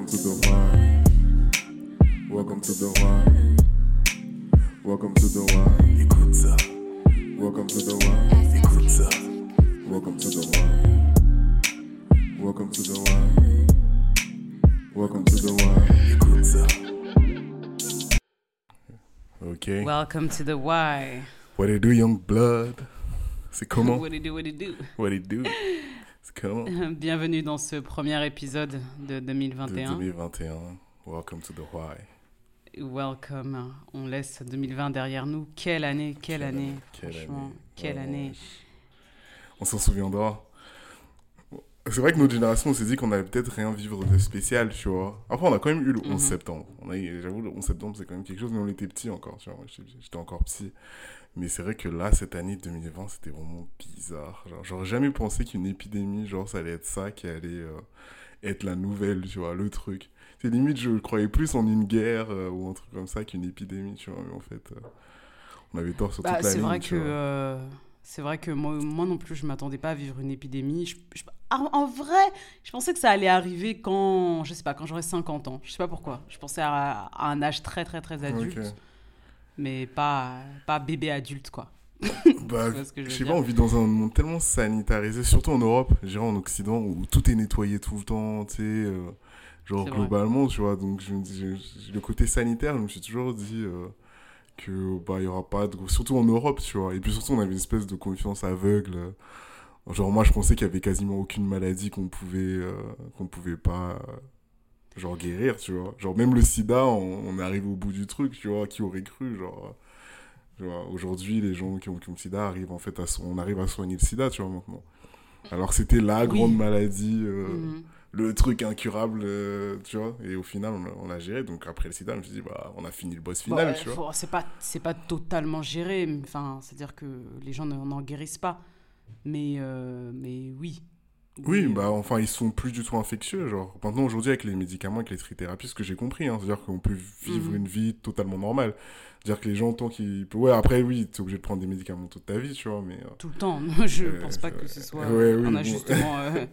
Welcome to the why. Welcome to the why. Welcome to the why. Écoute ça, Welcome to the why. écoute ça. Welcome to the why. Welcome to the why. Welcome to the why. Écoute ça. Ok. Welcome to the why. What do it do, young blood? C'est comment? What do it do, what it do. What it do? Comment? De Bienvenue dans ce premier épisode de 2021. 2021. Welcome to the why. Welcome. On laisse 2020 derrière nous. Quelle année, quelle, année. Quelle Franchement, année. quelle Oh, année. On s'en souviendra. C'est vrai que notre génération, on s'est dit qu'on allait peut-être rien vivre de spécial, tu vois. Après, on a quand même eu le 11 Mhm. septembre. J'avoue, le 11 septembre, c'est quand même quelque chose, mais on était petits encore, tu vois. J'étais encore petit. Mais c'est vrai que là, cette année 2020, c'était vraiment bizarre. Genre, j'aurais jamais pensé qu'une épidémie, genre, ça allait être ça qui allait euh, être la nouvelle, tu vois, le truc. C'est limite, je croyais plus en une guerre euh, ou un truc comme ça qu'une épidémie, tu vois. Mais en fait, euh, on avait tort sur Bah, toute la c'est ligne, vrai tu que c'est vrai que moi, moi non plus je m'attendais pas à vivre une épidémie. Je- je- en, vrai, je pensais que ça allait arriver quand je sais pas quand j'aurais 50 ans. Je sais pas pourquoi. Je pensais à, à un âge très très très adulte. Mais pas pas bébé adulte quoi. Bah, je sais pas, on vit dans un monde tellement sanitarisé, surtout en Europe, je dirais en Occident, où tout est nettoyé tout le temps, tu sais, euh, genre globalement, tu vois. Donc, je je- le côté sanitaire, je me suis toujours dit euh, que, bah, il y aura pas de. Surtout en Europe, tu vois. Et puis surtout, on avait une espèce de confiance aveugle. Genre, moi, je pensais qu'il y avait quasiment aucune maladie qu'on pouvait, euh, qu'on pouvait pas. Genre guérir, tu vois. Genre même le sida, on, on arrive au bout du truc, tu vois, qui aurait cru, genre... Tu vois, Aujourd'hui, les gens qui ont, qui ont le sida arrivent en fait à so- on arrive à soigner le sida, tu vois, maintenant. Alors c'était la Oui. grande maladie, euh, Mhm. le truc incurable, euh, tu vois. Et au final, on l'a- géré. Donc après le sida, je me suis dit, bah, on a fini le boss final, Bon, tu vois. C'est pas, c'est pas totalement géré. Enfin, c'est-à-dire que les gens n'en n'en guérissent pas. Mais, euh, mais oui. Oui, bah enfin, ils sont plus du tout infectieux. Genre, maintenant, aujourd'hui, avec les médicaments, avec les trithérapies, ce que j'ai compris, hein, c'est-à-dire qu'on peut vivre Mhm. une vie totalement normale. C'est-à-dire que les gens, tant qu'ils. Ouais, après, oui, t'es obligé de prendre des médicaments toute ta vie, tu vois, mais. euh, Tout le temps. je Euh, pense pas que ce soit ouais, oui, un ajustement euh,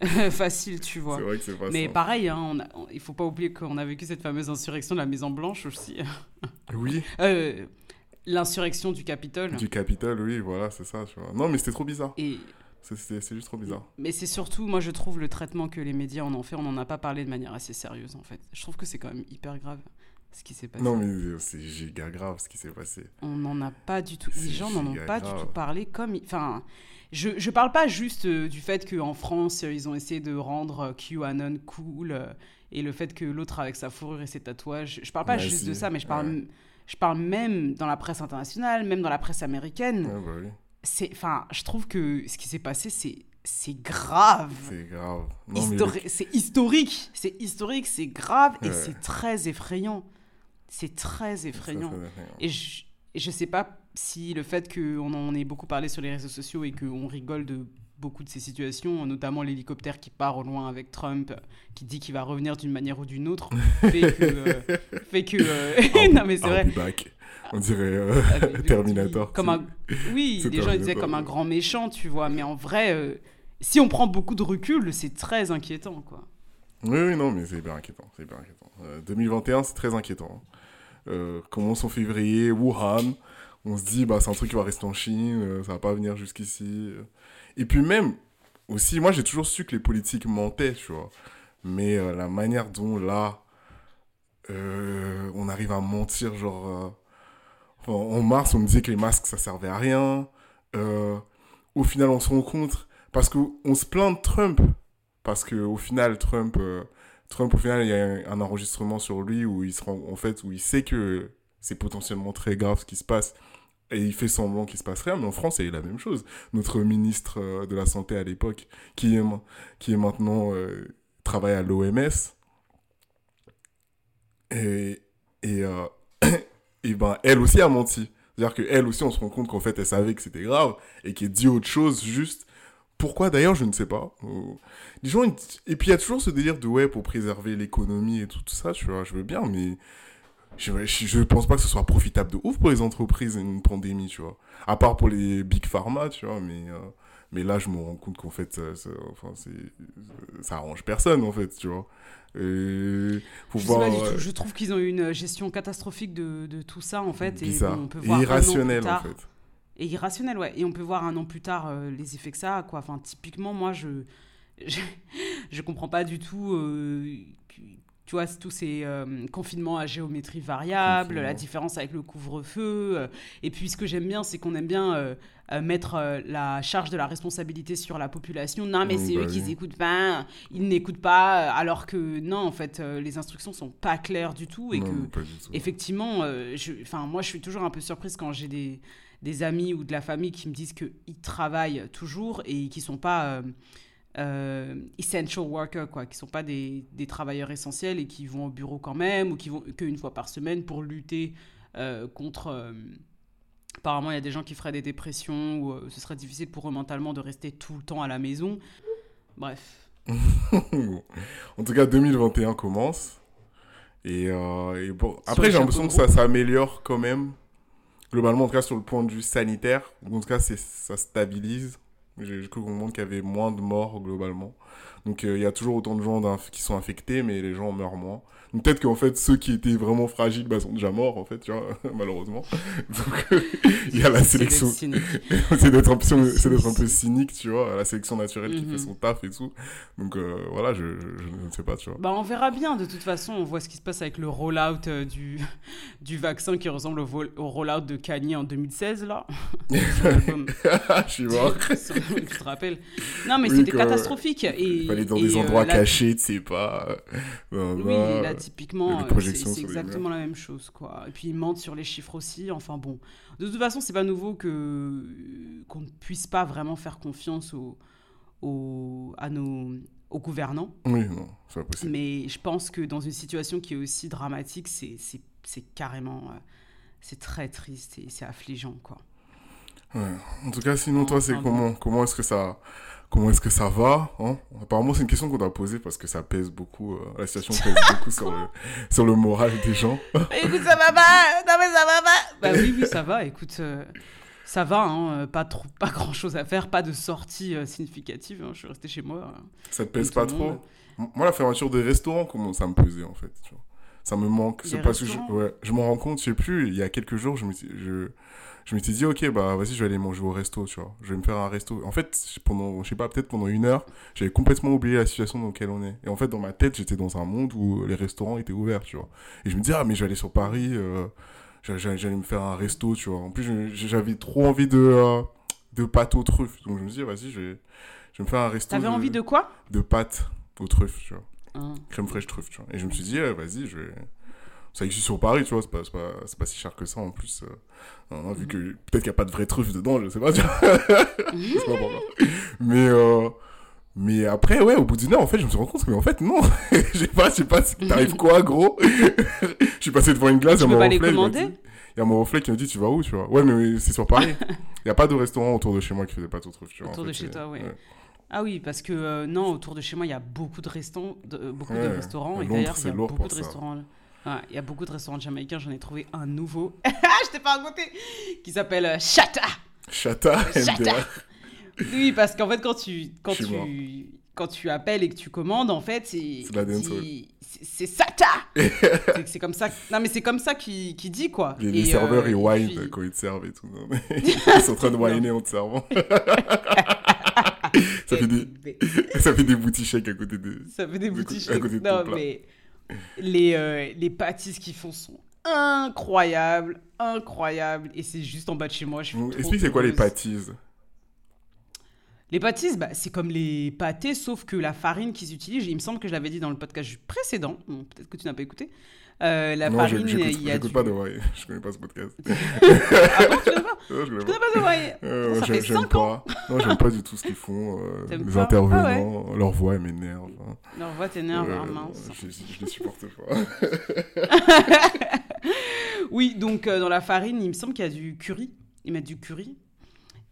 facile, tu vois. C'est vrai que c'est pas Mais ça. pareil, hein, on a- on- il faut pas oublier qu'on a vécu cette fameuse insurrection de la Maison Blanche aussi. Oui, Euh, L'insurrection du Capitole. du Capitole, oui, voilà, c'est ça, tu vois. Non, mais c'était trop bizarre. Et, C'est- juste trop bizarre. mais c'est surtout, moi je trouve le traitement que les médias en ont fait, on n'en a pas parlé de manière assez sérieuse en fait. Je trouve que c'est quand même hyper grave ce qui s'est passé. Non, mais c'est giga grave ce qui s'est passé. On n'en a pas du tout. Les gens n'en ont pas du tout parlé comme. Enfin, je je parle pas juste euh, du fait qu'en France euh, ils ont essayé de rendre euh, QAnon cool et le fait que l'autre avec sa fourrure et ses tatouages. Je parle pas juste de ça, mais je parle. ouais. Je parle même dans la presse internationale, même dans la presse américaine. Ouais, bah oui, C'est, enfin, je trouve que ce qui s'est passé, c'est, c'est grave. c'est grave. Mais Histori- C'est historique, c'est historique, c'est grave et c'est très effrayant. C'est très effrayant. Et je, je sais pas si le fait qu'on en ait beaucoup parlé sur les réseaux sociaux et qu'on rigole de beaucoup de ces situations, notamment l'hélicoptère qui part au loin avec Trump, qui dit qu'il va revenir d'une manière ou d'une autre, fait que... euh, fait que euh, non mais c'est vrai. back. On dirait euh, le- Terminator. Comme un... Oui, les gens disaient comme un grand méchant, tu vois, mais en vrai, euh, si on prend beaucoup de recul, c'est très inquiétant, quoi. Oui, oui, non, mais c'est hyper inquiétant. C'est hyper inquiétant. Euh, 2021, c'est très inquiétant. Euh, commence en février, Wuhan. On se dit, bah, c'est un truc qui va rester en Chine, euh, ça va pas venir jusqu'ici. euh. Et puis même, aussi, moi, j'ai toujours su que les politiques mentaient, tu vois. Mais euh, la manière dont, là, euh, on arrive à mentir, genre... en, mars, on me disait que les masques, ça servait à rien. Euh, au final, on se rend compte... Parce qu'on se plaint de Trump. Parce qu'au final, Trump... euh, Trump, au final, il y a un, enregistrement sur lui où il se rend, en fait, où il sait que c'est potentiellement très grave ce qui se passe et il fait semblant qu'il se passe rien. Mais en France, eu la même chose. Notre ministre euh, de la santé à l'époque, qui est, qui est maintenant euh, travaille à l'OMS, et et, et ben elle aussi a menti. C'est-à-dire qu'elle aussi, on se rend compte qu'en fait, elle savait que c'était grave et qu'elle dit autre chose juste. Pourquoi d'ailleurs, je ne sais pas. Euh, les gens, et puis il y a toujours ce délire de ouais, pour préserver l'économie et tout ça, tu vois, je veux bien, mais je, je, pense pas que ce soit profitable de ouf pour les entreprises une pandémie, tu vois. À part pour les big pharma, tu vois, mais, euh, mais là, je me rends compte qu'en fait, ça, ça- ça arrange personne, en fait, tu vois. Et faut Je, du euh, tout. Je trouve qu'ils ont eu une gestion catastrophique de, de tout ça en fait. bizarre. Et bon, on peut Et voir un an plus irrationnel, en tard- fait. Et irrationnel, ouais. Et on peut voir un an plus tard euh, les effets que ça a, quoi. Enfin, typiquement, moi, je, je, je comprends pas du tout, euh, tu vois, tous ces euh, confinements à géométrie variable, Confinement. la différence avec le couvre-feu. euh, et puis, ce que j'aime bien, c'est qu'on aime bien euh, mettre la charge de la responsabilité sur la population. Non, mais Oui, c'est bah eux qui oui. écoutent pas, ils n'écoutent pas, alors que non, en fait, les instructions sont pas claires du tout et Non, que pas du tout. effectivement, je, moi, je suis toujours un peu surprise quand j'ai des, des amis ou de la famille qui me disent qu'ils travaillent toujours et qui sont pas euh, essential workers, quoi, qui sont pas des, des travailleurs essentiels et qui vont au bureau quand même ou qui vont qu'une fois par semaine pour lutter euh, contre. euh, apparemment, il y a des gens qui feraient des dépressions ou euh, ce serait difficile pour eux mentalement de rester tout le temps à la maison. Bref. Bon. En tout cas, 2021 commence. Et, euh, et bon, Sur après, j'ai l'impression que ça s'améliore quand même. Globalement, en tout cas, sur le point de vue sanitaire. En tout cas, ça stabilise. J'ai cru qu'on montre qu'il y avait moins de morts globalement. Donc, euh, il y a toujours autant de gens qui sont infectés, mais les gens meurent moins. Peut-être qu'en fait, ceux qui étaient vraiment fragiles bah, sont déjà morts, en fait, tu vois, malheureusement. Donc, euh, il y a la sélection. c'est d'être un, peu- c'est d'être un peu cynique, tu vois, la sélection naturelle qui Mhm. fait son taf et tout. Donc euh, voilà, je, je, je ne sais pas, tu vois. Bah, on verra bien. De toute façon, on voit ce qui se passe avec le rollout euh, du, du vaccin qui ressemble au, au rollout de Kanye en 2016, là. Album. je suis mort. Tu te rappelles Non, mais Oui, c'était que- catastrophique. Et, Il fallait dans et, des euh, endroits cachés, tu sais pas. euh, Oui, là, typiquement, euh, c'est exactement la même chose, quoi. Et puis, ils mentent sur les chiffres aussi. Enfin, bon. De toute façon, c'est pas nouveau que qu'on ne puisse pas vraiment faire confiance aux, aux, à nos, aux gouvernants. Oui, non, c'est possible. Mais je pense que dans une situation qui est aussi dramatique, c'est carrément. euh, c'est très triste et c'est affligeant, quoi. Ouais. En tout cas, sinon, toi, c'est Enfin, comment Comment est-ce que ça... Comment est-ce que ça va hein Apparemment, c'est une question qu'on doit poser parce que ça pèse beaucoup, euh, la situation pèse beaucoup sur le, sur le moral des gens. Écoute, ça va pas Non, mais ça va pas Bah oui, oui, ça va. Écoute, euh, ça va. Hein, euh, pas, trop, pas grand chose à faire. Pas de sortie euh, significative. hein, je suis resté chez moi. Ça te pèse pas trop? Moi, la fermeture des restaurants commence à me peser, en fait. tu vois. Ça me manque. C'est que je, ouais, je m'en rends compte, je sais plus, il y a quelques jours, je me suis- je, je m'étais dit, ok, bah vas-y, je vais aller manger au resto, tu vois. Je vais me faire un resto. En fait, pendant, je sais pas, peut-être pendant une heure, j'avais complètement oublié la situation dans laquelle on est. Et en fait, dans ma tête, j'étais dans un monde où les restaurants étaient ouverts, tu vois. Et je me dis, ah, mais je vais aller sur Paris, euh, j'allais me faire un resto, tu vois. En plus, j'avais trop envie de, euh, de pâtes aux truffes. Donc je me dis, vas-y, je vais, je vais me faire un resto. T'avais envie de quoi? de pâtes aux truffes, tu vois. Hein. Crème fraîche truffe, tu vois. Et je me suis dit, eh, vas-y, je vais. Ça existe sur Paris, tu vois, c'est pas, pas, pas si cher que ça en plus. euh. Hein, vu que peut-être qu'il n'y a pas de vraie truffe dedans, je sais pas, tu vois. Je sais pas pourquoi. Mais, euh, mais après, ouais, au bout d'une heure, en fait, je me suis rendu compte que, mais en fait, non. Je sais pas, je sais pas, t'arrives quoi, gros? Je suis passé devant une glace, il y a mon pas reflet, il y a mon reflet qui me dit, tu vas où, tu vois? Ouais, mais c'est sur Paris. Il n'y a pas de restaurant autour de chez moi qui fait des pâtes aux truffes, tu vois. en Autour de chez toi, ouais. Ah oui, parce que euh, non, autour de chez moi, il y a beaucoup de, restants, de, euh, beaucoup de Ouais, restaurants. à Et d'ailleurs, il y a beaucoup de ça. restaurants. Ouais, il y a beaucoup de restaurants jamaïcains. J'en ai trouvé un nouveau. je t'ai pas raconté. Qui s'appelle euh, Chata. Chata, Chata. MDR. Oui, parce qu'en fait, quand tu, quand mort. tu, quand tu appelles et que tu commandes, en fait, c'est. C'est Sata C'est- comme ça. Non, mais c'est comme ça qu'il qu'il dit, quoi. Les, serveurs, euh, ils puis- quand ils te servent et tout. non, mais ils sont en train de whiner en te servant. ça, fait des, ça fait des boutis chèques à côté de... Ça fait des de- boutiques. à côté de non, ton plat. Les, euh, les pâtisses qu'ils font sont incroyables, incroyables. Et c'est juste en bas de chez moi. Je suis Explique, c'est quoi les pâtisses? Les pâtisses, bah, c'est comme les pâtés, sauf que la farine qu'ils utilisent, il me semble que je l'avais dit dans le podcast précédent, peut-être que tu n'as pas écouté, euh, la Non, farine, je- il y a du... pas Why. Je connais pas ce podcast. Ah bon, tu connais pas? Non, je connais pas? connais pas The Euh, Ça j'aime- fait j'aime 5 ans pas. Non, j'aime pas du tout ce qu'ils font. euh, les pas? intervenants, leur voix, elle m'énerve. hein. Leur voix t'énerve, Euh, ah, mince. je, je les supporte pas. Oui, donc dans la farine, il me semble qu'il y a du curry. Ils mettent du curry.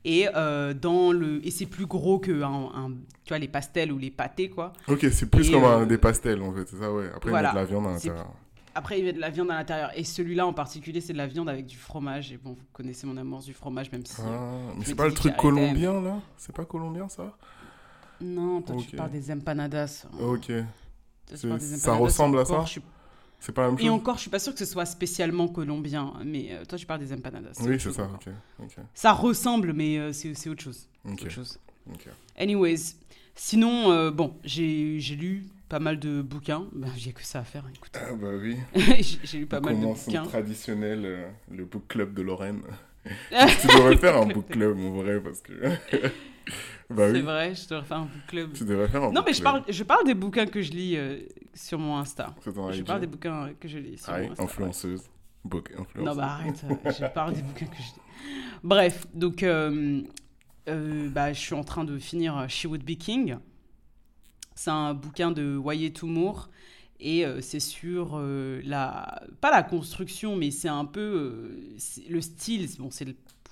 Et, euh, dans le... et c'est plus gros que un, un- tu vois, les pastels ou les pâtés, quoi. ok, c'est plus Et, comme euh, un- des pastels en fait, c'est ça, ouais. Après, voilà. ils mettent de la viande à l'intérieur. Après, il y a de la viande à l'intérieur. Et celui-là en particulier, c'est de la viande avec du fromage. Et bon, vous connaissez mon amour du fromage, même si. Ah, mais c'est pas le truc colombien là? C'est pas colombien ça? Non, toi, tu parles des empanadas. Ok. Toi, tu C'est- parles des ça ressemble à ça? suis- C'est pas la même chose? Et encore, je suis pas sûre que ce soit spécialement colombien. Mais euh, toi, tu parles des empanadas. Oui, c'est ça, ok. Ça ressemble, mais euh, c'est autre chose. Ok. autre chose. ok. Anyways, sinon, euh, bon, j'ai lu pas mal de bouquins. Ben, J'ai que ça à faire, écoute. Ah bah oui. j'ai lu pas On mal de bouquins. traditionnel, euh, le book club de Lorraine. tu devrais faire un book club en vrai parce que. bah C'est oui. vrai, je devrais faire un book club. Tu devrais faire un Non, book mais je club. parle, je parle des bouquins que je lis euh, sur mon Insta. Je parle des bouquins que je lis sur Ah, mon Insta. influenceuse. Book influenceuse. Non, bah arrête, euh, je parle des bouquins que je lis. Bref, donc euh, euh, bah, je suis en train de finir euh, She Would Be King. C'est un bouquin de Wyatt et euh, c'est sur euh, la pas la construction mais c'est un peu euh, le style bon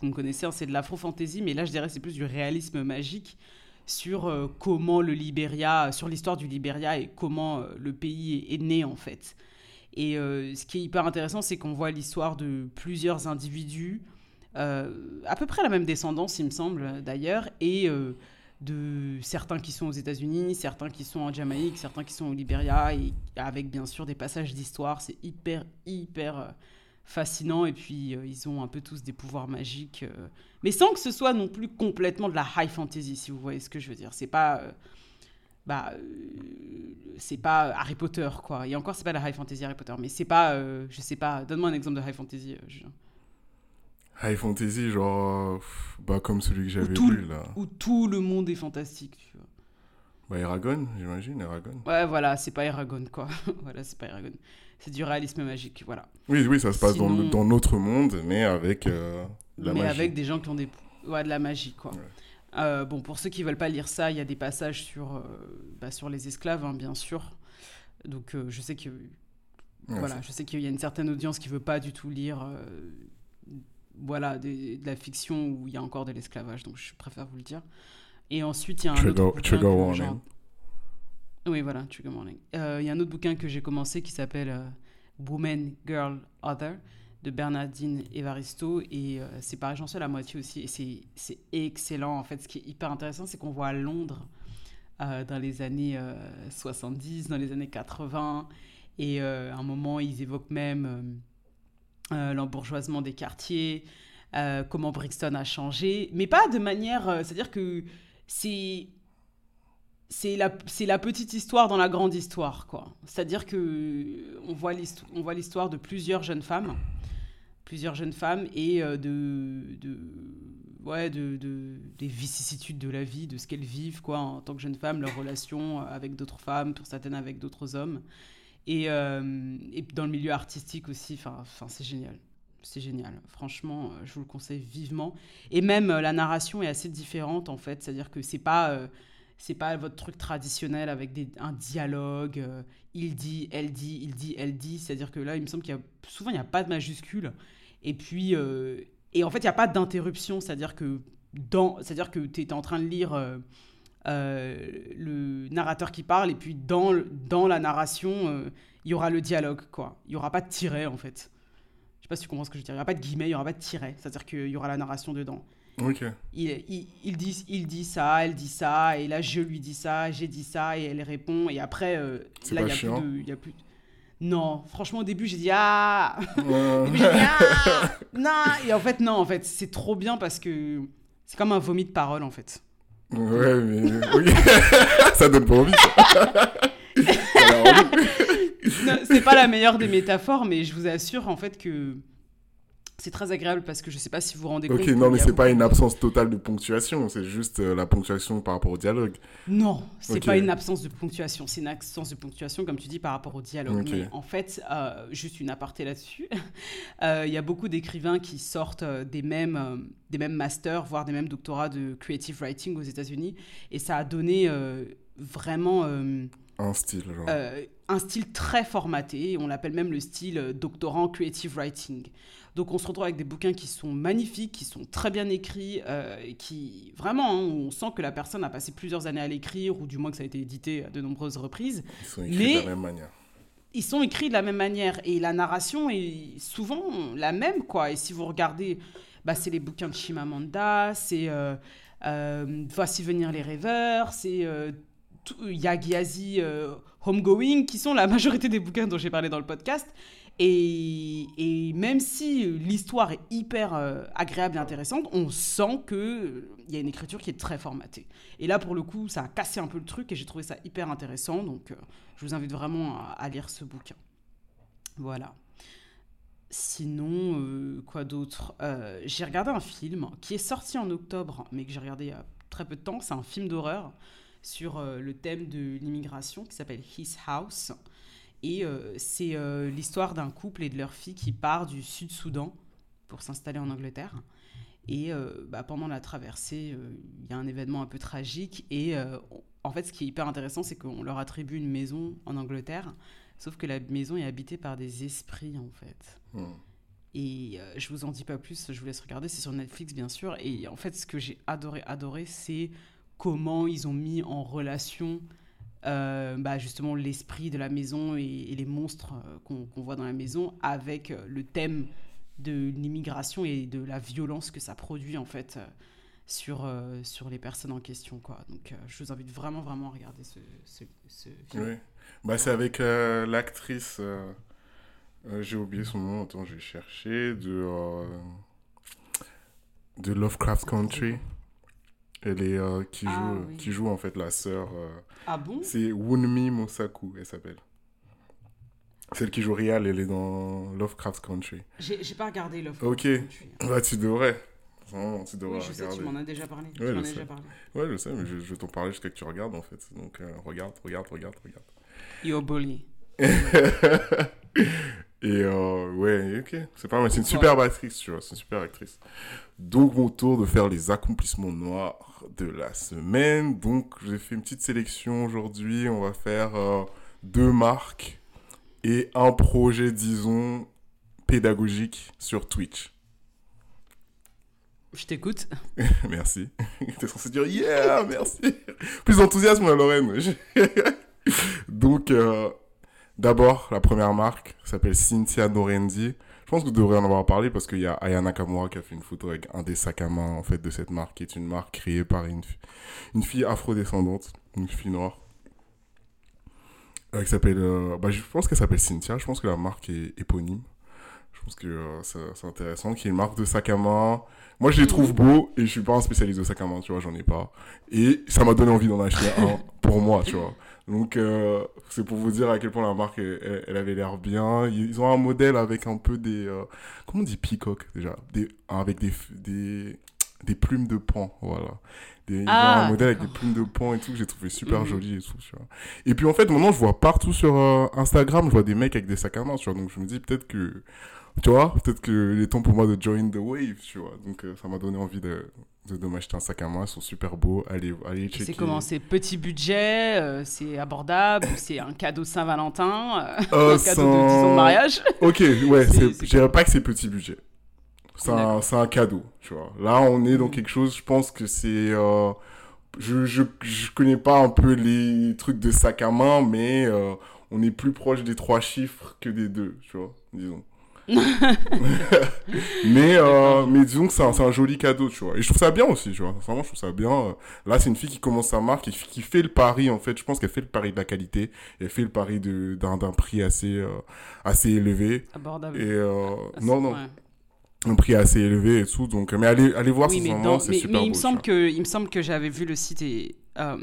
vous me connaissez hein, c'est de l'afro-fantasy mais là je dirais c'est plus du réalisme magique sur comment le Libéria sur l'histoire du Libéria et comment le pays est, est né en fait. Et ce qui est hyper intéressant c'est qu'on voit l'histoire de plusieurs individus à peu près la même descendance il me semble d'ailleurs et de certains qui sont aux États-Unis, certains qui sont en Jamaïque, certains qui sont au Libéria, et avec bien sûr des passages d'histoire. C'est hyper, hyper euh, fascinant. Et puis, euh, ils ont un peu tous des pouvoirs magiques, euh, mais sans que ce soit non plus complètement de la high fantasy, si vous voyez ce que je veux dire. C'est pas. bah, c'est pas Harry Potter, quoi. Et encore, c'est pas la high fantasy Harry Potter, mais c'est pas. je sais pas, donne-moi un exemple de high fantasy. Julien. High fantasy, genre. euh, pff, Bah, comme celui que j'avais lu là. Où tout le monde est fantastique, tu vois. Bah, Eragon, j'imagine, Eragon. Ouais, voilà, c'est pas Eragon, quoi. voilà, c'est pas Eragon. C'est du réalisme magique, voilà. Oui, oui, ça se passe dans, Sinon- dans notre monde, mais avec euh, la Mais magie. avec des gens qui ont des... Ouais, de la magie, quoi. Ouais. Euh, bon, pour ceux qui veulent pas lire ça, il y a des passages sur, euh, bah, sur les esclaves, hein, bien sûr. Donc, je sais que... Ouais, voilà, je sais qu'il y a une certaine audience qui veut pas du tout lire... voilà, de la fiction où il y a encore de l'esclavage, donc je préfère vous le dire. Et ensuite, il y a un Trigger- autre bouquin trigger warning. Oui, voilà, Trigger Warning. Euh, Il y a un autre bouquin que j'ai commencé qui s'appelle euh, Woman, Girl, Other de Bernardine Evaristo. Et euh, c'est pareil, j'en suis à la moitié aussi. Et c'est- excellent. En fait, ce qui est hyper intéressant, c'est qu'on voit à Londres euh, dans les années euh, 70, dans les années 80. Et à un moment, ils évoquent même euh, l'embourgeoisement des quartiers, euh, comment Brixton a changé. Mais pas de manière. euh, C'est-à-dire que c'est c'est la, la petite histoire dans la grande histoire, quoi. C'est-à-dire que on voit l'histoire de plusieurs jeunes femmes, plusieurs jeunes femmes et de, de, ouais, de, de- des vicissitudes de la vie, de ce qu'elles vivent, quoi, en tant que jeunes femmes, leurs relations avec d'autres femmes, pour certaines avec d'autres hommes, et, euh, et dans le milieu artistique aussi. Enfin, c'est génial. C'est génial. Franchement, euh, je vous le conseille vivement. Et même euh, la narration est assez différente en fait. C'est-à-dire que c'est pas c'est pas votre truc traditionnel avec des, un dialogue. il dit, elle dit, il dit, elle dit. C'est-à-dire que là, il me semble qu'il y a souvent il n'y a pas de majuscule. Et puis et en fait il n'y a pas d'interruption. C'est-à-dire que dans c'est-à-dire que tu es en train de lire. Euh, le narrateur qui parle et puis dans, dans la narration euh, il y aura le dialogue quoi. Il y aura pas de tiret en fait. Je sais pas si tu comprends ce que je veux dire. Il y aura pas de guillemets il y aura pas de tiret. C'est à dire qu'il y aura la narration dedans. Ok. il, il, il dit, il dit ça, elle dit ça, et là je lui dis ça, j'ai dit ça, et elle répond, et après, euh, là il y a plus de. Non, franchement au début j'ai dit ah! Ouais. Au début, j'ai dit ah! Non! Et en fait, non, en fait, c'est trop bien parce que c'est comme un vomi de parole en fait. Ouais, mais. ok. ça donne pas envie, envie. C'est pas la meilleure des métaphores, mais je vous assure en fait que c'est très agréable parce que je sais pas si vous vous rendez compte. Ok, non, mais c'est pas une absence totale de ponctuation, c'est juste euh, la ponctuation par rapport au dialogue. Non, c'est Ok. pas une absence de ponctuation. C'est une absence de ponctuation, comme tu dis, par rapport au dialogue. Mais en fait, euh, juste une aparté là-dessus, euh, il y a beaucoup d'écrivains qui sortent des mêmes, des mêmes masters, voire des mêmes doctorats de creative writing aux États-Unis. Et ça a donné vraiment Un style, genre. un style très formaté. On l'appelle même le style doctorant creative writing. Donc on se retrouve avec des bouquins qui sont magnifiques, qui sont très bien écrits, euh, et qui vraiment, hein, on sent que la personne a passé plusieurs années à l'écrire, ou du moins que ça a été édité à de nombreuses reprises. Ils sont écrits mais- de la même manière. ils sont écrits de la même manière et la narration est souvent la même, quoi. Et si vous regardez, bah, c'est les bouquins de Chimamanda, c'est euh, euh, Voici venir les rêveurs, c'est euh, Yagiazi euh, Homegoing, qui sont la majorité des bouquins dont j'ai parlé dans le podcast. Et, même si l'histoire est hyper euh, agréable et intéressante, on sent qu'il il y a une écriture qui est très formatée. Et là, pour le coup, ça a cassé un peu le truc et j'ai trouvé ça hyper intéressant. Donc, euh, je vous invite vraiment à, lire ce bouquin. Voilà. Sinon, euh, quoi d'autre? Euh, J'ai regardé un film qui est sorti en octobre, mais que j'ai regardé il y a très peu de temps. C'est un film d'horreur sur euh, le thème de l'immigration qui s'appelle His House. Et euh, c'est euh, l'histoire d'un couple et de leur fille qui part du Sud-Soudan pour s'installer en Angleterre. Et euh, bah, pendant la traversée, euh, il y a un événement un peu tragique. Et euh, en fait, ce qui est hyper intéressant, c'est qu'on leur attribue une maison en Angleterre. Sauf que la maison est habitée par des esprits, en fait. Hmm. Et je vous en dis pas plus, je vous laisse regarder, c'est sur Netflix bien sûr. Et en fait, ce que j'ai adoré, adoré, c'est comment ils ont mis en relation euh, bah, justement l'esprit de la maison et, les monstres euh, qu'on voit dans la maison avec euh, le thème de l'immigration et de la violence que ça produit en fait sur, sur les personnes en question. Quoi. Donc je vous invite vraiment, vraiment à regarder ce, film. Oui. Bah, c'est avec l'actrice. J'ai oublié son nom, attends, je vais chercher. De, de Lovecraft Country. Elle est. euh, qui, joue, Ah, oui. qui joue en fait la sœur. euh, Ah bon? c'est Wunmi Mosaku, elle s'appelle. Celle qui joue Rial, elle est dans Lovecraft Country. J'ai pas regardé Love Ok. Country. Bah, tu devrais. Vraiment, tu devrais Oui, je sais, tu m'en as déjà parlé. Ouais, tu je as sais. déjà parlé. Ouais, je sais, mais je, je vais t'en parler jusqu'à que tu regardes en fait. Donc, euh, regarde, regarde, regarde, regarde. Yo, bully. Et euh, ouais, ok, c'est pas mal. C'est une superbe actrice, tu vois, c'est une super actrice. Donc, mon tour de faire les accomplissements noirs de la semaine. Donc, j'ai fait une petite sélection aujourd'hui. On va faire euh, deux marques et un projet, disons, pédagogique sur Twitch. Je t'écoute. merci. T'es censé dire yeah, merci. Plus d'enthousiasme, la Lorraine. Donc, euh, d'abord, la première marque s'appelle Cynthia Norendi. Je pense que vous devrez en avoir parlé parce qu'il y a Aya Nakamura qui a fait une photo avec un des sacs à main en fait de cette marque, qui est une marque créée par une, une fille afrodescendante, une fille noire. Euh, s'appelle, euh, bah, je pense qu'elle s'appelle Cynthia. Je pense que la marque est éponyme. Je pense que euh, c'est c'est intéressant. Qui est une marque de sac à main. Moi, je les trouve beaux et je suis pas un spécialiste de sac à main, tu vois, j'en ai pas. Et ça m'a donné envie d'en acheter un pour moi, tu vois. Donc, euh, c'est pour vous dire à quel point la marque, elle, avait l'air bien. Ils ont un modèle avec un peu des... euh, comment on dit peacock, déjà des, Avec des, des, des plumes de pan, voilà. Des, ils ont Ah, un modèle avec des plumes de pan et tout que j'ai trouvé super Mhm. joli et tout, tu vois. Et puis, en fait, maintenant, je vois partout sur euh, Instagram, je vois des mecs avec des sacs à main, tu vois. Donc, je me dis peut-être que... Tu vois, peut-être qu'il est temps pour moi de join the wave, tu vois. Donc, euh, ça m'a donné envie de, de, de m'acheter un sac à main. Ils sont super beaux. Allez, allez checker. C'est comment? C'est petit budget, euh, c'est abordable, c'est un cadeau Saint-Valentin, euh, Euh, un cadeau de 10 ans de mariage? Ok, ouais, je dirais pas que c'est petit budget. C'est un, un cadeau, tu vois. Là, on est dans Mhm. quelque chose, je pense que c'est... euh, je, je, je connais pas un peu les trucs de sac à main, mais euh, on est plus proche des trois chiffres que des deux, tu vois, disons. mais, euh, mais disons que c'est un, joli cadeau, tu vois. Et je trouve ça bien aussi, tu vois. Vraiment, je trouve ça bien. Euh, Là, c'est une fille qui commence sa marque et qui fait le pari, en fait. Je pense qu'elle fait le pari de la qualité. Elle fait le pari d'un prix assez, euh, assez élevé. Abordable. Et euh, Ah, non, non, ouais. un prix assez élevé et tout. Donc, mais allez, allez voir Oui, sincèrement, dans- c'est super mais il, beau. me semble que, il me semble que j'avais vu le site et euh,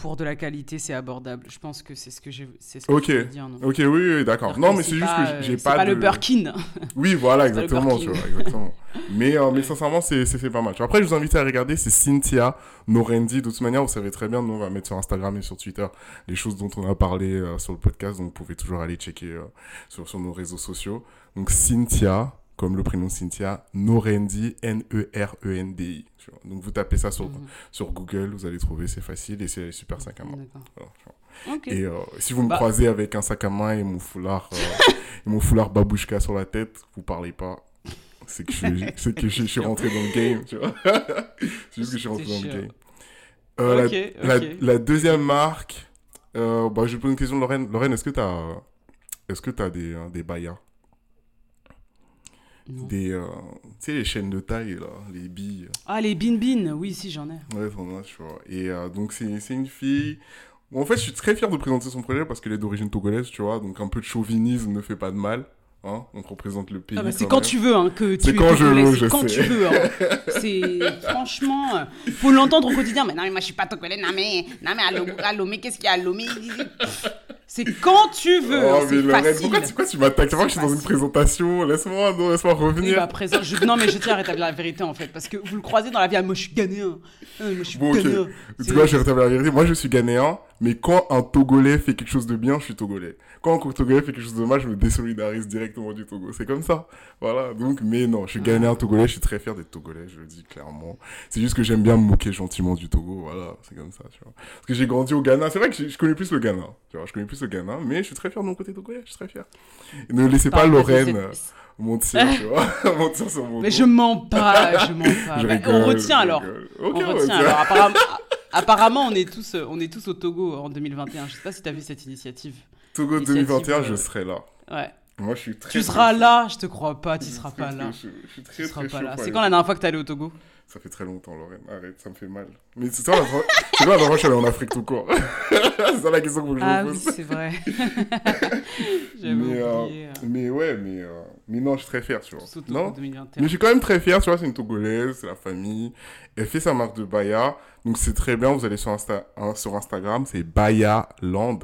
pour de la qualité, c'est abordable. Je pense que c'est ce que, j'ai- c'est ce que je dire. Non, Ok, oui, oui, d'accord. Non, mais c'est juste pas, que euh, j'ai c'est pas, pas de... le Birkin. Oui, voilà, exactement, tu vois, exactement. mais, euh, mais sincèrement, c'est pas mal. Après, je vous invite à regarder, c'est Cynthia Norendi. De toute manière, vous savez très bien, nous, on va mettre sur Instagram et sur Twitter les choses dont on a parlé euh, sur le podcast. Donc, vous pouvez toujours aller checker euh, sur, sur nos réseaux sociaux. Donc, Cynthia, comme le prénom Cynthia, Norendi, N-E-R-E-N-D-I. Donc, vous tapez ça sur, Mhm. sur Google, vous allez trouver, c'est facile et c'est super sac à main. Voilà. Et euh, si vous me Bah- croisez avec un sac à main et mon foulard, euh, et mon foulard babouchka sur la tête, vous parlez pas. C'est que, je, suis- c'est que je, je suis rentré dans le game, tu vois. c'est juste que je suis rentré dans le game. Euh, la, ok. la- la deuxième marque, bah, je vais poser une question de Lorraine. Lorraine, est-ce que tu as, que as des, des bayas Non. Des, euh, tu sais, les chaînes de taille, là, les billes. Ah, les bin bin, oui, si, j'en ai. Ouais, t'en as, tu vois. Et euh, donc, c'est une fille. Bon, en fait, je suis très fier de présenter son projet parce qu'elle est d'origine togolaise, tu vois. Donc, un peu de chauvinisme ne fait pas de mal. Hein on représente le pays. Ah bah, c'est quand tu veux hein, que tu C'est es quand je veux, c'est je quand sais. tu veux. hein. C'est franchement, euh, faut l'entendre au quotidien. Mais non, mais moi je suis pas togolais. Non mais, non mais qu'est-ce qu'il y a mais c'est quand tu veux. hein, Oh, mais c'est Lorraine, pourquoi tu, pourquoi tu m'attaques Tu vois que je suis dans une présentation. Laisse-moi, non, laisse-moi Oui, revenir. bah, présent, je- non mais je tiens à rétablir la vérité en fait parce que vous le croisez dans la vie. Ah, moi je suis ghanéen. Ah, moi je suis Bon, ghanéen. En C'est- tout cas, je vais rétablir la vérité. Moi, je suis ghanéen, mais quand un Togolais fait quelque chose de bien, je suis Togolais. Quand un Togolais fait quelque chose de mal, je me désolidarise directement du Togo. C'est comme ça. Voilà. Donc, mais non, je suis ghanéen, Togolais. Je suis très fier d'être Togolais, je le dis clairement. C'est juste que j'aime bien me moquer gentiment du Togo. Voilà. C'est comme ça, tu vois. Parce que j'ai grandi au Ghana. C'est vrai que je connais plus le Ghana. Tu vois, je connais plus le Ghana, mais je suis très fier de mon côté Togolais. Je suis très fier. Et ne laissez pas Lorraine euh, mentir, tu vois. mentir sur mon Mais dos. je mens pas, je mens pas. Je Bah, rigole, on retient je alors. On retient alors. Apparemment, apparemment, on est tous, euh, on est tous au Togo en 2021. Je sais pas si t'as vu cette initiative. Togo Initiative, 2021, je euh, serai là. Ouais. Moi, je suis très. Tu seras là, je te crois pas, tu Je seras très, pas là. chaud. Je suis très, Tu seras pas là. C'est quand la dernière fois que t'es allé au Togo? Ça fait très longtemps, Lorraine. Arrête, ça me fait mal. Mais c'est ça, la dernière fois que je suis allé en Afrique tout court C'est ça la question que je Ah me oui, pose. c'est vrai. J'avais mais, euh, oublié. euh, mais ouais, mais, euh, mais non, je suis très fier, tu vois. Non 2021. mais je suis quand même très fier, tu vois, c'est une Togolaise, c'est la famille. Elle fait sa marque de Baya, donc c'est très bien, vous allez sur, Insta... hein, sur Instagram, c'est Baya Land,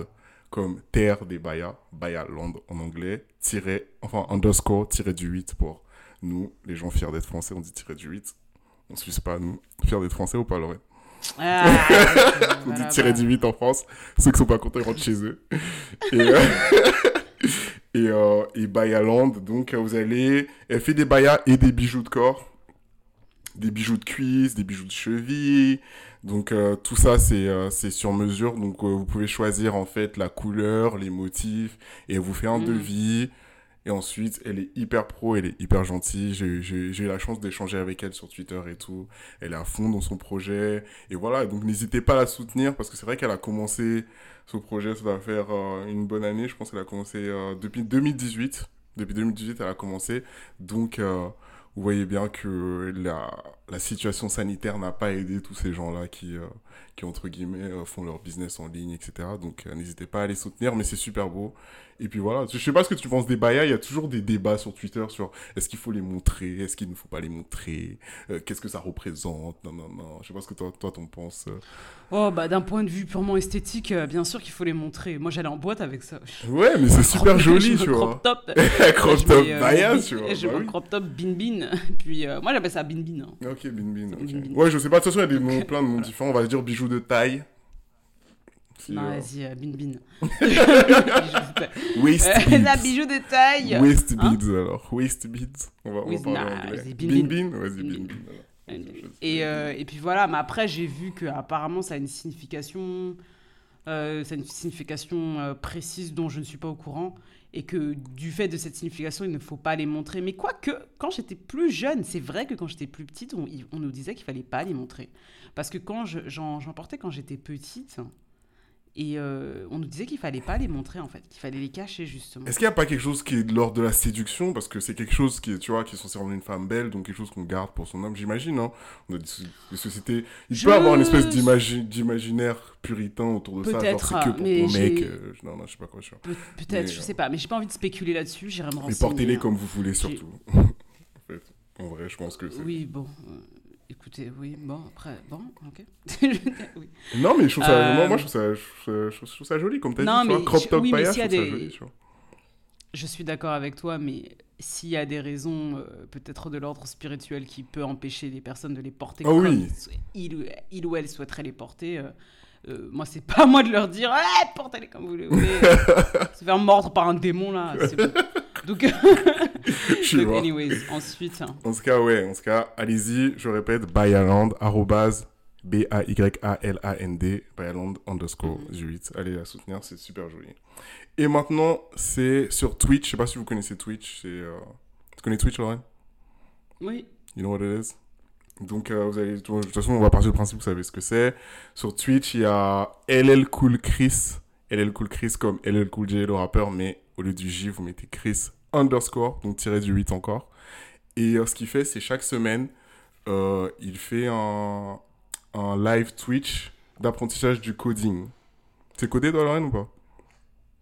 comme terre des Baya, Baya Land en anglais, tiré, enfin underscore, tiré du 8 pour nous, les gens fiers d'être français, on dit tiré du 8. On ne suit pas, nous. Fiers d'être français ou pas, Lorraine? Ah, On dit tirer bah. du 8 en France. Ceux qui sont pas contents, ils rentrent chez eux. Et, euh, et, euh, et Bayaland, donc vous allez... Elle fait des bayas et des bijoux de corps. Des bijoux de cuisse, des bijoux de cheville. Donc euh, tout ça, c'est euh, c'est sur mesure. Donc euh, vous pouvez choisir en fait la couleur, les motifs. Et elle vous fait un Mhm. devis. Et ensuite, elle est hyper pro, elle est hyper gentille. J'ai- eu la chance d'échanger avec elle sur Twitter et tout. Elle est à fond dans son projet. Et voilà, donc n'hésitez pas à la soutenir parce que c'est vrai qu'elle a commencé ce projet, ça va faire euh, une bonne année. Je pense qu'elle a commencé euh, depuis 2018. Depuis 2018, elle a commencé. Donc, euh, vous voyez bien que la, la situation sanitaire n'a pas aidé tous ces gens-là qui, euh, qui, entre guillemets, euh, font leur business en ligne, etc. Donc, euh, n'hésitez pas à les soutenir, mais c'est super beau. Et puis voilà, je sais pas ce que tu penses des bayas, il y a toujours des débats sur Twitter sur est-ce qu'il faut les montrer, est-ce qu'il ne faut pas les montrer, qu'est-ce que ça représente, non, non, non. Je sais pas ce que toi, toi t'en penses. Oh, bah d'un point de vue purement esthétique, bien sûr qu'il faut les montrer. Moi, j'allais en boîte avec ça. Ouais, mais c'est super joli, tu vois. crop top. crop top baya, tu vois. Je bah crop top bin bin. Puis moi, j'appelle ça bin bin. hein. Ok, bin bin, ok. Bin bin. Ouais, je sais pas, de toute façon, il y a des noms, plein de noms différents. On va dire bijoux de taille. Non, euh, vas-y, euh, bin bin. Bijou de taille. Waist Euh, beads. La bijou de taille. Waist Hein beads, alors. Waist beads. On va, on va parler nah, anglais. vas-y, Bin bin. Vas-y, Bin bin. Et, euh, et puis voilà, mais après j'ai vu que apparemment ça a une signification, euh, ça a une signification euh, précise dont je ne suis pas au courant, et que du fait de cette signification, il ne faut pas les montrer. Mais quoique, quand j'étais plus jeune, c'est vrai que quand j'étais plus petite, on, nous disait qu'il fallait pas les montrer, parce que quand je- j'en j'en portais quand j'étais petite, et euh, on nous disait qu'il fallait pas les montrer en fait, qu'il fallait les cacher justement. Est-ce qu'il n'y a pas quelque chose qui est de l'ordre de la séduction? Parce que c'est quelque chose qui est, tu vois, qui est censé rendre une femme belle, donc quelque chose qu'on garde pour son homme, j'imagine, hein. On a des, so- des sociétés... Il Je- peut y avoir une espèce d'imagi- d'imaginaire puritain autour de ça, genre c'est que pour mais ton mec. euh, non, non, je sais pas quoi, je. Pe- Peut-être, Mais, je euh, sais pas, mais j'ai pas envie de spéculer là-dessus, j'irai me Mais renseigner. portez-les hein. comme vous voulez, surtout. en fait, en vrai, je pense que c'est... Oui, bon. Écoutez, oui, bon, après, bon, ok. oui. Non, mais je trouve ça, Euh, moi, moi, je trouve ça, je trouve ça, je trouve- je trouve ça joli, comme t'as Non, dit, tu mais crop top oui, paillage, s'il y je trouve ça des- joli, tu vois. Je suis d'accord avec toi, mais s'il y a des raisons, euh, peut-être de l'ordre spirituel, qui peut empêcher les personnes de les porter Ah comme oui. il, ou- il ou elle souhaiterait les porter, euh, moi, c'est pas à moi de leur dire ouais, portez-les comme vous le voulez. Se faire mordre par un démon, là, c'est bon. Donc, Je donc, anyways, ensuite. hein. En tout cas, ouais, en tout cas, allez-y, je répète, Bayaland, arrobase, B-A-Y-A-L-A-N-D, Bayaland underscore Mhm. 8. Allez la soutenir, c'est super joli. Et maintenant, c'est sur Twitch, je sais pas si vous connaissez Twitch, c'est... euh, Tu connais Twitch, Lauren Oui. You know what it is? Donc, euh, vous allez, de toute façon, on va partir du principe vous savez ce que c'est. Sur Twitch, il y a LL Cool Chris LL Cool Chris comme LL Cool J, le rappeur, mais au lieu du J, vous mettez Chris underscore, donc tiré du 8 encore. Et euh, ce qu'il fait, c'est chaque semaine, euh, il fait un, un live Twitch d'apprentissage du coding. C'est codé, toi, Lorraine, ou pas?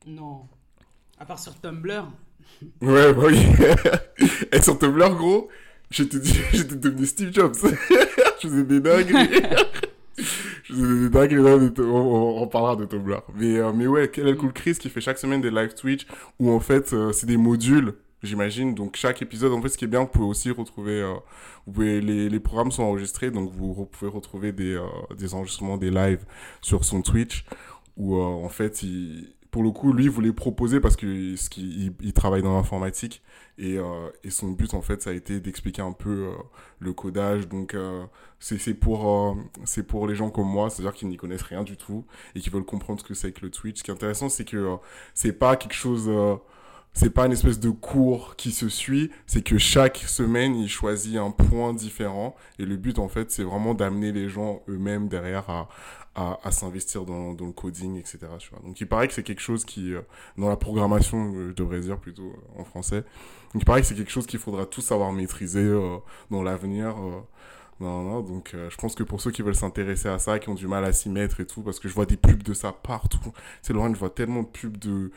Non. À part sur Tumblr. Ouais, bah oui. Et sur Tumblr, gros, j'étais devenu Steve Jobs. je faisais des dingueries. je faisais des dingueries. On, on, on parlera de Tumblr. Mais, euh, mais ouais, quel est le cool Chris qui fait chaque semaine des live Twitch où en fait, euh, c'est des modules j'imagine. Donc chaque épisode, en fait, ce qui est bien, vous pouvez aussi retrouver, euh, vous pouvez, les, les programmes sont enregistrés, donc vous pouvez retrouver des, euh, des enregistrements, des lives sur son Twitch, où euh, en fait, il, pour le coup, lui, il voulait proposer parce que ce qu'il il, il travaille dans l'informatique et, euh, et son but, en fait, ça a été d'expliquer un peu euh, le codage. Donc euh, c'est pour, euh, c'est pour les gens comme moi, c'est-à-dire qui n'y connaissent rien du tout et qui veulent comprendre ce que c'est que le Twitch. Ce qui est intéressant, c'est que euh, c'est pas quelque chose euh, c'est pas une espèce de cours qui se suit, c'est que chaque semaine, il choisit un point différent. Et le but, en fait, c'est vraiment d'amener les gens eux-mêmes derrière à, à, s'investir dans, le coding, etc. Donc, il paraît que c'est quelque chose qui, euh, dans la programmation, euh, je devrais dire plutôt euh, en français, donc il paraît que c'est quelque chose qu'il faudra tous savoir maîtriser dans l'avenir. euh, non, non, donc je pense que pour ceux qui veulent s'intéresser à ça, qui ont du mal à s'y mettre et tout, parce que je vois des pubs de ça partout. Tu sais, Laurent, je vois tellement de pubs de,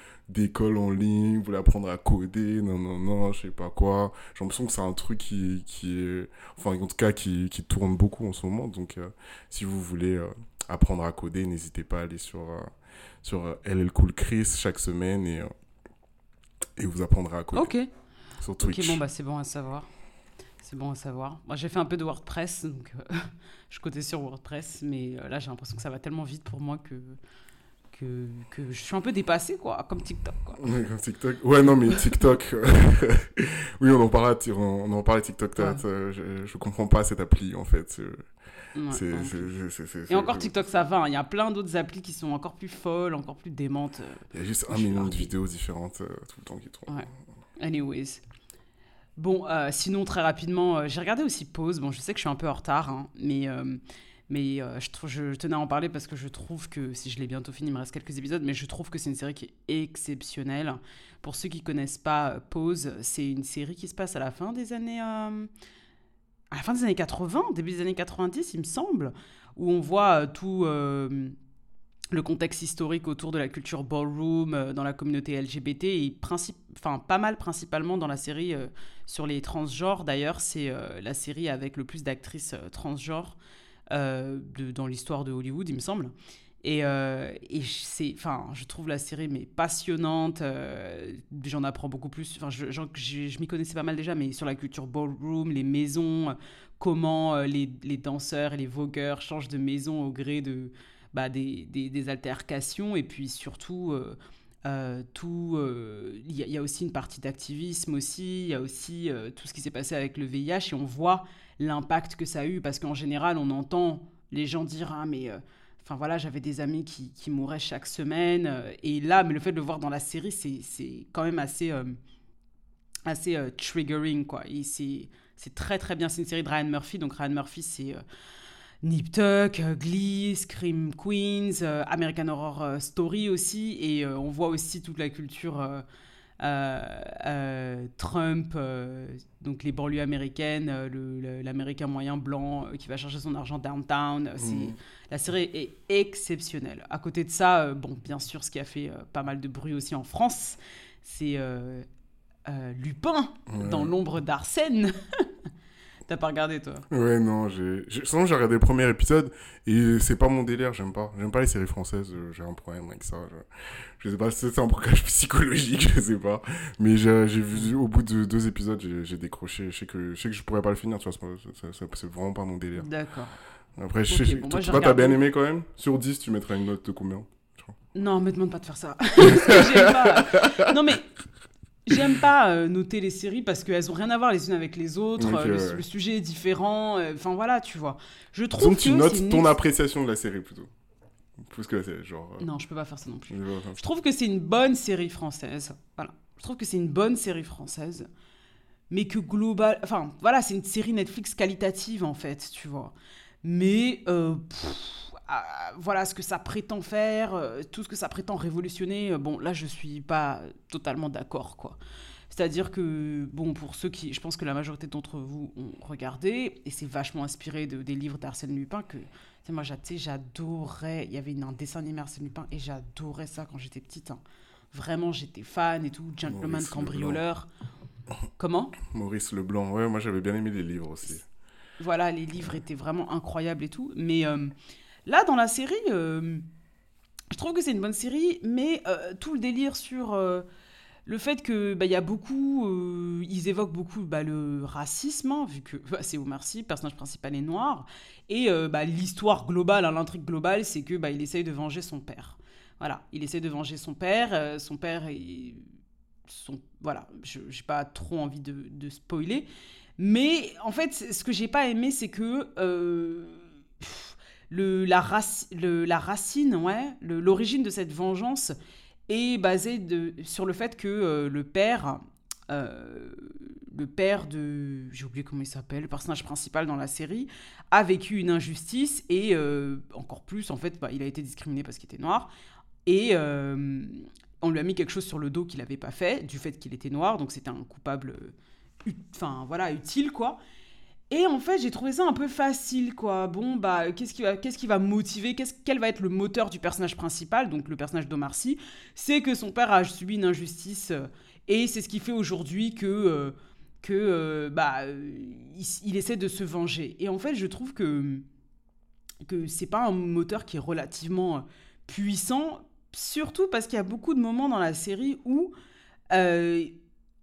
en ligne, vous voulez apprendre à coder, non, non, non, je sais pas quoi. J'ai l'impression que c'est un truc qui, qui est, enfin, en tout cas, qui, qui tourne beaucoup en ce moment. Donc, si vous voulez apprendre à coder, n'hésitez pas à aller sur, euh, sur euh, LL Cool Chris chaque semaine et, euh, et vous apprendrez à coder Ok. sur Twitch. Ok, bon, bah c'est bon à savoir. C'est bon à savoir. Moi, j'ai fait un peu de WordPress, donc euh, je cotais sur WordPress, mais euh, là, j'ai l'impression que ça va tellement vite pour moi que, que, que je suis un peu dépassée, quoi, comme TikTok, quoi. Ouais, comme TikTok. Ouais, non, mais TikTok. euh, oui, on en parlait, on en parlait TikTok. Ouais. Je, je comprends pas cette appli, en fait. Ouais, ouais. c'est- Et encore TikTok, ça va. hein. Il y a plein d'autres applis qui sont encore plus folles, encore plus démentes. euh. Il y a juste un million de vidéos différentes euh, tout le temps qui tournent. Ouais. Anyways. Bon, euh, sinon, très rapidement, euh, j'ai regardé aussi Pause. Bon, je sais que je suis un peu en retard, hein, mais, euh, mais euh, je, tenais à en parler parce que je trouve que, si je l'ai bientôt fini, il me reste quelques épisodes, mais je trouve que c'est une série qui est exceptionnelle. Pour ceux qui connaissent pas euh, Pause, c'est une série qui se passe à la fin des années... euh, à la fin des années 80, début des années 90, il me semble, où on voit tout... le contexte historique autour de la culture ballroom dans la communauté LGBT et enfin pas mal principalement dans la série sur les transgenres. D'ailleurs, c'est la série avec le plus d'actrices transgenres de- dans l'histoire de Hollywood, il me semble. Et, euh, c'est, enfin, je trouve la série mais passionnante. euh, j'en apprends beaucoup plus. Enfin, je, m'y connaissais pas mal déjà, mais sur la culture ballroom, les maisons, euh, comment euh, les, danseurs et les vogueurs changent de maison au gré de bah, des, altercations et puis surtout euh, euh, tout euh, il y, y a aussi une partie d'activisme aussi il y a aussi euh, tout ce qui s'est passé avec le VIH et on voit l'impact que ça a eu parce qu'en général on entend les gens dire ah mais euh, enfin voilà j'avais des amis qui, qui mouraient chaque semaine euh, et là mais le fait de le voir dans la série c'est quand même assez euh, assez euh, triggering quoi. C'est très très bien. C'est une série de Ryan Murphy donc Ryan Murphy c'est Nip Tuck, Glee, Scream Queens, American Horror Story aussi, et on voit aussi toute la culture Trump, euh, donc les banlieues américaines, euh, l'Américain moyen blanc euh, qui va chercher son argent downtown. euh, Mhm. La série est exceptionnelle. À côté de ça, euh, bon, bien sûr, ce qui a fait euh, pas mal de bruit aussi en France, c'est euh, euh, Lupin Ouais. dans l'ombre d'Arsène. T'as pas regardé toi Ouais, non, j'ai. Sinon, j'ai regardé le premier épisode et c'est pas mon délire, j'aime pas. J'aime pas les séries françaises, euh, j'ai un problème avec ça. Je, je sais pas si c'est un blocage psychologique, je sais pas. Mais j'ai vu, au bout de deux épisodes, j'ai décroché. Je sais, que, je sais que je pourrais pas le finir, tu vois, c'est vraiment pas mon délire. D'accord. Après, je Ok, sais, je- bon, toi, t'as bien aimé quand même? Sur 10, tu mettrais une note de combien Non, me demande pas de faire ça. Parce que j'aime pas. Non, mais j'aime pas euh, noter les séries parce qu'elles ont rien à voir les unes avec les autres. Ok, euh, le, ouais. le sujet est différent. euh, Enfin, voilà, tu vois. Je trouve Donc, que. tu c'est notes ton ex- appréciation de la série plutôt. Plus que série, genre. euh, Non, je peux pas faire ça non plus. je trouve que c'est une bonne série française. Voilà. Je trouve que c'est une bonne série française. Mais que global. Enfin, voilà, c'est une série Netflix qualitative, en fait, tu vois. Mais euh, voilà ce que ça prétend faire, euh, tout ce que ça prétend révolutionner. Euh, bon, là, je suis pas totalement d'accord, quoi. C'est-à-dire que, bon, pour ceux qui, je pense que la majorité d'entre vous ont regardé, et c'est vachement inspiré de, des livres d'Arsène Lupin, que, moi, j'adorais, il y avait un dessin animé Arsène Lupin, et j'adorais ça quand j'étais petite. Hein. Vraiment, j'étais fan et tout, Gentleman Cambrioleur. Comment? Maurice Leblanc, ouais, moi j'avais bien aimé les livres aussi. Voilà, les livres étaient vraiment incroyables et tout, mais euh, là, dans la série, euh, je trouve que c'est une bonne série, mais euh, tout le délire sur le fait que bah, y a beaucoup, euh, ils évoquent beaucoup bah, le racisme, hein, vu que bah, c'est Omar Sy, le personnage principal est noir, et euh, bah, l'histoire globale, hein, l'intrigue globale, c'est que il essaye de venger son père. Voilà, il essaye de venger son père. Euh, son père est, son, voilà, je pas trop envie de, spoiler, mais en fait, ce que j'ai pas aimé, c'est que la, racine, ouais, l'origine de cette vengeance est basé de, sur le fait que euh, le père, euh, le père de, j'ai oublié comment il s'appelle, le personnage principal dans la série, a vécu une injustice et euh, encore plus, en fait, bah, il a été discriminé parce qu'il était noir et on lui a mis quelque chose sur le dos qu'il n'avait pas fait du fait qu'il était noir, donc c'était un coupable, enfin voilà, utile quoi. Et en fait, j'ai trouvé ça un peu facile, quoi. Bon, bah, qu'est-ce qui va, qu'est-ce qui va motiver, qu'est-ce, quel va être le moteur du personnage principal, donc le personnage d'Omar Sy C'est que son père a subi une injustice, euh, et c'est ce qui fait aujourd'hui que, euh, que euh, bah, il, essaie de se venger. Et en fait, je trouve que, que c'est pas un moteur qui est relativement puissant, surtout parce qu'il y a beaucoup de moments dans la série où,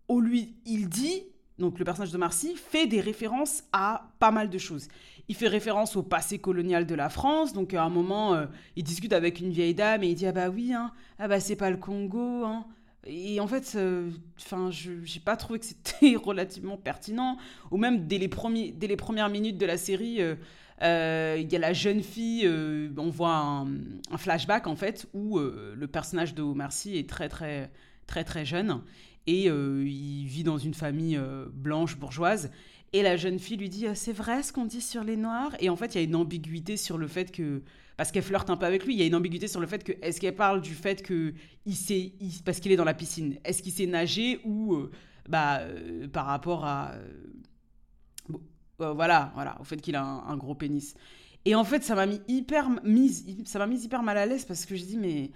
où lui, il dit donc le personnage de Marcy, fait des références à pas mal de choses. Il fait référence au passé colonial de la France, donc à un moment, euh, il discute avec une vieille dame et il dit Ah bah oui, hein, ah bah c'est pas le Congo, hein. Et en fait, euh, enfin, je j'ai pas trouvé que c'était relativement pertinent. Ou même dès les, premiers, dès les premières minutes de la série, euh, il y a la jeune fille, on voit un, un, flashback en fait, où le personnage de Marcy est très très très très jeune et euh, il vit dans une famille euh, blanche bourgeoise. Et la jeune fille lui dit ah, C'est vrai ce qu'on dit sur les Noirs? Et en fait, il y a une ambiguïté sur le fait que. Parce qu'elle flirte un peu avec lui, il y a une ambiguïté sur le fait que. Est-ce qu'elle parle du fait que. Il sait, parce qu'il est dans la piscine. Est-ce qu'il sait nager ou. Euh, bah, par rapport à. voilà, voilà, au fait qu'il a un, gros pénis. Et en fait, ça m'a mis hyper mise, ça m'a mis hyper mal à l'aise parce que j'ai dit mais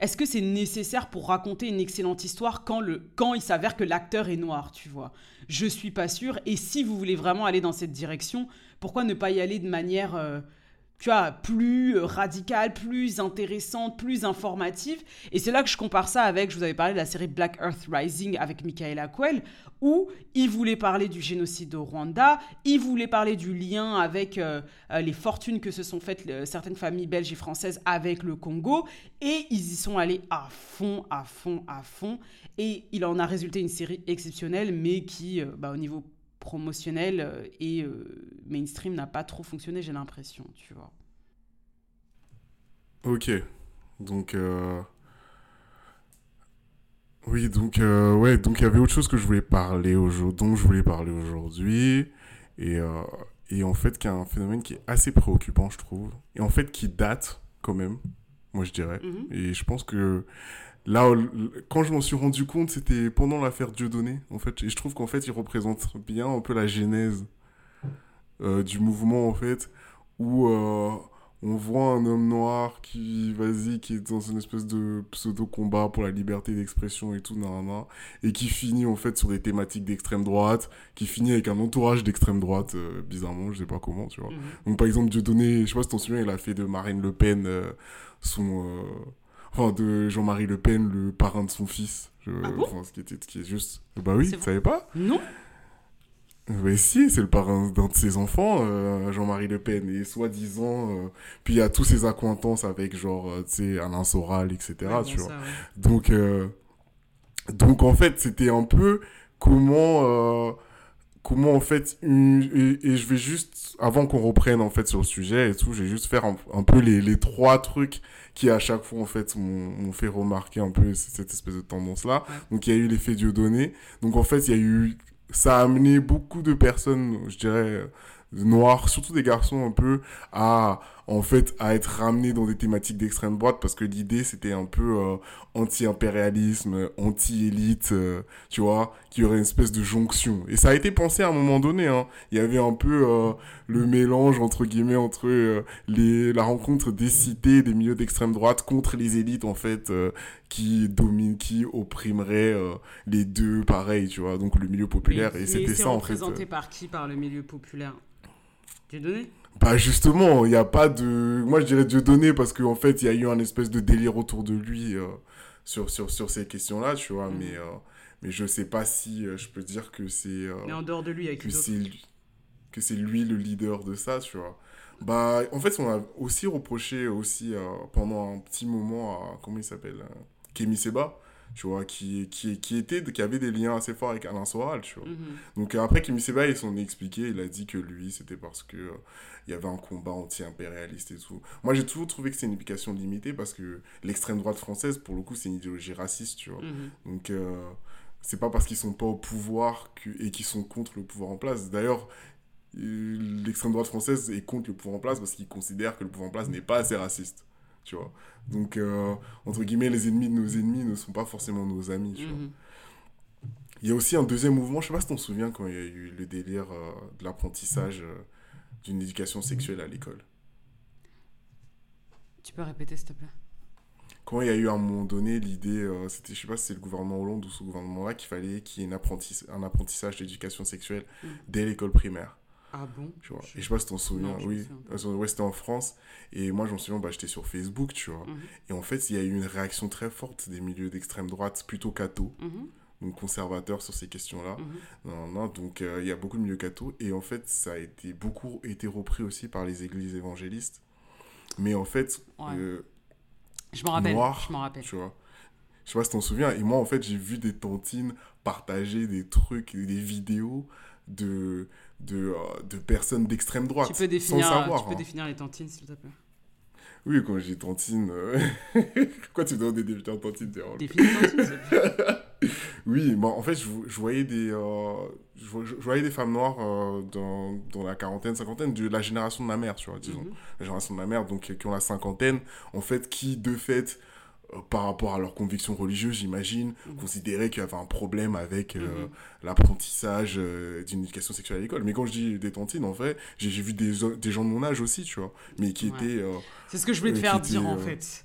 est-ce que c'est nécessaire pour raconter une excellente histoire quand, il s'avère que l'acteur est noir, tu vois? Je suis pas sûre. Et si vous voulez vraiment aller dans cette direction, pourquoi ne pas y aller de manière... Euh, tu vois, plus euh, radicale, plus intéressante, plus informative. Et c'est là que je compare ça avec, je vous avais parlé de la série Black Earth Rising avec Michaela Quell, où il voulait parler du génocide au Rwanda, il voulait parler du lien avec euh, euh, les fortunes que se sont faites certaines familles belges et françaises avec le Congo, et ils y sont allés à fond, à fond, à fond. Et il en a résulté une série exceptionnelle, mais qui, bah, au niveau promotionnel euh, et euh, mainstream n'a pas trop fonctionné, j'ai l'impression, tu vois. Ok. Donc. Euh, oui, donc, ouais, donc il y avait autre chose que je voulais parler aujourd'hui, dont je voulais parler aujourd'hui. Et, et en fait, qui est un phénomène qui est assez préoccupant, je trouve. Et en fait, qui date quand même, moi je dirais. Mm-hmm. Et je pense que Là, quand je m'en suis rendu compte, c'était pendant l'affaire Dieudonné, en fait. Et je trouve qu'en fait, il représente bien un peu la genèse euh, du mouvement, en fait, où euh, on voit un homme noir qui, vas-y, qui est dans une espèce de pseudo-combat pour la liberté d'expression et tout, nan, et qui finit, en fait, sur des thématiques d'extrême droite, qui finit avec un entourage d'extrême droite, euh, bizarrement, je sais pas comment, tu vois. Mhm. Donc, par exemple, Dieudonné, je sais pas si t'en souviens, il a fait de Marine Le Pen son enfin, de Jean-Marie Le Pen, le parrain de son fils. Je, ah bon ce qui, était, qui est juste. Bah oui, tu savais pas Non. Mais si, c'est le parrain d'un de ses enfants, euh, Jean-Marie Le Pen, et soi-disant, euh, puis il y a tous ses accointances avec genre, euh, tu sais, Alain Soral, etc., tu vois. Donc, donc en fait, c'était un peu comment, comment en fait, et, je vais juste, avant qu'on reprenne en fait sur le sujet et tout, je vais juste faire un, un peu les, les trois trucs qui à chaque fois en fait m'ont fait remarquer un peu cette espèce de tendance là. Donc il y a eu l'effet Dieudonné. Donc en fait il y a eu ça a amené beaucoup de personnes, je dirais noires, surtout des garçons un peu, à en fait à être ramené dans des thématiques d'extrême droite parce que l'idée c'était un peu euh, anti-impérialisme, anti-élite, euh, tu vois, qu'il y aurait une espèce de jonction. Et ça a été pensé à un moment donné, hein. Il y avait un peu euh, le mélange entre guillemets entre les la rencontre des cités, des milieux d'extrême droite contre les élites en fait qui dominent, qui opprimeraient les deux, pareil, tu vois, donc le milieu populaire. et c'était ça en fait. représenté par qui par le milieu populaire? Tu donné? Bah justement, il n'y a pas de... Moi je dirais donner parce qu'en en fait il y a eu un espèce de délire autour de lui euh, sur, sur, sur ces questions-là, tu vois, mm. mais, euh, mais je sais pas si euh, je peux dire que c'est... mais en dehors de lui, avec que c'est que c'est lui le leader de ça, tu vois. Bah en fait on a aussi reproché aussi pendant un petit moment à... Comment il s'appelle Kémy Seba tu vois, qui, qui, qui, était, qui avait des liens assez forts avec Alain Soral, tu vois. Mhm. Donc après, Kimi Seba, il s'en est expliqué, il a dit que lui, c'était parce que euh, il y avait un combat anti-impérialiste et tout. Moi, j'ai toujours trouvé que c'est une éducation limitée parce que l'extrême droite française, pour le coup, c'est une idéologie raciste, tu vois. Mhm. Donc, euh, c'est pas parce qu'ils sont pas au pouvoir que, et qu'ils sont contre le pouvoir en place. D'ailleurs, euh, l'extrême droite française est contre le pouvoir en place parce qu'ils considèrent que le pouvoir en place n'est pas assez raciste tu vois. Donc, euh, entre guillemets, les ennemis de nos ennemis ne sont pas forcément nos amis, tu vois. Mhm. Il y a aussi un deuxième mouvement, je sais pas si tu te souviens quand il y a eu le délire euh, de l'apprentissage euh, d'une éducation sexuelle à l'école. Tu peux répéter, s'il te plaît? Quand il y a eu à un moment donné l'idée, c'était, je sais pas si c'est le gouvernement Hollande ou ce gouvernement-là, qu'il fallait qu'il y ait un apprentissage d'éducation sexuelle mhm. dès l'école primaire. Ah bon tu vois. Et je sais pas si t'en souviens, oui. Ouais, c'était en France. Et moi, je me souviens, bah, j'étais sur Facebook, tu vois. Mhm. Et en fait, il y a eu une réaction très forte des milieux d'extrême droite, plutôt catho. Mhm. Donc conservateurs sur ces questions-là. Mhm. Non, non, donc euh, il y a beaucoup de milieux catho. Et en fait, ça a été beaucoup été repris aussi par les églises évangélistes. Mais en fait, euh, je m'en rappelle. je m'en rappelle. Tu vois. Je sais pas si t'en souviens. Et moi, en fait, j'ai vu des tantines partager des trucs, des vidéos de, de, euh, de personnes d'extrême droite. Tu peux définir, sans savoir, tu peux hein. définir les tantines, s'il te plaît. Oui, quand j'ai tantine. Euh... Quoi, tu me demandes des définitions de tantine Définis tantine, Oui, bon, en fait, je, je voyais des, euh, je, voyais des femmes noires euh, dans, dans, la quarantaine, cinquantaine, de la génération de ma mère, tu vois, disons. Mhm. La génération de ma mère, donc qui ont la cinquantaine, en fait, qui, de fait, euh, par rapport à leurs convictions religieuses, j'imagine, mmh. considéraient qu'il y avait un problème avec euh, mmh. l'apprentissage euh, d'une éducation sexuelle à l'école. Mais quand je dis des tantines, en fait, j'ai vu des, des, gens de mon âge aussi, tu vois, mais qui étaient... C'est ce que je voulais te faire dire, en fait.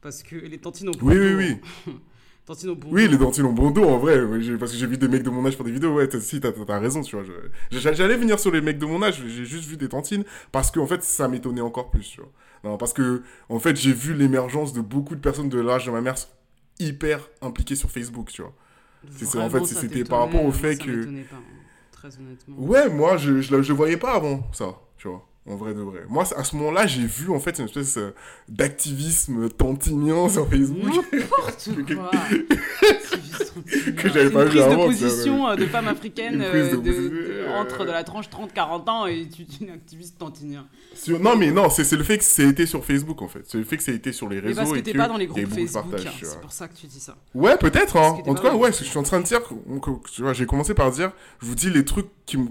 Parce que les tantines ont Oui, oui, oui. tantines au bon Oui, les tantines ont bon dos, en vrai. Parce que j'ai vu des mecs de mon âge faire des vidéos. Ouais, si, t'as as raison, tu vois. J'allais venir sur les mecs de mon âge, j'ai juste vu des tantines parce qu'en en fait, ça m'étonnait encore plus, tu vois. Non, parce que, en fait, j'ai vu l'émergence de beaucoup de personnes de l'âge de ma mère hyper impliquées sur Facebook, tu vois. C'est, en fait, c'était par rapport au fait que. Pas, hein, très honnêtement. Ouais, moi, je, je, je voyais pas avant ça, tu vois. En vrai de vrai. Moi, à ce moment-là, j'ai vu en fait une espèce euh, d'activisme tantinien sur Facebook. N'importe quoi. que j'avais pas vu avant. Une prise de position de femme africaine euh, de, entre de la tranche 30-40 ans et tu es une activiste tantinien. non, mais non, c'est le fait que ça a été sur Facebook en fait. C'est le fait que ça a été sur les réseaux. Mais parce que t'es pas dans les groupes Facebook. Hein, c'est pour ça que tu dis ça. Ouais, peut-être. Hein. En tout cas, ouais, je suis en train de dire. J'ai commencé par dire, je vous dis les trucs qui me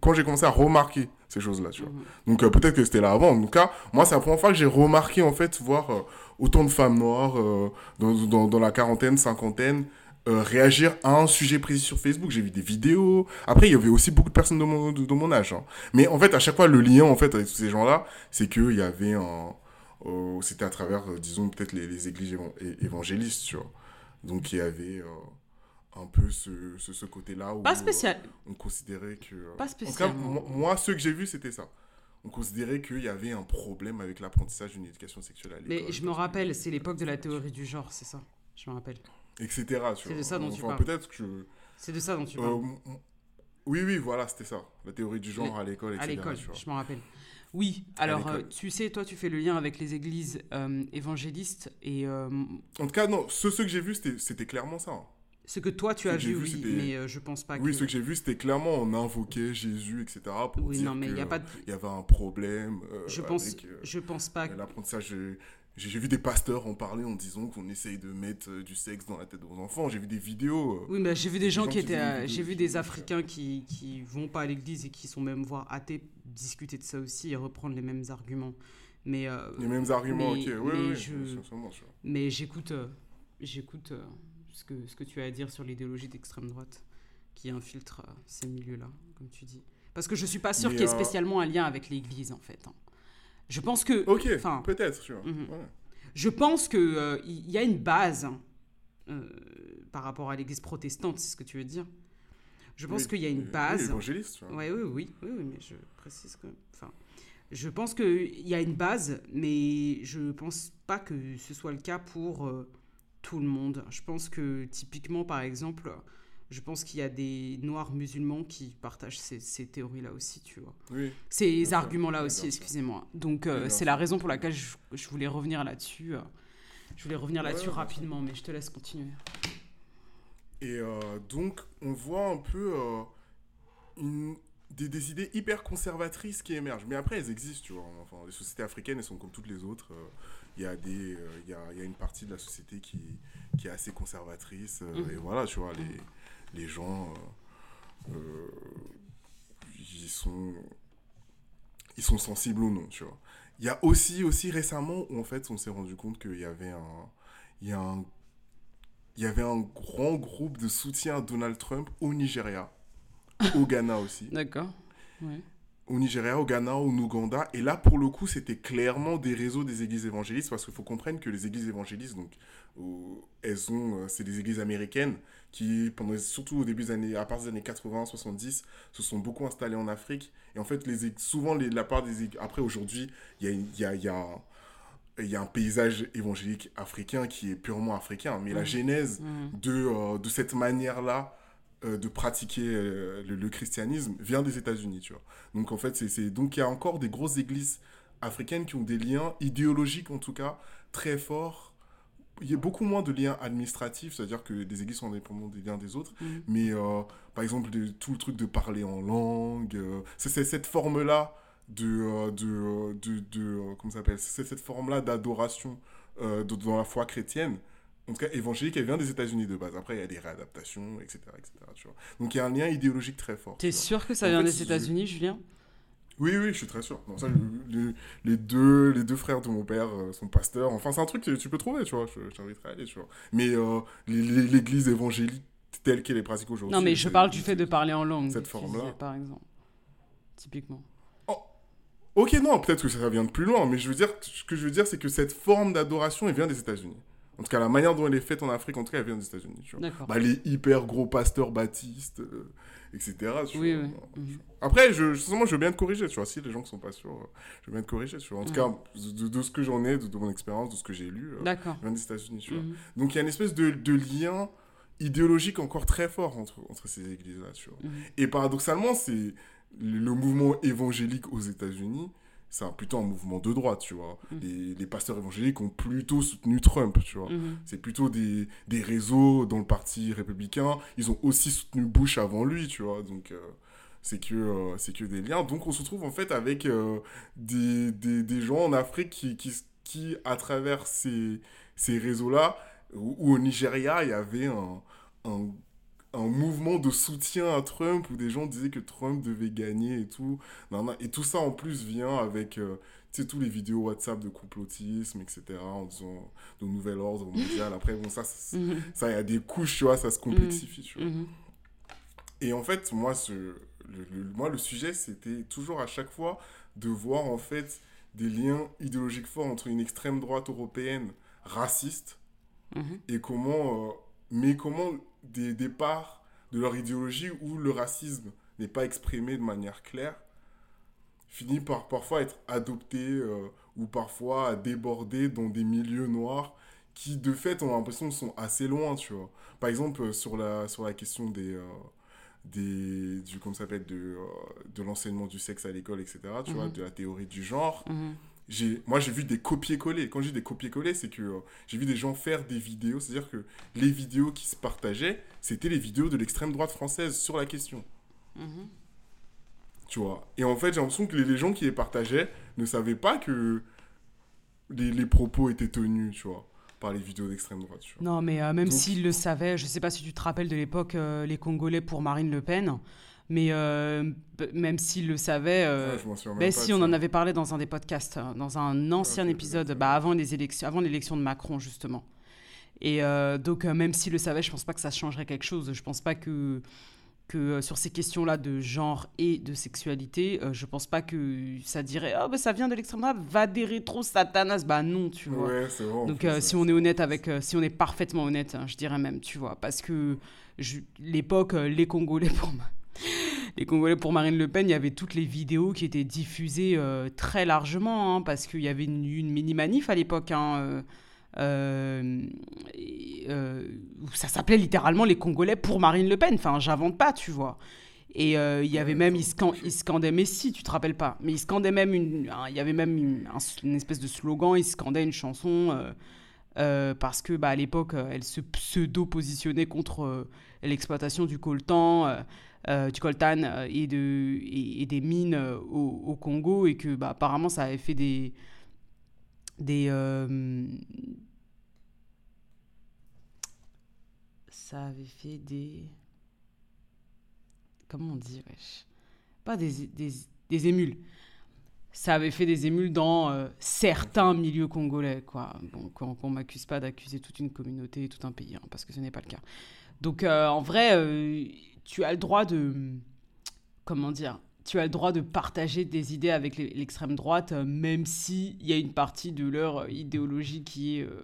quand j'ai commencé à remarquer ces choses-là, tu vois. Mhm. Donc euh, peut-être que c'était là avant. En tout cas, moi, c'est la première fois que j'ai remarqué, en fait, voir euh, autant de femmes noires euh, dans, dans, dans, la quarantaine, cinquantaine, réagir à un sujet précis sur Facebook. J'ai vu des vidéos. Après, il y avait aussi beaucoup de personnes de mon, de, mon âge. Hein. Mais en fait, à chaque fois, le lien, en fait, avec tous ces gens-là, c'est qu'il y avait un... c'était à travers, disons, peut-être les, les, églises évangélistes, tu vois. Donc, il y avait un peu ce, ce, côté-là où pas spécial. on considérait que... Pas. En tout cas, moi, ce que j'ai vu, c'était ça. On considérait qu'il y avait un problème avec l'apprentissage d'une éducation sexuelle à l'école. Mais je me rappelle, c'est l'époque de la théorie du genre, c'est ça. Je me rappelle. Etc. C'est de ça dont tu parles. Peut-être que... C'est de ça dont tu parles. Euh, oui, oui, voilà, c'était ça. La théorie du genre à l'école, etc. À l'école, je me rappelle. Oui, alors euh, tu sais, toi tu fais le lien avec les églises euh, évangélistes et... En tout cas, non, ce, ce que j'ai vu, c'était clairement ça. Hein. Ce que toi tu as vu, oui, mais euh, je pense pas que. Oui, ce que j'ai vu, c'était clairement on invoquait Jésus, etc. Pour oui, dire non, mais il y a pas y avait un problème. Euh, je pense, euh, je pense pas. L'apprentissage. J'ai vu des pasteurs en parler en disant qu'on essaye de mettre du sexe dans la tête de vos enfants. J'ai vu des vidéos. oui, mais j'ai vu des gens qui étaient. J'ai vu des Africains qui, qui vont pas à l'église et qui sont même voir athées discuter de ça aussi et reprendre les mêmes arguments. Mais, euh, Les mêmes arguments, mais- ok. Oui, mais oui, je- mais j'écoute euh, j'écoute euh, ce, que, ce que tu as à dire sur l'idéologie d'extrême droite qui infiltre euh, ces milieux-là, comme tu dis. Parce que je suis pas sûre Mais, qu'il y ait euh, spécialement un lien avec l'Église, en fait. hein. Je pense que... Ok, peut-être, tu vois. Mhm. Ouais. Je pense qu'il il y a une base hein, euh, par rapport à l'église protestante, c'est ce que tu veux dire. Je pense Oui, qu'il y a une base. Oui, évangéliste, tu vois. Ouais, oui, oui, oui, oui, mais je précise que. Enfin, je pense qu'il y a une base, mais je pense pas que ce soit le cas pour euh, tout le monde. Je pense que typiquement, par exemple, je pense qu'il y a des noirs musulmans qui partagent ces, ces théories-là aussi, tu vois. Oui. Ces arguments-là aussi, excusez-moi. Donc, euh, c'est la raison pour laquelle je, je voulais revenir là-dessus. euh. Je voulais revenir là-dessus sûr. rapidement, mais je te laisse continuer. Et euh, donc, on voit un peu euh, une- des, des idées hyper conservatrices qui émergent. Mais après, elles existent, tu vois. Enfin, les sociétés africaines, elles sont comme toutes les autres. Il y, a des, euh, il y, a, il y a une partie de la société qui, qui est assez conservatrice. euh, Mhm. Et voilà, tu vois, les, les gens, euh, ils, sont, ils sont sensibles ou non, tu vois. Il y a aussi, aussi récemment où, en fait, on s'est rendu compte qu'il y avait un... Il y a un il y avait un grand groupe de soutien à Donald Trump au Nigeria, au Ghana aussi. D'accord. Ouais. Au Nigeria, au Ghana, au Ouganda. Et là, pour le coup, c'était clairement des réseaux des églises évangélistes, parce qu'il faut comprendre que les églises évangélistes, donc, euh, elles ont, euh, c'est des églises américaines qui, pendant, surtout au début des années, à partir des années 80, 70, se sont beaucoup installées en Afrique. Et en fait, les, souvent, les, la part des églises, après aujourd'hui, il y a, y a, y a il y a un paysage évangélique africain qui est purement africain, mais la Mhm. genèse Mhm. de, euh, de cette manière-là euh, de pratiquer euh, le, le christianisme vient des États-Unis, tu vois. Donc en fait, c'est- donc il y a encore des grosses églises africaines qui ont des liens idéologiques en tout cas très forts. Il y a beaucoup moins de liens administratifs, c'est-à-dire que des églises sont indépendantes des liens des autres, Mhm. mais euh, par exemple de- tout le truc de parler en langue, c'est cette forme-là de, euh, de, de, de, euh, comment s'appelle? C'est cette forme-là d'adoration euh, de- dans la foi chrétienne en tout cas évangélique, elle vient des États-Unis de base. Après, il y a des réadaptations, etc. etc. tu vois. Donc il y a un lien idéologique très fort. T'es sûr que ça En vient fait, des États-Unis, Julien? Oui, oui, je suis très sûr. Non, ça, le- le- les, deux, les deux frères de mon père euh, sont pasteurs. Enfin, c'est un truc que tu peux trouver, tu vois. Je, je t'inviterai à aller, tu vois. Mais euh, l'église évangélique telle qu'elle est pratiquée aujourd'hui. Non, mais je parle du fait de parler en langue. cette forme-là. Par exemple. Typiquement. Ok, non, peut-être que ça vient de plus loin, mais je veux dire, ce que je veux dire, c'est que cette forme d'adoration, elle vient des États-Unis. En tout cas, la manière dont elle est faite en Afrique, en tout cas, elle vient des États-Unis. tu vois. Bah, les hyper gros pasteurs baptistes, euh, etc. tu oui, vois. oui. Mhm. Après, je, justement, je veux bien te corriger, tu vois. Si les gens qui sont pas sûrs, euh, je veux bien te corriger, tu vois. En tout Mhm. cas, de, de ce que j'en ai, de, de mon expérience, de ce que j'ai lu, euh, elle vient des États-Unis, tu vois. Mhm. Donc, il y a une espèce de, de lien idéologique encore très fort entre, entre ces églises-là, tu vois. Et paradoxalement, c'est le, le mouvement évangélique aux États-Unis, c'est un- plutôt un mouvement de droite, tu vois. Mhm. Les, les pasteurs évangéliques ont plutôt soutenu Trump, tu vois. Mhm. C'est plutôt des, des réseaux dans le parti républicain. Ils ont aussi soutenu Bush avant lui, tu vois. Donc, euh, c'est que, euh, c'est que des liens. Donc, on se retrouve en fait avec euh, des, des, des gens en Afrique qui, qui, qui à travers ces, ces réseaux-là, ou ou au Nigeria, il y avait un, un, un mouvement de soutien à Trump où des gens disaient que Trump devait gagner et tout. Et tout ça en plus vient avec euh, tu sais, tous les vidéos WhatsApp de complotisme, etc. En disant de nouvel ordre mondial. Après, bon, ça, ça, Mhm. ça, il y a des couches, tu vois, ça se complexifie, tu vois. Mhm. Et en fait, moi, ce, le, le- moi, le sujet, c'était toujours à chaque fois de voir, en fait, des liens idéologiques forts entre une extrême droite européenne raciste Mhm. et comment, euh, mais comment des, des parts de leur idéologie où le racisme n'est pas exprimé de manière claire finit par parfois être adopté euh, ou parfois déborder dans des milieux noirs qui de fait on a l'impression sont assez loin tu vois par exemple euh, sur la sur la question des euh, des du comment s'appelle de euh, de l'enseignement du sexe à l'école etc tu vois Mhm. de la théorie du genre Mhm. J'ai moi j'ai vu des copier-coller quand dis des copier-coller c'est que euh, j'ai vu des gens faire des vidéos c'est à dire que les vidéos qui se partageaient c'était les vidéos de l'extrême droite française sur la question Mhm. tu vois et en fait j'ai l'impression que les, gens qui les partageaient ne savaient pas que les, les propos étaient tenus tu vois par les vidéos d'extrême droite tu vois. Non, mais euh, même s'ils le savaient, je sais pas si tu te rappelles de l'époque, euh, les Congolais pour Marine Le Pen, Mais euh, même s'il le savait, euh, Ouais, ben si, on ça. en avait parlé dans un des podcasts, euh, dans un ancien épisode, bah, avant les élections, avant l'élection de Macron justement. Et euh, donc même s'il le savait, je pense pas que ça changerait quelque chose. Je pense pas que que sur ces questions-là de genre et de sexualité, je pense pas que ça dirait oh bah ça vient de l'extrême droite, va des rétro satanas, bah non, tu vois. Ouais, Donc si on est honnête avec, si on est parfaitement honnête, hein, je dirais même, tu vois, parce que l'époque, les Congolais pour ma- les Congolais pour Marine Le Pen, il y avait toutes les vidéos qui étaient diffusées euh, très largement, hein, parce qu'il y avait une, une mini manif à l'époque. hein, euh, euh, ça s'appelait littéralement les Congolais pour Marine Le Pen. Enfin, j'invente pas, tu vois. Et il y avait même, ils, scan- ils scandaient Messi, tu te rappelles pas Mais ils scandaient même une, un- il y avait même une, un- une espèce de slogan, ils scandaient une chanson parce que bah, à l'époque, elle se pseudo-positionnait contre l'exploitation du coltan, du coltan euh, et, de, et, et des mines euh, au, au Congo et que bah, apparemment ça avait fait des des euh, ça avait fait des comment on dit wesh? Pas des, des, des émules. Ça avait fait des émules dans euh, certains milieux congolais quoi. Bon qu'on qu'on m'accuse pas d'accuser toute une communauté tout un pays hein, parce que ce n'est pas le cas. Donc euh, en vrai euh, tu as le droit de comment dire tu as le droit de partager des idées avec l'extrême droite, euh, même s'il y a une partie de leur euh, idéologie qui est euh,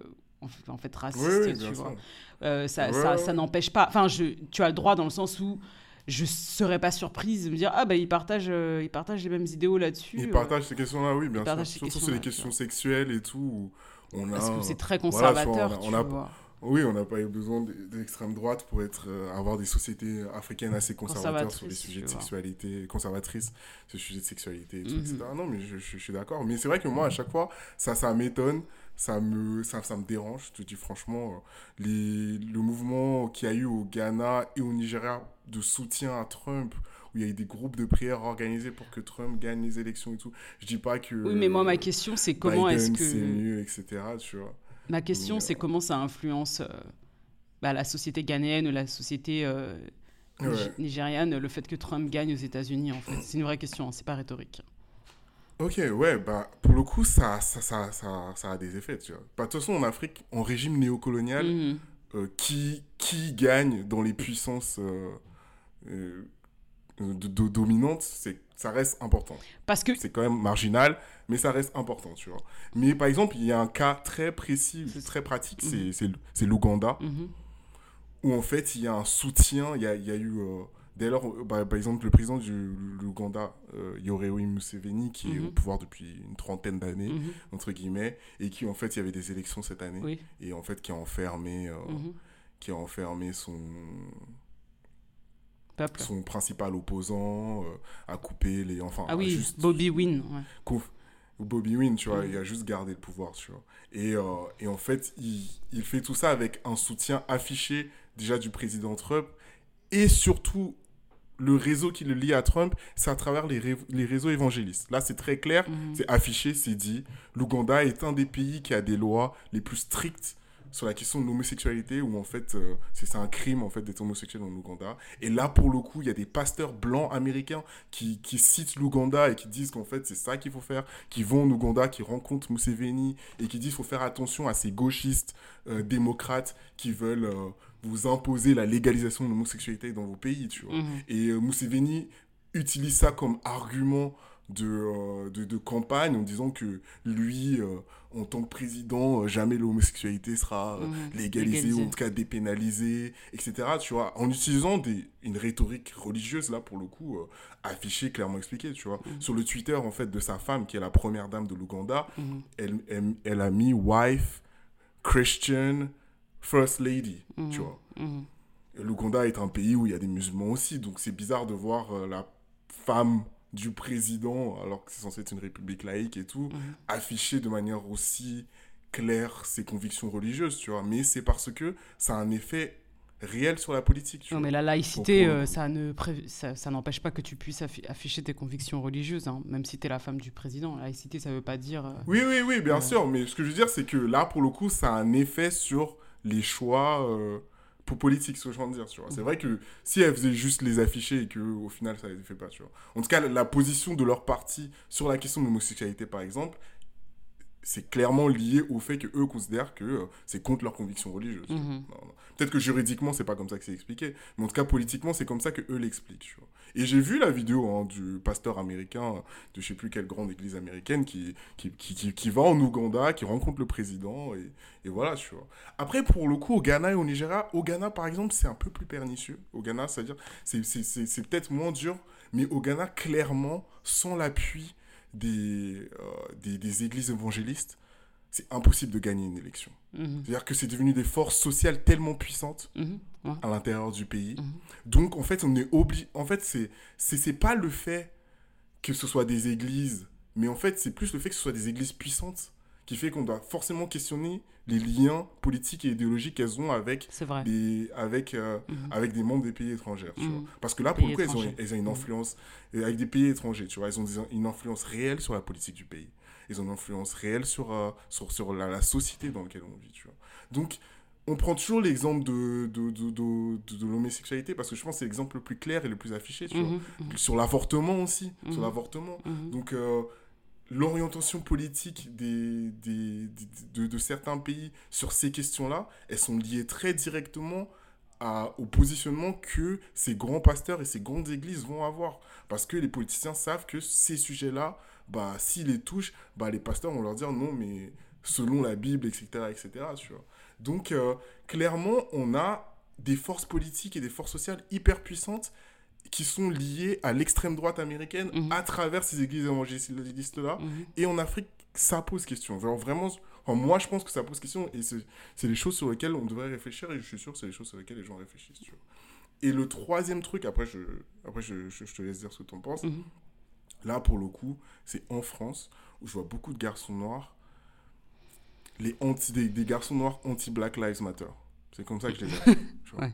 en fait, raciste, Oui, oui, tu vois. Euh, ça, Ouais, ça, ouais. ça n'empêche pas. Enfin, je, tu as le droit dans le sens où je serais pas surprise de me dire ah bah ils partagent, euh, ils partagent les mêmes idéaux là-dessus. Ils euh, partagent ces questions-là, oui, bien sûr. Surtout sur questions-là, les questions sexuelles et tout. On a... parce que c'est très voilà, conservateur, on a- tu on a-. Oui, on n'a pas eu besoin de, de l'extrême droite pour être, euh, avoir des sociétés africaines assez conservateurs sur les Conservatrices, sujets de sexualité, conservatrices sur les sujets de sexualité et tout, Mhm. etc. Non, mais je, je- je suis d'accord. Mais c'est vrai que moi, à chaque fois, ça, ça m'étonne, ça me, ça, ça me dérange. Je te dis franchement, euh, les, le mouvement qu'il y a eu au Ghana et au Nigeria de soutien à Trump, où il y a eu des groupes de prières organisés pour que Trump gagne les élections et tout. Je dis pas que. Oui, mais moi ma question c'est comment est-ce Biden, c'est que mieux, etc. Tu vois. Ma question c'est euh, comment ça influence euh, bah, la société ghanéenne, la société euh, Ouais. Nigériane, le fait que Trump gagne aux États-Unis en fait? C'est une vraie question, hein, c'est pas rhétorique. Ok, ouais, bah, pour le coup, ça, ça, ça, ça, ça a des effets, tu vois. Bah, de toute façon, en Afrique, en régime néocolonial, Mhm. euh, qui, qui gagne dans les puissances euh, euh, de, de- dominantes, c'est, ça reste important. Parce que C'est quand même marginal, mais ça reste important, tu vois. Mais par exemple, il y a un cas très précis, très pratique, Mhm. c'est, l'Ouganda, Mhm. où en fait, il y a un soutien, il y a, il y a eu... euh, Dès lors, euh, bah, par exemple, le président du l'Ouganda, euh, Yoweri Museveni, qui est Mhm. au pouvoir depuis une trentaine d'années, Mhm. entre guillemets, et qui en fait il y avait des élections cette année, Oui. et en fait qui a enfermé, euh, Mhm. qui a enfermé son, Peuple. son principal opposant, euh, a coupé les, enfin, Ah oui, juste Bobby Win. ouais. conf- Bobby Win, tu vois, il a juste gardé le pouvoir, tu vois. Et, euh, et en fait, il, il fait tout ça avec un soutien affiché déjà du président Trump, et surtout le réseau qui le lie à Trump, c'est à travers les, ré- les réseaux évangélistes. Là, c'est très clair, Mhm. c'est affiché, c'est dit. L'Ouganda est un des pays qui a des lois les plus strictes sur la question de l'homosexualité, où en fait, euh, c'est un crime en fait d'être homosexuel en Ouganda. Et là, pour le coup, il y a des pasteurs blancs américains qui, qui citent l'Ouganda et qui disent qu'en fait, c'est ça qu'il faut faire, qui vont en Ouganda, qui rencontrent Museveni et qui disent qu'il faut faire attention à ces gauchistes euh, démocrates qui veulent euh, vous imposer la légalisation de l'homosexualité dans vos pays, tu vois. Mhm. Et Museveni utilise ça comme argument de, euh, de, de campagne en disant que lui, euh, en tant que président, euh, jamais l'homosexualité sera Mhm. légalisée Légalisée. ou en tout cas dépénalisée, etc. Tu vois, en utilisant des, une rhétorique religieuse, là, pour le coup, euh, affichée, clairement expliquée, tu vois. Mhm. Sur le Twitter, en fait, de sa femme, qui est la première dame de l'Ouganda, Mhm. elle, elle, elle a mis wife, Christian, first lady, tu vois. L'Ouganda est un pays où il y a des musulmans aussi, donc c'est bizarre de voir la femme du président, alors que c'est censé être une république laïque et tout, Mhm. afficher de manière aussi claire ses convictions religieuses, tu vois. Mais c'est parce que ça a un effet réel sur la politique, tu Non, vois. mais la laïcité, euh, ça ne pré- ça, ça n'empêche pas que tu puisses affi- afficher tes convictions religieuses, hein, même si tu es la femme du président. La laïcité, ça veut pas dire. euh, Oui, oui, oui, bien Ouais. sûr, mais ce que je veux dire, c'est que là, pour le coup, ça a un effet sur les choix euh, politique, ce que je veux dire, tu vois. C'est vrai que si elles faisaient juste les afficher et que au final ça les fait pas, tu vois. En tout cas, la position de leur parti sur la question de l'homosexualité, par exemple, c'est clairement lié au fait que eux considèrent que euh, c'est contre leurs convictions religieuses. Mhm. Peut-être que juridiquement c'est pas comme ça que c'est expliqué, mais en tout cas politiquement c'est comme ça que eux l'expliquent. Et j'ai vu la vidéo hein, du pasteur américain de je sais plus quelle grande église américaine qui qui, qui, qui, va en Ouganda, qui rencontre le président et, et, voilà, tu vois. Après pour le coup au Ghana et au Nigeria, au Ghana par exemple c'est un peu plus pernicieux. Au Ghana c'est-à-dire c'est peut-être moins dur, mais au Ghana clairement sans l'appui des, euh, des, des, églises évangélistes, c'est impossible de gagner une élection. Mhm. C'est-à-dire que c'est devenu des forces sociales tellement puissantes Mhm. Ouais. à l'intérieur du pays. Mhm. Donc, en fait, on est obligé. En fait, c'est c'est pas le fait que ce soit des églises, mais en fait, c'est plus le fait que ce soit des églises puissantes qui fait qu'on doit forcément questionner les liens politiques et idéologiques qu'elles ont avec des, avec, euh, Mhm. avec des membres des pays étrangers. tu Mhm. vois. Parce que là, pour le coup, elles ont, elles ont une Mhm. influence avec des pays étrangers. Tu vois, elles ont des- une influence réelle sur la politique du pays. Elles ont une influence réelle sur, euh, sur, sur la, la société dans laquelle on vit. Tu vois. Donc, on prend toujours l'exemple de, de, de, de, l'homosexualité parce que je pense que c'est l'exemple le plus clair et le plus affiché. Tu vois. Sur l'avortement aussi. Sur l'avortement. Donc, euh, l'orientation politique des, des, de, certains pays sur ces questions-là, elles sont liées très directement à, au positionnement que ces grands pasteurs et ces grandes églises vont avoir. Parce que les politiciens savent que ces sujets-là, bah, s'ils les touchent, bah, les pasteurs vont leur dire non, mais selon la Bible, etc. etc. Donc, euh, clairement, on a des forces politiques et des forces sociales hyper puissantes qui sont liées à l'extrême droite américaine Mhm. à travers ces églises évangélistes-là. Mhm. Et en Afrique, ça pose question. Genre vraiment, moi je pense que ça pose question et c'est des choses sur lesquelles on devrait réfléchir et je suis sûr que c'est des choses sur lesquelles les gens réfléchissent. tu vois. Et le troisième truc, après je, après je, je, je te laisse dire ce que tu en penses, Mhm. là pour le coup, c'est en France où je vois beaucoup de garçons noirs, les anti, des, des garçons noirs anti-Black Lives Matter. C'est comme ça que je les appelle. Ouais.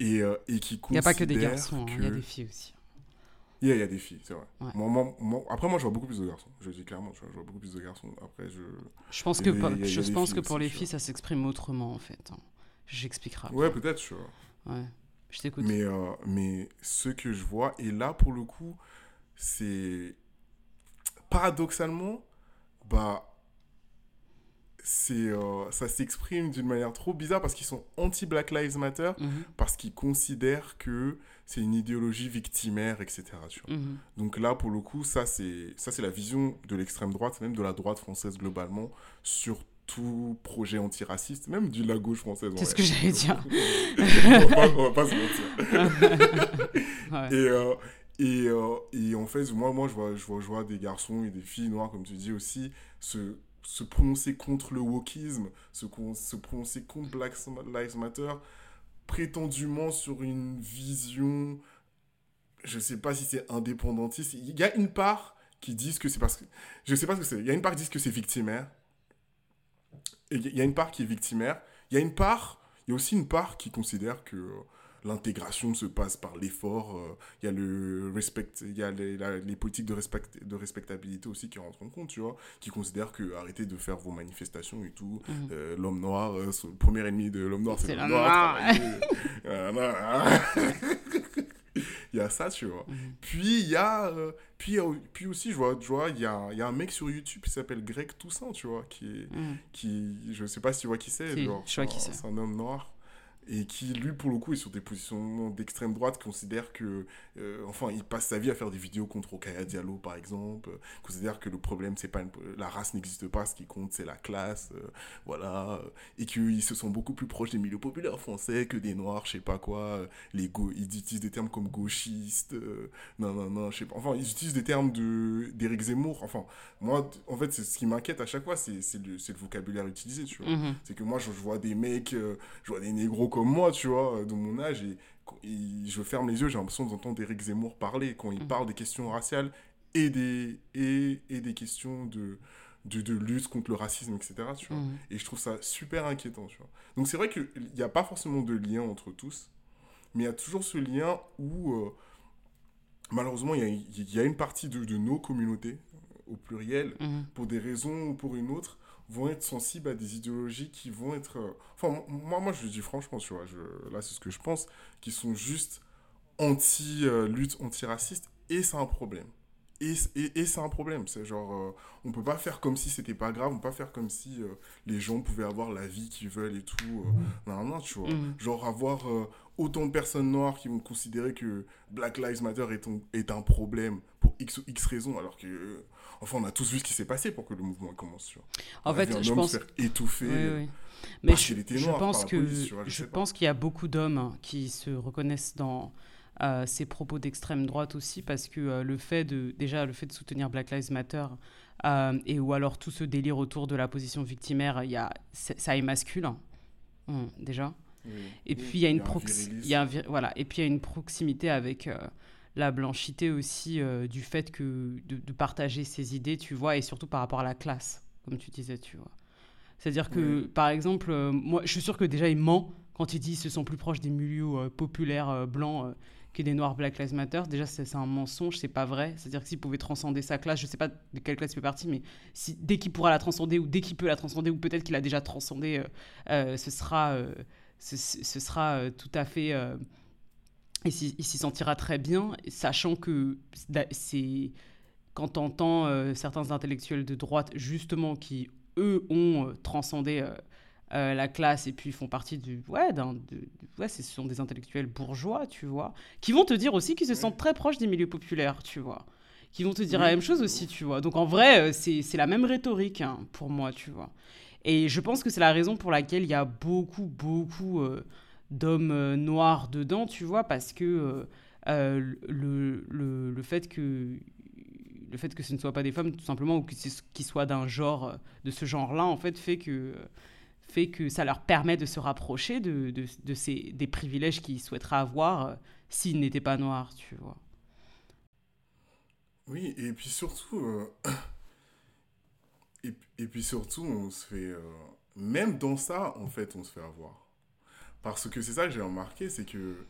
Et, euh, et qui Il n'y a pas que des garçons, hein, il y a des filles aussi. il y, a, il y a des filles, c'est vrai. Ouais. Moi, moi- moi- après, moi, je vois beaucoup plus de garçons. Je le dis clairement, je vois beaucoup plus de garçons. Après, je... Je pense que, pas- je pense filles que pour les filles, ça s'exprime autrement, en fait. hein. J'expliquerai. Ouais, peut-être, tu vois. Ouais. Je t'écoute. Mais, euh, mais ce que je vois, et là, pour le coup, c'est... Paradoxalement, bah... C'est, euh, ça s'exprime d'une manière trop bizarre parce qu'ils sont anti-Black Lives Matter, Mhm. parce qu'ils considèrent que c'est une idéologie victimaire, etc. Tu vois. Mhm. Donc là, pour le coup, ça c'est ça c'est la vision de l'extrême droite, même de la droite française globalement, sur tout projet antiraciste, même de la gauche française. C'est ce que j'allais dire. on, va pas, on va pas se mentir. Ouais. Et, euh, et, euh, et en fait, moi, moi je, vois, je, vois, je vois des garçons et des filles noires, comme tu dis aussi, se, se prononcer contre le wokisme, se, se prononcer contre Black Lives Matter, prétendument sur une vision, je sais pas si c'est indépendantiste. Il y a une part qui disent que c'est parce que. Je sais pas ce que c'est. Il y a une part qui disent que c'est victimaire. Il y a une part qui est victimaire. Il y a une part. Il y a aussi une part qui considère que euh, l'intégration se passe par l'effort. euh, Il y a le respect, il y a les, la- les politiques de, respect, de respectabilité aussi qui rentrent en compte, tu vois, qui considèrent que arrêtez de faire vos manifestations et tout. Mhm. euh, l'homme noir, euh, le premier ennemi de l'homme noir, c'est l'homme noir. Euh, non, il y a ça, tu vois. Mhm. Puis il y a, euh, puis, puis aussi, je vois, je vois, il y a, il y a un mec sur YouTube qui s'appelle Greg Toussaint, tu vois, qui est, Mhm. qui, je sais pas si tu vois qui c'est, Si, genre, je vois qui c'est. c'est un homme noir et qui lui pour le coup est sur des positions d'extrême droite considère que euh, enfin il passe sa vie à faire des vidéos contre Okaya Diallo par exemple euh, considère que le problème c'est pas une- la race n'existe pas ce qui compte c'est la classe euh, voilà euh, et qu'ils se sont beaucoup plus proches des milieux populaires français que des noirs je sais pas quoi les go ils utilisent des termes comme gauchistes euh, non non non je sais pas enfin ils utilisent des termes de d'Éric Zemmour enfin moi en fait c'est ce qui m'inquiète à chaque fois c'est le, le vocabulaire utilisé tu vois Mhm. c'est que moi, je, vois des mecs, je vois des négros comme moi, tu vois, euh, de mon âge, et, je ferme les yeux, j'ai l'impression d'entendre Eric Zemmour parler quand il Mhm. parle des questions raciales et des, et, et des questions de, de, de lutte contre le racisme, etc. Tu vois. Mhm. Et je trouve ça super inquiétant, tu vois. Donc c'est vrai qu'il n'y a pas forcément de lien entre tous, mais il y a toujours ce lien où, euh, malheureusement, il y a, il y a une partie de, de nos communautés, au pluriel, Mhm. pour des raisons ou pour une autre, vont être sensibles à des idéologies qui vont être... euh, Enfin, moi, moi je le dis franchement, tu vois, je- là, c'est ce que je pense, qui sont juste anti-lutte, anti-raciste, et c'est un problème. Et, et, et c'est un problème, c'est genre, euh, on peut pas faire comme si c'était pas grave, on peut pas faire comme si euh, les gens pouvaient avoir la vie qu'ils veulent et tout. euh, non, non, tu vois. Mhm. Genre avoir euh, autant de personnes noires qui vont considérer que Black Lives Matter est un, est un problème pour X ou X raisons, alors que, euh, enfin, on a tous vu ce qui s'est passé pour que le mouvement commence, tu vois. En On a vu fait, un je homme pense. se faire étouffer. Oui, oui. Mais je, pense que police, tu vois, je pense qu'il y a beaucoup d'hommes qui se reconnaissent dans euh, ces propos d'extrême droite aussi parce que euh, le fait de déjà le fait de soutenir Black Lives Matter euh, et ou alors tout ce délire autour de la position victimaire, il y a ça émascule hum, déjà. Oui. Et puis il y a une voilà et puis il y a une proximité avec la blanchité aussi euh, du fait que de, de partager ses idées, tu vois, et surtout par rapport à la classe, comme tu disais, tu vois. C'est-à-dire que, Oui. par exemple, euh, moi, je suis sûr que déjà il ment quand il dit qu'ils se sont plus proches des milieux euh, populaires blancs que des noirs Black Lives Matter. Déjà, c'est un mensonge, c'est pas vrai. C'est-à-dire que s'il pouvait transcender sa classe, je sais pas de quelle classe il fait partie, mais si, dès qu'il pourra la transcender ou dès qu'il peut la transcender ou peut-être qu'il a déjà transcendé, ce sera, ce, ce sera tout à fait. Il s'y sentira très bien, sachant que c'est quand on entend euh, certains intellectuels de droite, justement, qui, eux, ont euh, transcendé euh, la classe et puis font partie du... Ouais, d'un- ce sont des intellectuels bourgeois, tu vois, qui vont te dire aussi qu'ils se sentent très proches des milieux populaires, tu vois. Qui vont te dire la même chose aussi, tu vois. Donc en vrai, c'est c'est la même rhétorique hein, pour moi, tu vois. Et je pense que c'est la raison pour laquelle il y a beaucoup, beaucoup d'hommes euh, noirs dedans, tu vois, parce que euh, euh, le, le, le fait que le fait que ce ne soit pas des femmes, tout simplement, ou que qu'ils soient d'un genre, de ce genre-là, en fait, fait que, fait que ça leur permet de se rapprocher de, de, de ces, des privilèges qu'ils souhaiteraient avoir s'ils n'étaient pas noirs, tu vois. Oui, et puis surtout, et, et puis surtout, on se fait, même dans ça, en fait, on se fait avoir. Parce que c'est ça que j'ai remarqué, c'est que,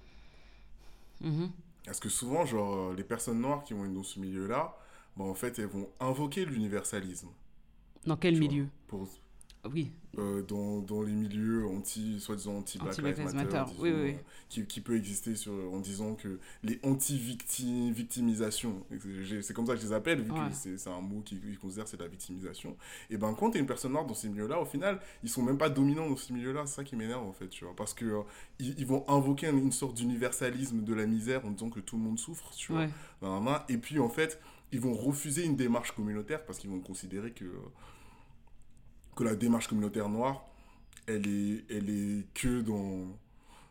Mhm. parce que souvent, genre, euh, les personnes noires qui vont être dans ce milieu-là, bah, en fait, elles vont invoquer l'universalisme. Dans quel vois, milieu? pour, Oui, euh, dans, dans les milieux anti, soi-disant anti-Black Lives Matter, Matter, disons, oui, oui, oui. euh, qui, qui peut exister sur, en disant que les anti-victimisations, c'est comme ça que je les appelle, vu Ouais. que c'est un mot qu'ils qu'ils considèrent c'est la victimisation, et ben quand t'es une personne noire dans ces milieux-là, au final, ils sont même pas dominants dans ces milieux-là, c'est ça qui m'énerve en fait, tu vois, parce que euh, ils, ils vont invoquer une sorte d'universalisme de la misère en disant que tout le monde souffre, tu vois, ouais. Et puis, en fait, ils vont refuser une démarche communautaire parce qu'ils vont considérer que, que la démarche communautaire noire, elle est, elle est que dans,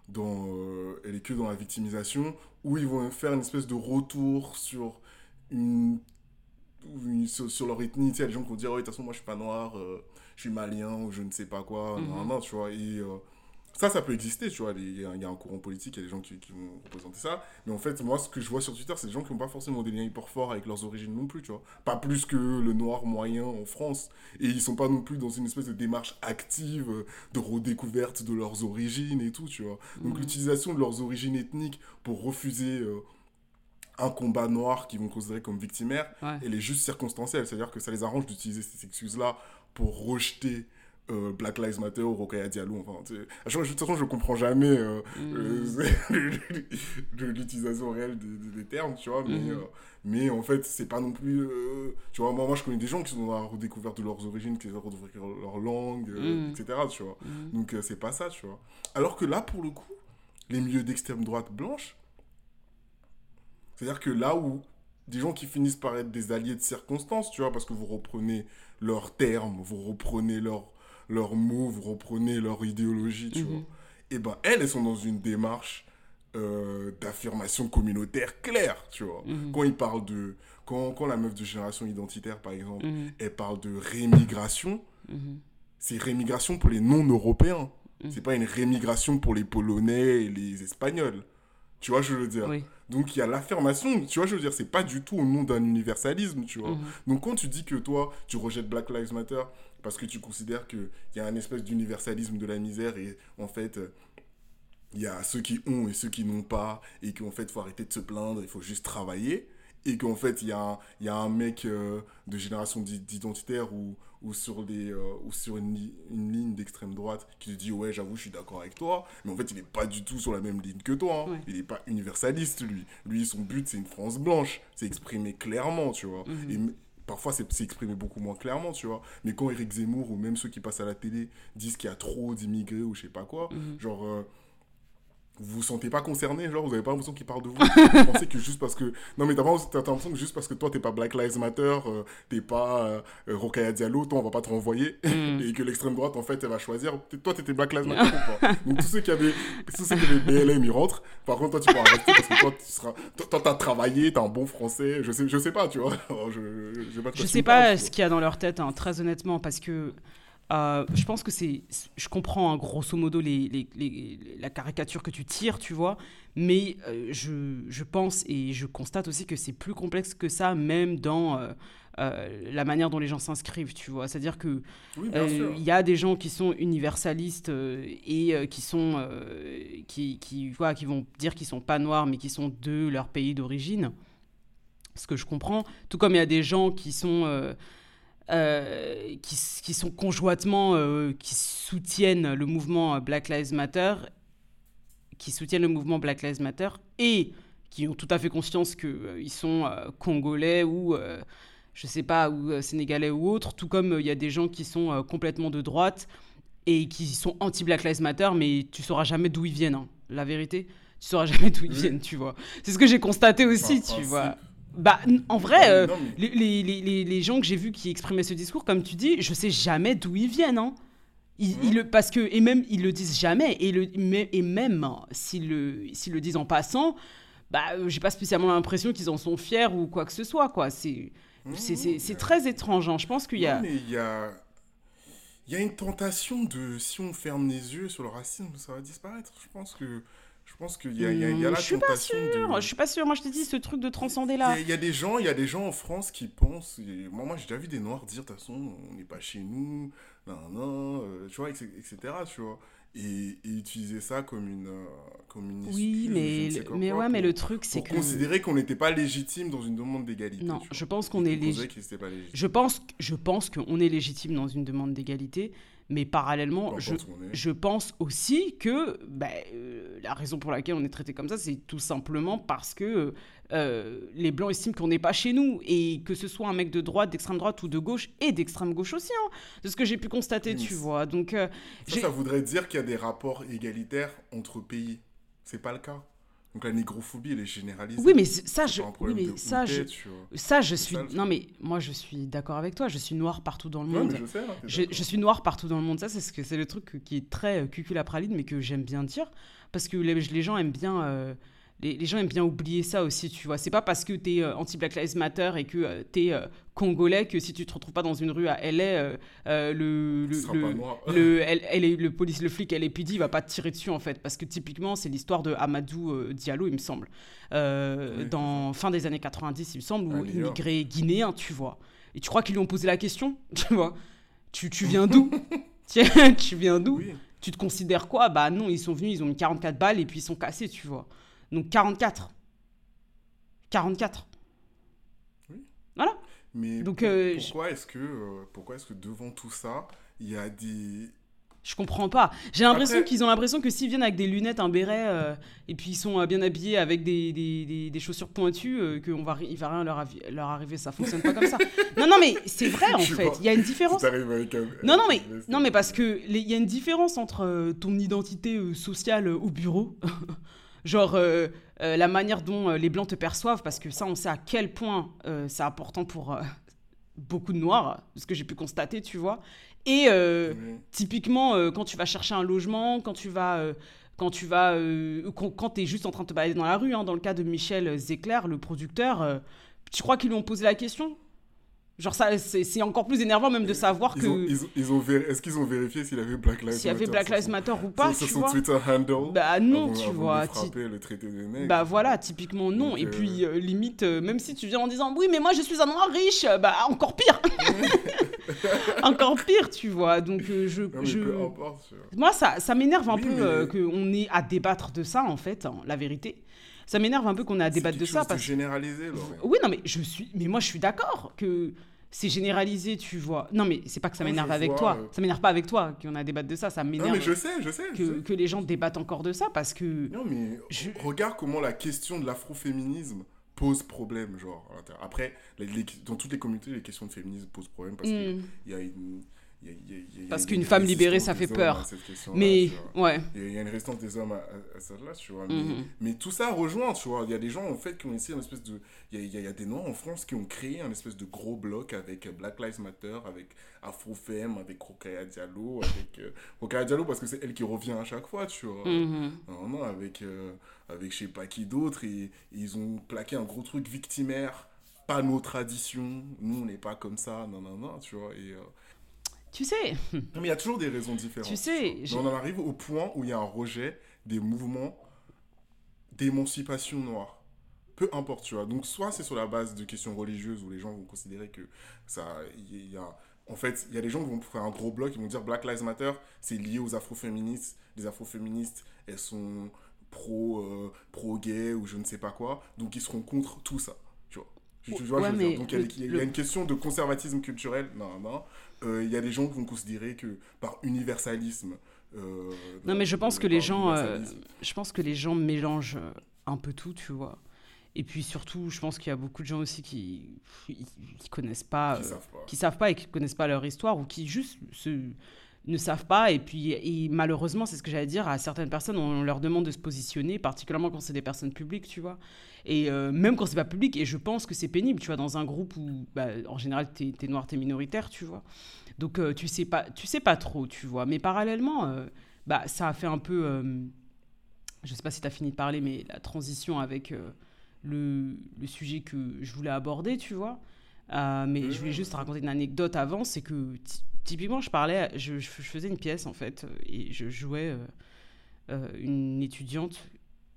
dans, euh, elle est que dans la victimisation, où ils vont faire une espèce de retour sur une, une- sur, sur leur ethnie. Tu sais, il y a des gens qui vont dire, oh, de toute façon, moi, je suis pas noir, euh, je suis malien, ou je ne sais pas quoi, Mhm. nanana, tu vois. Et euh, ça, ça peut exister, tu vois. Il y, a- un courant politique, il y a des gens qui, qui vont représenter ça. Mais en fait, moi, ce que je vois sur Twitter, c'est des gens qui n'ont pas forcément des liens hyper forts avec leurs origines non plus, tu vois. Pas plus que le noir moyen en France. Et ils sont pas non plus dans une espèce de démarche active euh, de redécouverte de leurs origines et tout, tu vois. Donc Mhm. l'utilisation de leurs origines ethniques pour refuser euh, un combat noir qu'ils vont considérer comme victimaire, Ouais. elle est juste circonstancielle. C'est-à-dire que ça les arrange d'utiliser ces excuses-là pour rejeter euh, Black Lives Matter ou Rokhaya Diallo. Enfin, tu sais, de toute façon, je comprends jamais euh, Mhm. euh, l'utilisation réelle des, des- des termes, tu vois. Mais, Mhm. euh, mais en fait, c'est pas non plus. tu vois, moi, moi, je connais des gens qui sont dans la redécouverte de leurs origines, qui redécouverte de leur langue, Mhm. etc. Tu vois. Mhm. Donc, c'est pas ça, tu vois. Alors que là, pour le coup, les milieux d'extrême droite blanche, c'est-à-dire que là où des gens qui finissent par être des alliés de circonstance, tu vois, parce que vous reprenez leurs termes, vous reprenez leurs leurs mots, vous reprenez leur idéologie, tu Mhm. vois. Et ben elles, elles sont dans une démarche euh, d'affirmation communautaire claire, tu vois. Mhm. Quand ils parlent de... Quand, quand la meuf de génération identitaire, par exemple, Mhm. elle parle de rémigration, Mhm. c'est rémigration pour les non-européens. C'est pas une rémigration pour les Polonais et les Espagnols. Tu vois, je veux dire? Oui. Donc il y a l'affirmation, tu vois, je veux dire, c'est pas du tout au nom d'un universalisme, tu vois. Donc quand tu dis que toi, tu rejettes Black Lives Matter parce que tu considères qu'il y a un espèce d'universalisme de la misère et en fait, euh, il y a ceux qui ont et ceux qui n'ont pas et qu'en fait, il faut arrêter de se plaindre, il faut juste travailler. et qu'en fait, il y, a un- il y a un mec euh, de génération d'i- d'identitaire ou, ou sur, des, euh, ou sur une, li- une ligne d'extrême droite qui te dit Ouais, j'avoue, je suis d'accord avec toi, mais en fait, il n'est pas du tout sur la même ligne que toi. hein. Ouais. Il n'est pas universaliste, lui. Lui, son but, c'est une France blanche. C'est exprimer clairement, tu vois. Mhm. Et parfois, c'est exprimé beaucoup moins clairement, tu vois. Mais quand Eric Zemmour ou même ceux qui passent à la télé disent qu'il y a trop d'immigrés ou je sais pas quoi, Mhm. genre. Vous vous sentez pas concerné, genre vous avez pas l'impression qu'il parle de vous. vous pensez que juste parce que. Non, mais t'as l'impression que juste parce que toi t'es pas Black Lives Matter, euh, t'es pas euh, Rokhaya Diallo, toi on va pas te renvoyer. Mhm. Et que l'extrême droite en fait elle va choisir. Toi t'étais Black Lives Matter ou pas Donc tous ceux qui avaient. Tous ceux qui avaient BLM ils rentrent. Par contre toi tu pourras rester parce que toi tu seras. Toi t'as travaillé, t'as un bon français. Je sais, je sais pas, tu vois. Alors, je, je sais pas Je sais ce qu'il y a dans leur tête, hein, très honnêtement, parce que euh, je pense que c'est. Je comprends hein, grosso modo les, les- les- la caricature que tu tires, tu vois, mais euh, je, je pense et je constate aussi que c'est plus complexe que ça, même dans. euh, la manière dont les gens s'inscrivent, tu vois. C'est-à-dire que. Oui, euh, il y a des gens qui sont universalistes euh, et qui sont qui, qui, voilà, qui vont dire qu'ils sont pas noirs mais qui sont de leur pays d'origine ce que je comprends tout comme il y a des gens qui sont euh, qui, sont conjointement euh, qui soutiennent le mouvement euh, Black Lives Matter qui soutiennent le mouvement Black Lives Matter et qui ont tout à fait conscience qu'ils sont euh, congolais ou je sais pas, ou sénégalais ou autres, tout comme il y a des gens qui sont complètement de droite et qui sont anti-Black Lives Matter, mais tu sauras jamais d'où ils viennent, hein. la vérité. Tu sauras jamais d'où ils viennent, tu vois. C'est ce que j'ai constaté aussi, tu vois. Bah, en vrai, euh, Non, mais- les, les- les- les- gens que j'ai vus qui exprimaient ce discours, comme tu dis, je sais jamais d'où ils viennent. Hein. Ils, ils le, parce que, et même, ils le disent jamais. Et, le, et même hein, s'ils le, s'ils le disent en passant, bah, euh, j'ai pas spécialement l'impression qu'ils en sont fiers ou quoi que ce soit. quoi. C'est c'est- c'est- c'est très étrange. hein. Je pense qu'il y a. Il y a... Il y a une tentation de si on ferme les yeux sur le racisme, ça va disparaître. Je pense que je pense qu'il y a, y a- il y a Hmm, la je suis pas de. Je suis pas sûre. Moi, je te dis, ce truc de transcender là. il y a des gens, il y a des gens en France qui pensent. et moi, moi j'ai déjà vu des noirs dire de toute façon, on n'est pas chez nous, non, non, euh, tu vois, etc., tu vois. Et, et utiliser ça comme une, euh, comme une Oui, mais, quoi mais quoi, ouais, mais le truc, c'est que. considérer qu'on n'était pas légitime dans une demande d'égalité. Non, je pense qu'on est légitime. Je pense, je pense qu'on est légitime dans une demande d'égalité, mais parallèlement, je, je pense aussi que bah, euh, la raison pour laquelle on est traité comme ça, c'est tout simplement parce que euh, les Blancs estiment qu'on n'est pas chez nous, et que ce soit un mec de droite, d'extrême droite ou de gauche, et d'extrême gauche aussi, hein, de ce que j'ai pu constater, tu vois. Donc, euh, Ça, ça voudrait dire qu'il y a des rapports égalitaires entre pays. C'est pas le cas. Donc la négrophobie, elle est généralisée. oui, mais ça, je, oui, mais ça, je, ça, je suis, ça, non mais moi, je suis d'accord avec toi. Je suis noir partout dans le monde. mais je sais, hein, Je, suis noir partout dans le monde. Ça, c'est ce que c'est le truc qui est très euh, cuculapraline, mais que j'aime bien dire parce que les, les gens aiment bien. euh, les, les gens aiment bien oublier ça aussi, tu vois. C'est pas parce que t'es euh, anti-Black Lives Matter et que euh, t'es euh, congolais que si tu te retrouves pas dans une rue à LA, euh, euh, le, le, le, le, elle, elle est- le police, le flic LAPD va pas te tirer dessus en fait, parce que typiquement c'est l'histoire de Amadou Diallo, il me semble, Oui, dans fin des années 90, il me semble, York. immigré guinéen, tu vois. Et tu crois qu'ils lui ont posé la question, tu vois tu, tu viens d'où? Tiens, Tu viens d'où? Oui. Tu te considères quoi? Bah non, ils sont venus, ils ont mis 44 balles et puis ils sont cassés, tu vois. Donc 44. 44. Mais Donc, pour- euh, je- pourquoi est-ce que, euh, pourquoi est-ce que devant tout ça, il y a des... Je comprends pas. J'ai l'impression Après- qu'ils ont l'impression que s'ils viennent avec des lunettes, un béret, euh, et puis ils sont bien habillés avec des, des, des- des chaussures pointues, qu'il va, il va rien leur, leur arriver. Ça fonctionne pas comme ça. Non, non, mais c'est vrai en Je fait. Il y a une différence. t'arrives avec un... Non, non, mais, non, mais parce que il y a une différence entre ton identité sociale au bureau, genre euh, euh, la manière dont euh, les blancs te perçoivent, parce que ça, on sait à quel point c'est important pour beaucoup de noirs, ce que j'ai pu constater, tu vois. Et typiquement, quand tu vas chercher un logement, quand tu vas. quand tu vas, euh, quand, quand tu es juste en train de te balader dans la rue, hein, dans le cas de Michel Zecler, le producteur, euh, tu crois qu'ils lui ont posé la question? Genre ça, c'est encore plus énervant même de savoir Ils que ont, ils ont, ils ont vér- Est-ce qu'ils ont vérifié s'il y avait Black Lives s'il y avait Matter Black Lives Matter ou pas, sur tu son vois. Twitter handle Bah non, avant- tu avant vois. frapper le traité de nègre. Bah voilà, typiquement non. Donc, Et euh, puis euh, limite, euh, même si tu viens en disant oui, mais moi je suis un noir riche, euh, bah encore pire. encore pire, tu vois. Donc euh, je, Non, je... peu importe, moi ça, ça m'énerve un Oui, peu mais- euh, qu'on ait à débattre de ça en fait, hein, la vérité. Ça m'énerve un peu qu'on ait à débattre de ça parce généralisé, oui, non, mais je suis, mais moi je suis d'accord que c'est généralisé, tu vois. Non, mais c'est pas que ça m'énerve avec vois, toi. euh, Ça m'énerve pas avec toi qu'on a à débattre de ça. Ça Non, m'énerve mais je sais, je sais. je que, sais. que les gens débattent encore de ça parce que. Non, mais Je- regarde comment la question de l'afroféminisme pose problème, genre. Après, les- les- dans toutes les communautés, les questions de féminisme posent problème parce qu'il Hmm. y a une. Y a- y a- Parce une qu'une femme libérée, ça fait peur. Mais ouais. Il y a- il y a une résistance des hommes à, à, à celle-là, tu vois. Mais, Mhm. mais tout ça rejoint, tu vois. Il y a des gens, en fait, qui ont essayé une espèce de... Il y a, des Noirs en France qui ont créé un espèce de gros bloc avec Black Lives Matter, avec Afrofem, avec Rokaya Diallo, avec... euh, Rokaya Diallo, parce que c'est elle qui revient à chaque fois, tu vois. Mhm. Non, non, avec, euh, avec je sais pas qui d'autre, et, et ils ont plaqué un gros truc victimaire, pas nos traditions, nous on n'est pas comme ça, non, non, non, tu vois. Et, euh, Tu sais, non, mais il y a toujours des raisons différentes. Tu sais, Mais on en arrive au point où il y a un rejet des mouvements d'émancipation noire. Peu importe, tu vois. Donc, soit c'est sur la base de questions religieuses où les gens vont considérer que ça. Il y a. En fait, il y a des gens qui vont faire un gros bloc, ils vont dire Black Lives Matter, c'est lié aux afroféministes. Les afroféministes, elles sont pro, euh, pro-gay ou je ne sais pas quoi. Donc, ils seront contre tout ça. Vois, Ouais, je veux dire. Donc, il y, a le- il y une question de conservatisme culturel. Non, non. Euh, Il y a des gens qui vont considérer que par universalisme. euh, non mais je pense euh, que les gens, euh, je pense que les gens mélangent euh, un peu tout, tu vois. Et puis surtout, je pense qu'il y a beaucoup de gens aussi qui, qui, connaissent pas, qui euh, savent pas. qui savent pas et qui connaissent pas leur histoire ou qui juste se, ne savent pas. Et puis et malheureusement c'est ce que j'allais dire à certaines personnes on leur demande de se positionner particulièrement quand c'est des personnes publiques tu vois. Et euh, même quand c'est pas public et je pense que c'est pénible tu vois dans un groupe où bah, en général t'es es noir t'es minoritaire tu vois. Donc euh, tu sais pas tu sais pas trop tu vois. Mais parallèlement euh, bah ça a fait un peu je sais pas si tu as fini de parler mais la transition avec le, le sujet que je voulais aborder tu vois. Mais je voulais juste te raconter une anecdote avant, c'est que typiquement je parlais, je, faisais une pièce en fait, et je jouais euh, euh, une étudiante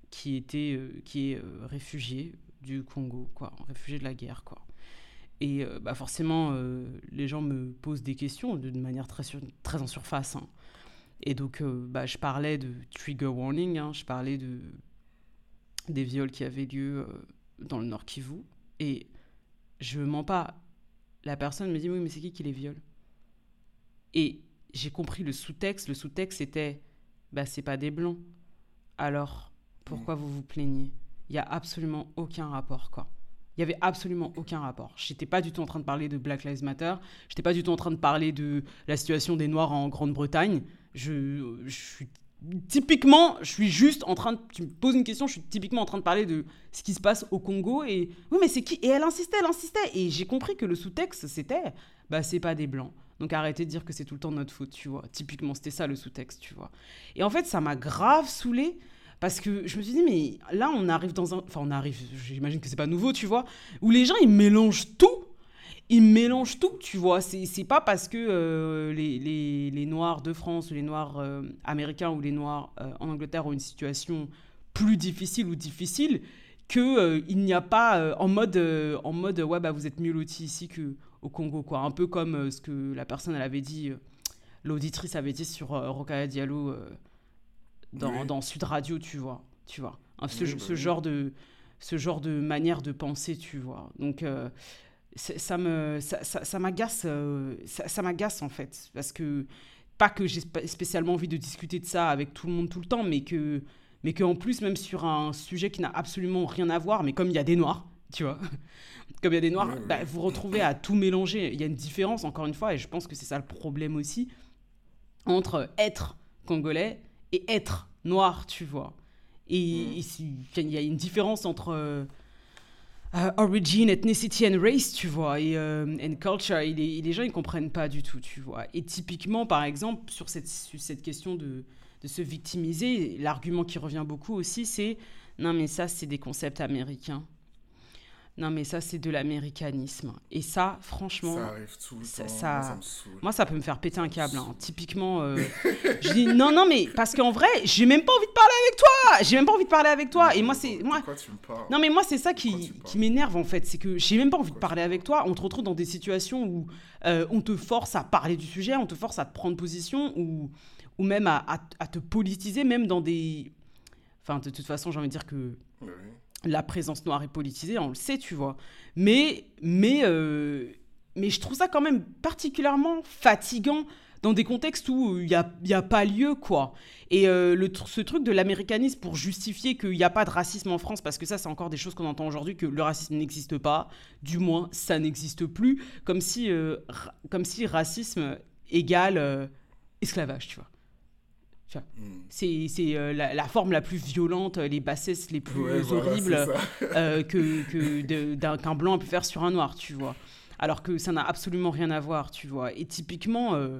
qui était, euh, qui est réfugiée du Congo, quoi, réfugiée de la guerre, quoi. Et bah forcément, les gens me posent des questions de, manière très, très en surface. hein. Et donc, bah, je parlais de trigger warning, hein, je parlais de, des viols qui avaient lieu dans le Nord Kivu. Et je mens pas. La personne me dit oui, mais c'est qui qui les viole? Et j'ai compris le sous-texte. Le sous-texte c'était bah c'est pas des blancs. Alors pourquoi vous vous plaignez? Il y a absolument aucun rapport quoi. Il y avait absolument aucun rapport. J'étais pas du tout en train de parler de Black Lives Matter. J'étais pas du tout en train de parler de la situation des Noirs en Grande-Bretagne. Je, je suis typiquement, je suis juste en train de. Tu me poses une question, je suis typiquement en train de parler de ce qui se passe au Congo. Et oui, mais c'est qui? Et elle insistait, elle insistait. Et j'ai compris que le sous-texte, c'était bah, c'est pas des blancs. Donc arrêtez de dire que c'est tout le temps notre faute, tu vois. Typiquement, c'était ça le sous-texte, tu vois. Et en fait, ça m'a grave saoulé parce que je me suis dit, mais là, on arrive dans un. Enfin, on arrive, j'imagine que c'est pas nouveau, tu vois, où les gens, ils mélangent tout. Ils mélangent tout, tu vois. C'est pas parce que euh, les, les, les Noirs de France ou les Noirs euh, américains ou les Noirs euh, en Angleterre ont une situation plus difficile ou difficile que il n'y a pas en mode en mode ouais bah vous êtes mieux lotis ici que au Congo quoi un peu comme euh, ce que la personne elle avait dit euh, l'auditrice avait dit sur euh, Rokhaya Diallo dans, Oui. dans Sud Radio tu vois tu vois Hein, ce, Oui, bah ce oui. genre de ce genre de manière de penser tu vois donc euh, ça me ça, ça, ça m'agace euh, ça, ça m'agace en fait parce que pas que j'ai sp- spécialement envie de discuter de ça avec tout le monde tout le temps mais que mais qu'en plus même sur un sujet qui n'a absolument rien à voir mais comme il y a des noirs tu vois. Comme il y a des noirs bah, vous retrouvez à tout mélanger. Il y a une différence encore une fois et je pense que c'est ça le problème aussi entre être congolais et être noir tu vois. Et il y a une différence entre euh, euh, origin, ethnicity and race, tu vois, et euh, and culture, et les, et les gens ils comprennent pas du tout, tu vois. Et typiquement, par exemple, sur cette, sur cette question de, de se victimiser, l'argument qui revient beaucoup aussi, c'est non mais ça c'est des concepts américains. Non mais ça c'est de l'américanisme. Et ça, franchement, Ça arrive tout le ça- temps. ça- moi, ça me saoule. moi, ça peut me faire péter un câble. hein. Typiquement, euh, je dis non, non, mais parce qu'en vrai, j'ai même pas envie de parler avec toi. J'ai même pas envie de parler avec toi. Et moi, c'est moi. tu me parles? Non, mais moi, c'est ça qui, qui m'énerve en fait. C'est que j'ai même pas envie de parler avec toi. On te retrouve dans des situations où euh, on te force à parler du sujet, on te force à te prendre position ou, ou même à, à- à te politiser, même dans des. Enfin, de toute façon, j'ai envie de dire que Ouais, la présence noire est politisée, on le sait, tu vois. Mais, mais, euh, mais je trouve ça quand même particulièrement fatigant dans des contextes où il n'y a, y a pas lieu, quoi. Et euh, le, ce truc de l'américanisme pour justifier qu'il n'y a pas de racisme en France, parce que ça, c'est encore des choses qu'on entend aujourd'hui, que le racisme n'existe pas, du moins, ça n'existe plus, comme si, euh, comme si racisme égale esclavage, tu vois. Mm. C'est c'est, euh, la, la forme la plus violente, euh, les bassesses les plus Ouais, voilà, horribles ça. euh, que, que de- d'un- qu'un blanc a pu faire sur un noir, tu vois. Alors que ça n'a absolument rien à voir, tu vois. Et typiquement, euh,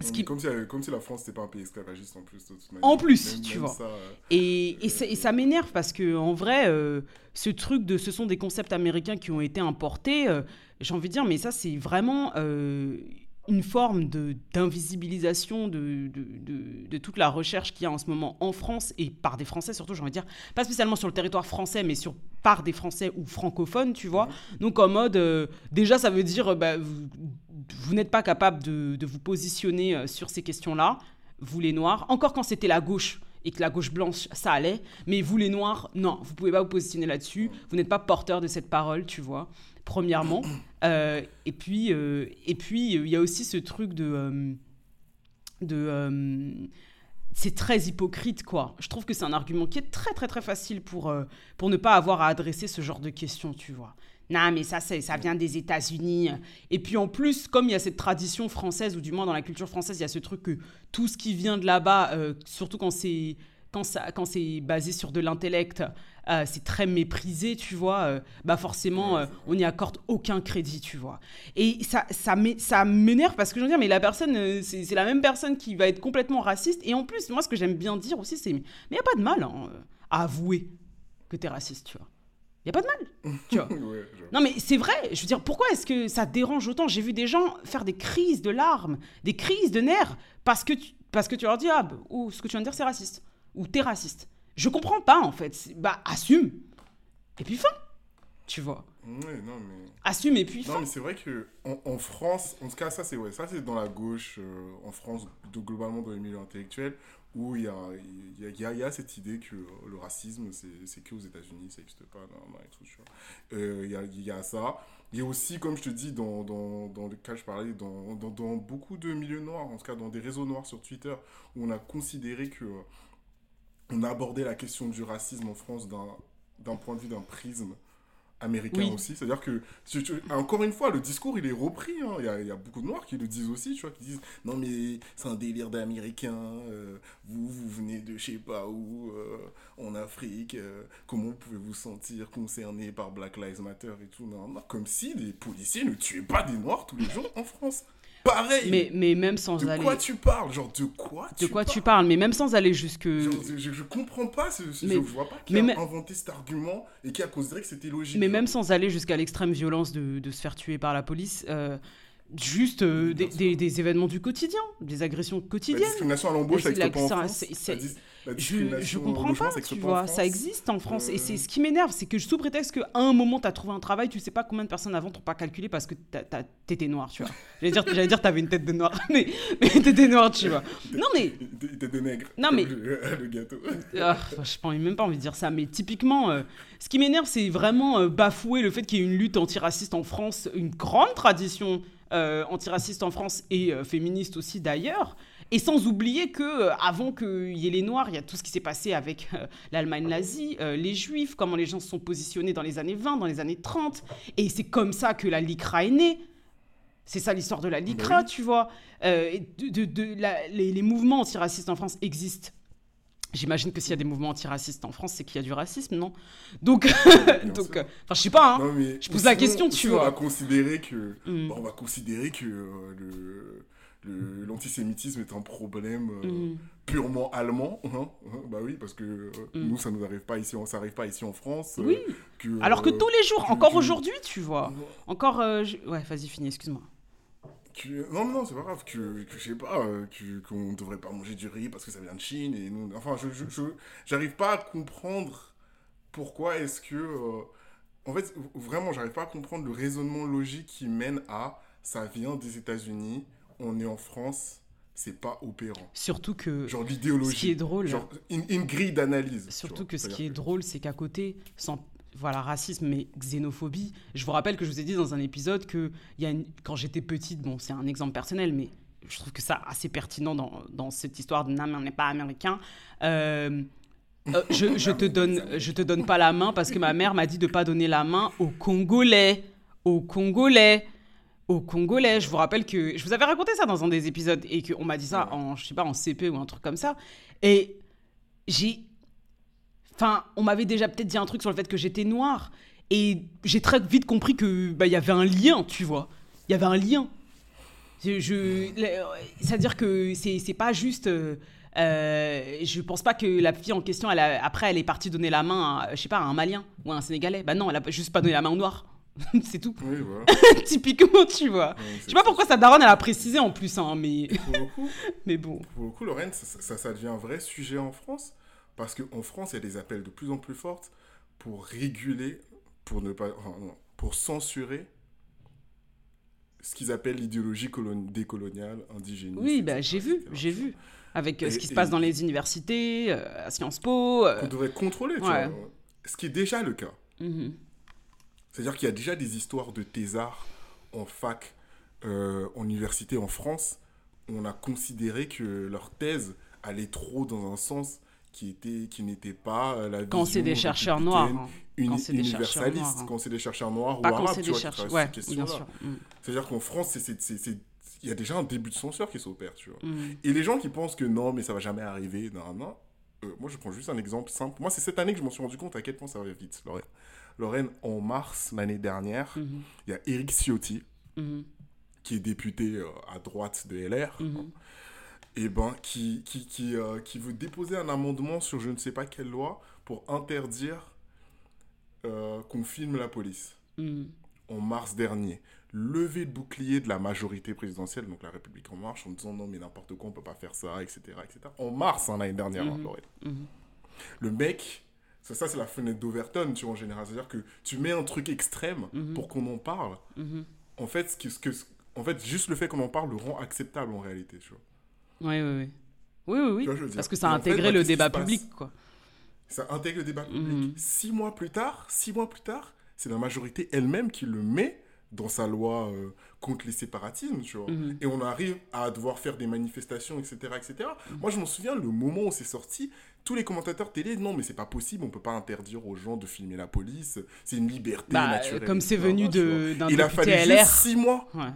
ce Mais qui... Comme, si, comme si la France n'était pas un pays esclavagiste en plus. De toute manière. En plus, Même- tu même vois. ça, euh, Et, et, ça, et ça m'énerve parce que en vrai, euh, ce truc de ce sont des concepts américains qui ont été importés, euh, j'ai envie de dire, mais ça c'est vraiment euh, une forme de d'invisibilisation de, de, de- de toute la recherche qu'il y a en ce moment en France et par des Français surtout, j'ai envie de dire, pas spécialement sur le territoire français, mais sur par des Français ou francophones, tu vois. Donc en mode, euh, déjà ça veut dire, bah, vous, vous n'êtes pas capable de, de vous positionner euh, sur ces questions-là, vous les Noirs, encore quand c'était la gauche et que la gauche blanche, ça allait, mais vous les Noirs, non, vous pouvez pas vous positionner là-dessus, vous n'êtes pas porteur de cette parole, tu vois, premièrement. Euh, et puis, euh, et puis euh, il y a aussi ce truc de... de c'est très hypocrite, quoi. Je trouve que c'est un argument qui est très, très, très facile pour, pour ne pas avoir à adresser ce genre de questions, tu vois. Non, mais ça, ça vient des États-Unis. Et puis en plus, comme il y a cette tradition française, ou du moins dans la culture française, il y a ce truc que tout ce qui vient de là-bas, surtout quand c'est quand ça, quand c'est basé sur de l'intellect, euh, c'est très méprisé, tu vois. euh, bah forcément, euh, on n'y accorde aucun crédit, tu vois. Et ça, ça m'é- ça m'énerve parce que je veux dire, mais la personne, c'est la même personne qui va être complètement raciste. Et en plus, moi, ce que j'aime bien dire aussi, c'est, mais il n'y a pas de mal hein, à avouer que tu es raciste, tu vois. Il n'y a pas de mal, tu vois. ouais. Non mais c'est vrai, je veux dire, pourquoi est-ce que ça dérange autant? J'ai vu des gens faire des crises de larmes, des crises de nerfs, parce que tu, parce que tu leur dis, ah, bah, oh, ce que tu viens de dire c'est raciste, ou t'es raciste. Je comprends pas en fait, bah assume, et puis fin, tu vois. Ouais, non, mais... Assume et puis Non, fin. mais c'est vrai que en, en France, en tout cas, ça c'est ouais, ça c'est dans la gauche, euh, en France, de- globalement dans les milieux intellectuels, où il y a, y, a, y a- y a cette idée que euh, le racisme, c'est que aux États-Unis, ça n'existe pas, non, non, et tout, tu vois. Euh, Il y, a, il y a ça. Il y a aussi, comme je te dis, dans, dans, dans le cas que je parlais, dans, dans, dans beaucoup de milieux noirs, en tout cas dans des réseaux noirs sur Twitter, où on a considéré que euh, on a abordé la question du racisme en France d'un d'un point de vue d'un prisme américain Oui. aussi. C'est-à-dire que, tu- encore une fois, le discours, il est repris. hein. Il y, a, il y a beaucoup de Noirs qui le disent aussi, tu vois, qui disent « Non, mais c'est un délire d'Américains. euh, vous, vous venez de je sais pas où, euh, en Afrique. euh, comment pouvez vous sentir concerné par Black Lives Matter et tout non, non, Comme si les policiers ne tuaient pas des Noirs tous les jours en France. Pareil Mais, mais même sans De aller... quoi tu parles Genre, de quoi De quoi tu parles Mais même sans aller jusque... Genre, je, je, comprends pas, ce, ce- Mais- je vois pas qui mais a inventé cet argument et qui a considéré que c'était logique. Mais même sans aller jusqu'à l'extrême violence de, de se faire tuer par la police, euh, juste euh, des, des- des événements du quotidien, des agressions La quotidiennes. discrimination à l'embauche, en la- c'est- Je, comprends pas, tu vois, ça existe en France. Et Euh. c'est ce qui m'énerve, c'est que sous prétexte qu'à un moment, tu as trouvé un travail, tu sais pas combien de personnes avant t'ont pas calculé parce que t'étais noir, tu vois. J'allais dire, j'allais dire t'avais une tête de noir, mais, mais t'étais noir, tu vois. Non, mais des nègres. Non, mais- Le, le gâteau. ah, je n'ai même pas envie de dire ça, mais typiquement, euh, ce qui m'énerve, c'est vraiment euh, bafouer le fait qu'il y ait une lutte antiraciste en France, une grande tradition euh, antiraciste en France et euh, féministe aussi d'ailleurs. Et sans oublier que euh, avant qu'il y ait les Noirs, il y a tout ce qui s'est passé avec euh, l'Allemagne nazie, euh, les Juifs, comment les gens se sont positionnés dans les années 20, dans les années 30. Et c'est comme ça que la LICRA est née. C'est ça l'histoire de la LICRA, oui. tu vois. Euh, et de, de- de- la- les, les mouvements antiracistes en France existent. J'imagine que s'il y a des mouvements antiracistes en France, c'est qu'il y a du racisme, non? Donc, donc, sûr. euh, enfin, je sais pas, hein. Non, mais Je pose la question, tu vois. On va considérer que, Mm. bah, on va considérer que euh, le- l'antisémitisme est un problème euh, Mm. purement allemand. hein, hein, bah oui, parce que euh, Mm. nous, ça nous arrive pas ici, en- ça arrive pas ici en France. euh, Oui. que, Alors que tous les jours, encore aujourd'hui, tu vois. Encore. je- Ouais, vas-y, finis, excuse-moi. que- non, non, c'est pas grave, que, que je sais pas, qu'on devrait pas manger du riz parce que ça vient de Chine. Et nous, enfin, je, j'arrive pas à comprendre pourquoi est-ce que. en fait, vraiment, j'arrive pas à comprendre le raisonnement logique qui mène à ça vient des États-Unis, on est en France, c'est pas opérant. Surtout que. Genre l'idéologie. Ce qui est drôle. Genre une, une grille d'analyse. Surtout que ce qui est drôle, c'est qu'à côté, sans voilà racisme mais xénophobie, je vous rappelle que je vous ai dit dans un épisode que il y a une- quand j'étais petite, bon c'est un exemple personnel, mais je trouve que ça assez pertinent dans, dans cette histoire de non mais on n'est pas américain. Euh, euh, je, je te donne, je te donne pas la main parce que ma mère m'a dit de pas donner la main aux Congolais, aux Congolais, aux Congolais. Je vous rappelle que je vous avais raconté ça dans un des épisodes et qu'on m'a dit ça en, je sais pas, en CP ou un truc comme ça. Et j'ai, enfin, on m'avait déjà peut-être dit un truc sur le fait que j'étais noire et j'ai très vite compris que bah y avait un lien, tu vois. Il y avait un lien. Je, je- le- c'est-à-dire que c'est c'est pas juste. euh, euh, je pense pas que la fille en question, elle a- après, elle est partie donner la main, à, je sais pas, à un Malien ou à un Sénégalais. Bah non, elle a juste pas donné la main au noir. c'est tout. Oui, voilà. Typiquement, tu vois. Ouais, Je sais pas pourquoi sa daronne, elle a précisé en plus, hein, mais, Pour le coup, mais bon. pour le coup, Lorraine, ça, ça, ça devient un vrai sujet en France. Parce qu'en France, il y a des appels de plus en plus forts pour réguler, pour ne pas. enfin, non, pour censurer ce qu'ils appellent l'idéologie colon- décoloniale, indigéniste. Oui, bah, j'ai vu, j'ai vu. Avec euh, Et- ce qui se passe dans les universités, euh, à Sciences Po. euh, Qu'on devrait contrôler, tu Ouais. vois. Ce qui est déjà le cas. mhm. C'est-à-dire qu'il y a déjà des histoires de thésards en fac, euh, en université en France. On a considéré que leur thèse allait trop dans un sens qui était qui n'était pas euh, la Quand c'est des chercheurs noirs. hein. uni- Quand c'est des chercheurs noirs, hein. quand c'est des chercheurs noirs Pas ou arabes, c'est tu des vois, travaillent Ouais, bien sûr. Mm, C'est-à-dire qu'en France, c'est- c'est- c'est- c'est- il y a déjà un début de censure qui s'opère, tu vois. mm. Et les gens qui pensent que non, mais ça va jamais arriver, non, non. euh, moi, je prends juste un exemple simple. Moi, c'est cette année que je m'en suis rendu compte à quel point ça va vite. Lorraine, en mars l'année dernière, Mhm, il y a Éric Ciotti, mhm, qui est député euh, à droite de LR, mhm. et ben, qui, qui, qui, euh, qui veut déposer un amendement sur je ne sais pas quelle loi pour interdire euh, qu'on filme la police en mars dernier. Levé de bouclier de la majorité présidentielle, donc la République en marche, en disant non mais n'importe quoi, on peut pas faire ça, etc. etc. En mars, hein, l'année dernière, hein. Lorraine. Le mec, ça, ça c'est la fenêtre d'Overton, tu vois, en général. C'est-à-dire que tu mets un truc extrême Mhm. pour qu'on en parle. Mhm. En fait, ce que, ce que, en fait, juste le fait qu'on en parle le rend acceptable en réalité, tu vois. Oui, oui, oui. Oui, oui, oui. Vois. Parce que ça a Et en fait, intégré bah, le débat public, quoi. Ça intègre le débat public. Mhm. Six mois plus tard, six mois plus tard, c'est la majorité elle-même qui le met dans sa loi euh, contre les séparatismes, tu vois. Et on arrive à devoir faire des manifestations, etc., etc. Moi, je m'en souviens, le moment où c'est sorti, tous les commentateurs télé, non, mais c'est pas possible, on peut pas interdire aux gens de filmer la police, c'est une liberté Bah, naturelle. comme c'est venu d'un Il a fallu LR. juste six mois. Ouais.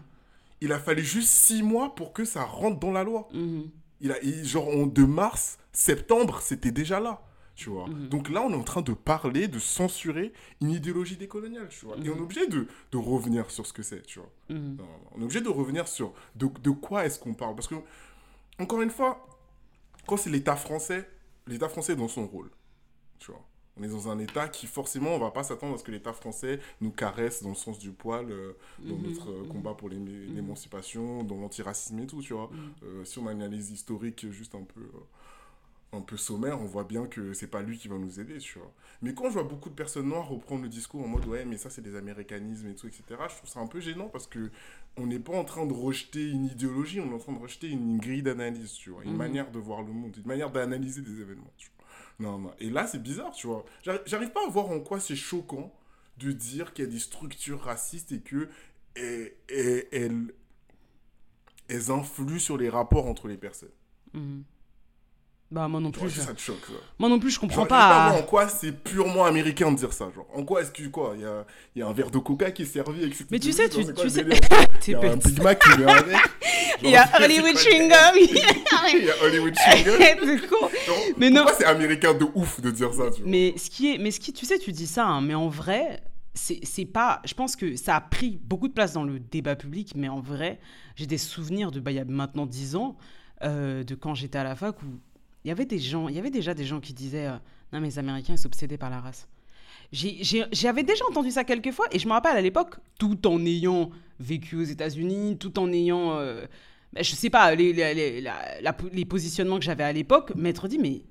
Il a fallu juste six mois pour que ça rentre dans la loi. Mhm. Il a, il- genre, en, de mars, septembre, c'était déjà là. Tu vois. Mhm. Donc là, on est en train de parler, de censurer une idéologie décoloniale, tu vois. Et on est obligé de, de revenir sur ce que c'est, tu vois. Mhm. Non, on est obligé de revenir sur de, de quoi est-ce qu'on parle. Parce que, encore une fois, quand c'est l'État français, l'État français est dans son rôle. Tu vois. On est dans un État qui, forcément, on va pas s'attendre à ce que l'État français nous caresse dans le sens du poil, euh, dans Mhm, notre euh, mhm. combat pour l'ém- l'émancipation, dans l'antiracisme et tout, tu vois. Mhm. Euh, si on a une analyse historique juste un peu, un peu sommaire, on voit bien que c'est pas lui qui va nous aider, tu vois. Mais quand je vois beaucoup de personnes noires reprendre le discours en mode ouais, mais ça c'est des américanismes et tout, etc., je trouve ça un peu gênant parce que on n'est pas en train de rejeter une idéologie, on est en train de rejeter une, grille d'analyse, tu vois, une Mhm. manière de voir le monde, une manière d'analyser des événements, tu vois. Non, non. Et là, c'est bizarre, tu vois. J'arri- J'arrive pas à voir en quoi c'est choquant de dire qu'il y a des structures racistes et que et- et- elles, elles influent sur les rapports entre les personnes. Mhm. Bah, moi non plus. je- ça te choque, ça. Moi non plus, je comprends pas en quoi c'est purement américain de dire ça. Genre, en quoi est-ce que quoi Il y a, y a un verre de coca qui est servi avec Mais tu sais, tu- sais- Il y a un. Big Mac qui vient avec. Il y a Hollywood chewing gum. Il y a Hollywood chewing gum. Mais non. Pourquoi c'est américain de ouf de dire ça tu vois? Mais ce qui est, mais ce qui, tu sais, tu dis ça, hein, mais en vrai, c'est c'est pas. Je pense que ça a pris beaucoup de place dans le débat public, mais en vrai, j'ai des souvenirs de, bah, il y a maintenant 10 ans, euh, de quand j'étais à la fac où il y avait déjà des gens qui disaient, euh, non mais les Américains ils sont obsédés par la race. J'avais déjà entendu ça quelques fois et je me rappelle à l'époque, tout en ayant vécu aux États-Unis, tout en ayant, euh, bah, je sais pas, les, les, positionnements que j'avais à l'époque, m'être dit, mais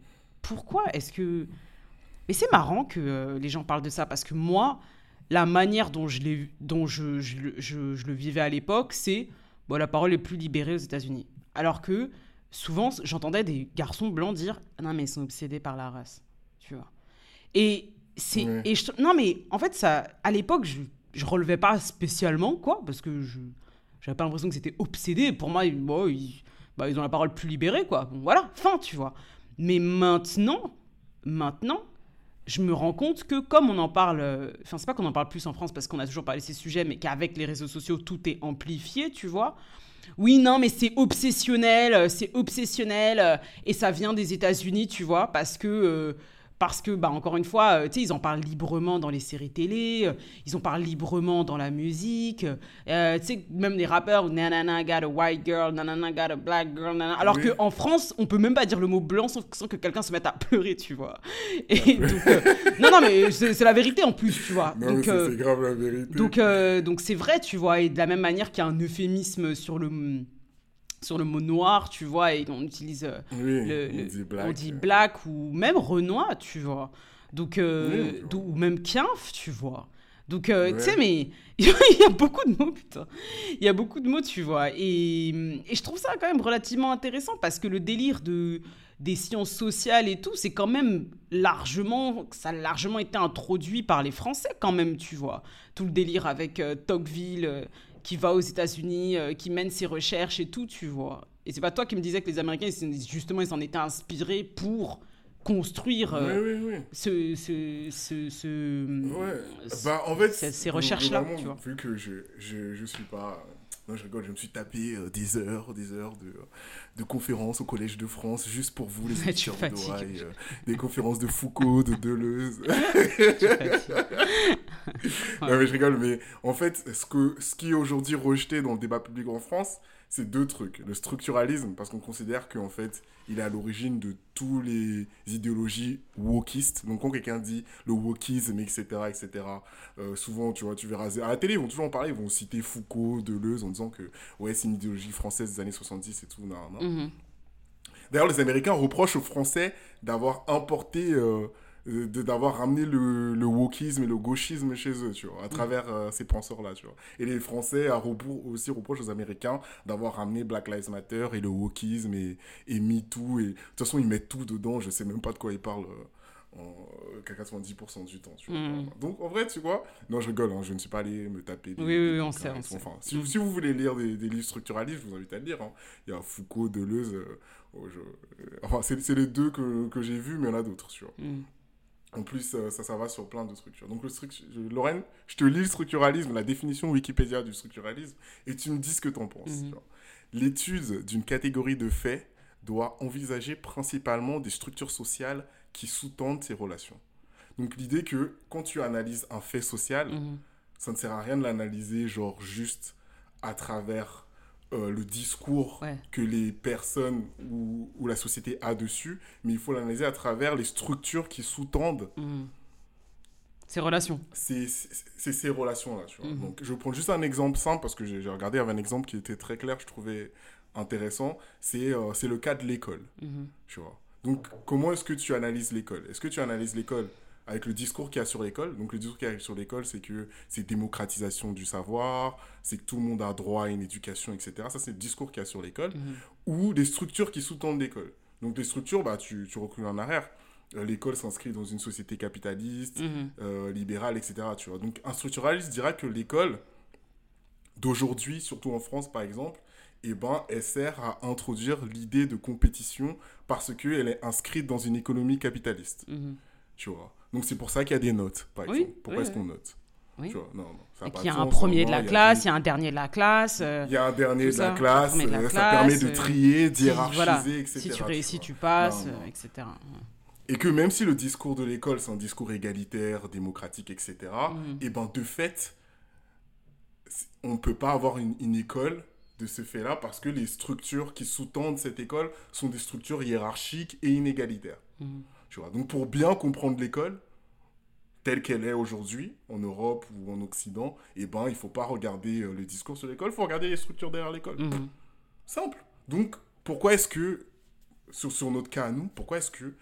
pourquoi est-ce que. Mais c'est marrant que euh, les gens parlent de ça parce que moi, la manière dont je- je le vivais à l'époque, c'est bon, la parole est plus libérée aux États-Unis. Alors que souvent, j'entendais des garçons blancs dire Non, mais ils sont obsédés par la race. Tu vois. Et c'est. Ouais. Et je- non, mais en fait, ça, à l'époque, je, je relevais pas spécialement, quoi, parce que je j'avais pas l'impression que c'était obsédé. Pour moi, ils, bon, ils, bah, ils ont la parole plus libérée, quoi. Bon, voilà, fin, tu vois. Mais maintenant, maintenant, je me rends compte que comme on en parle, euh, enfin c'est pas qu'on en parle plus en France parce qu'on a toujours parlé de ces sujets, mais qu'avec les réseaux sociaux tout est amplifié, tu vois. Oui, non, mais c'est obsessionnel, euh, c'est obsessionnel, euh, et ça vient des États-Unis, tu vois, parce que, euh, parce que, bah encore une fois, euh, tu sais, ils en parlent librement dans les séries télé, euh, ils en parlent librement dans la musique, euh, tu sais, même les rappeurs, nanana got a white girl, nanana got a black girl, nanana. alors Oui. qu'en France, on peut même pas dire le mot blanc sans, sans que quelqu'un se mette à pleurer, tu vois. Et donc, euh, non, non, mais c'est la vérité en plus, tu vois. Non, mais donc, c'est grave la vérité. donc, donc c'est vrai, tu vois, et de la même manière qu'il y a un euphémisme sur le, sur le mot noir, tu vois, et on utilise euh, oui, le, on le- dit black. on dit black ou même Renoir, tu vois. Donc, euh, Oui, ou même Quinf, tu vois. Donc, euh, Ouais. tu sais, mais il y a beaucoup de mots, putain. Il y a beaucoup de mots, tu vois. Et, et je trouve ça quand même relativement intéressant parce que le délire de, des sciences sociales et tout, c'est quand même largement, ça a largement été introduit par les Français quand même, tu vois. Tout le délire avec Tocqueville qui va aux États-Unis, euh, qui mène ses recherches et tout, tu vois. Et c'est pas toi qui me disais que les Américains, justement, ils s'en étaient inspirés pour construire euh, Oui, oui, oui. ce, ce, ce, ce- Ouais. ce- Bah, en fait, ces- recherches-là. Vu que je, je, je suis pas. Non, je rigole, je me suis tapé euh, des heures, des heures de, de conférences au Collège de France juste pour vous, les étudiants d'Oreille, euh, des conférences de Foucault, de Deleuze. Non, mais je rigole, mais en fait, ce, que, ce qui est aujourd'hui rejeté dans le débat public en France, c'est deux trucs. Le structuralisme, parce qu'on considère qu'en fait, il est à l'origine de tous les idéologies wokistes. Donc, quand quelqu'un dit le wokisme, etc., etc., euh, souvent, tu vois, tu verras, à la télé, ils vont toujours en parler, ils vont citer Foucault, Deleuze, en disant que, ouais, c'est une idéologie française des années 70 et tout, non, non. Mhm. D'ailleurs, les Américains reprochent aux Français d'avoir importé, euh, d'avoir ramené le, le wokisme et le gauchisme chez eux, tu vois, à travers euh, ces penseurs-là, tu vois. Et les Français à rebours aussi reprochent aux Américains d'avoir ramené Black Lives Matter et le wokisme et, et MeToo. Et de toute façon, ils mettent tout dedans, je sais même pas de quoi ils parlent. euh, en, euh, qu'à 90% du temps. Tu vois. Mm. Donc en vrai, tu vois, non, je rigole, hein, je ne suis pas allé me taper. des- Oui, oui, des oui, on sait, et on sait. Enfin, si, Mm. si vous voulez lire des, des livres structuralistes, je vous invite à le lire. hein. Il y a Foucault, Deleuze. euh, oh, je- euh, Enfin, c'est les deux que, que j'ai vus, mais il y en a d'autres, tu vois. Mhm. En plus, euh, ça, ça va sur plein de structures. Donc, le structu- je- Lorraine, je te lis le structuralisme, la définition Wikipédia du structuralisme, et tu me dis ce que tu en penses. Mhm. L'étude d'une catégorie de faits doit envisager principalement des structures sociales qui sous-tendent ces relations. Donc, l'idée que quand tu analyses un fait social, Mhm. ça ne sert à rien de l'analyser, genre, juste à travers euh, le discours Ouais. que les personnes ou, ou la société a dessus, mais il faut l'analyser à travers les structures qui sous-tendent Mhm. Ces relations. c'est ces relations-là. Mhm. Donc, je prends juste un exemple simple, parce que j'ai regardé, il y avait un exemple qui était très clair, je trouvais intéressant, c'est euh, le cas de l'école, Mhm. tu vois. Donc, comment est-ce que tu analyses l'école? Est-ce que tu analyses l'école avec le discours qu'il y a sur l'école Donc, le discours qu'il y a sur l'école, c'est que c'est démocratisation du savoir, c'est que tout le monde a droit à une éducation, etc. Ça, c'est le discours qu'il y a sur l'école. Mhm. Ou des structures qui sous-tendent l'école. Donc, les structures, bah, tu, tu recules en arrière. Euh, L'école s'inscrit dans une société capitaliste, Mhm. euh, libérale, etc. Tu vois. Donc un structuraliste dira que l'école d'aujourd'hui, surtout en France par exemple, eh ben, elle sert à introduire l'idée de compétition parce qu'elle est inscrite dans une économie capitaliste. Mhm. Tu vois. Donc c'est pour ça qu'il y a des notes, par Oui, exemple. Pourquoi oui, est-ce qu'on note? Oui. Tu vois, non, non, ça a Et qu'il y a un premier de la classe, il y a un dernier de la classe. euh, Il y a un dernier de la classe, euh, ça permet de euh, trier, voilà, etc. Si tu tu réussis, vois. tu passes, Non, euh, etc. Et que même si le discours de l'école, c'est un discours égalitaire, démocratique, etc., Mhm. et ben de fait, on ne peut pas avoir une, une école de ce fait-là parce que les structures qui sous-tendent cette école sont des structures hiérarchiques et inégalitaires. Mhm. Tu vois. Donc pour bien comprendre l'école telle qu'elle est aujourd'hui, en Europe ou en Occident, et ben il faut pas regarder euh, les discours sur l'école, il faut regarder les structures derrière l'école. Mhm. Simple. Donc, pourquoi est-ce que, sur, sur notre cas à nous, pourquoi est-ce que,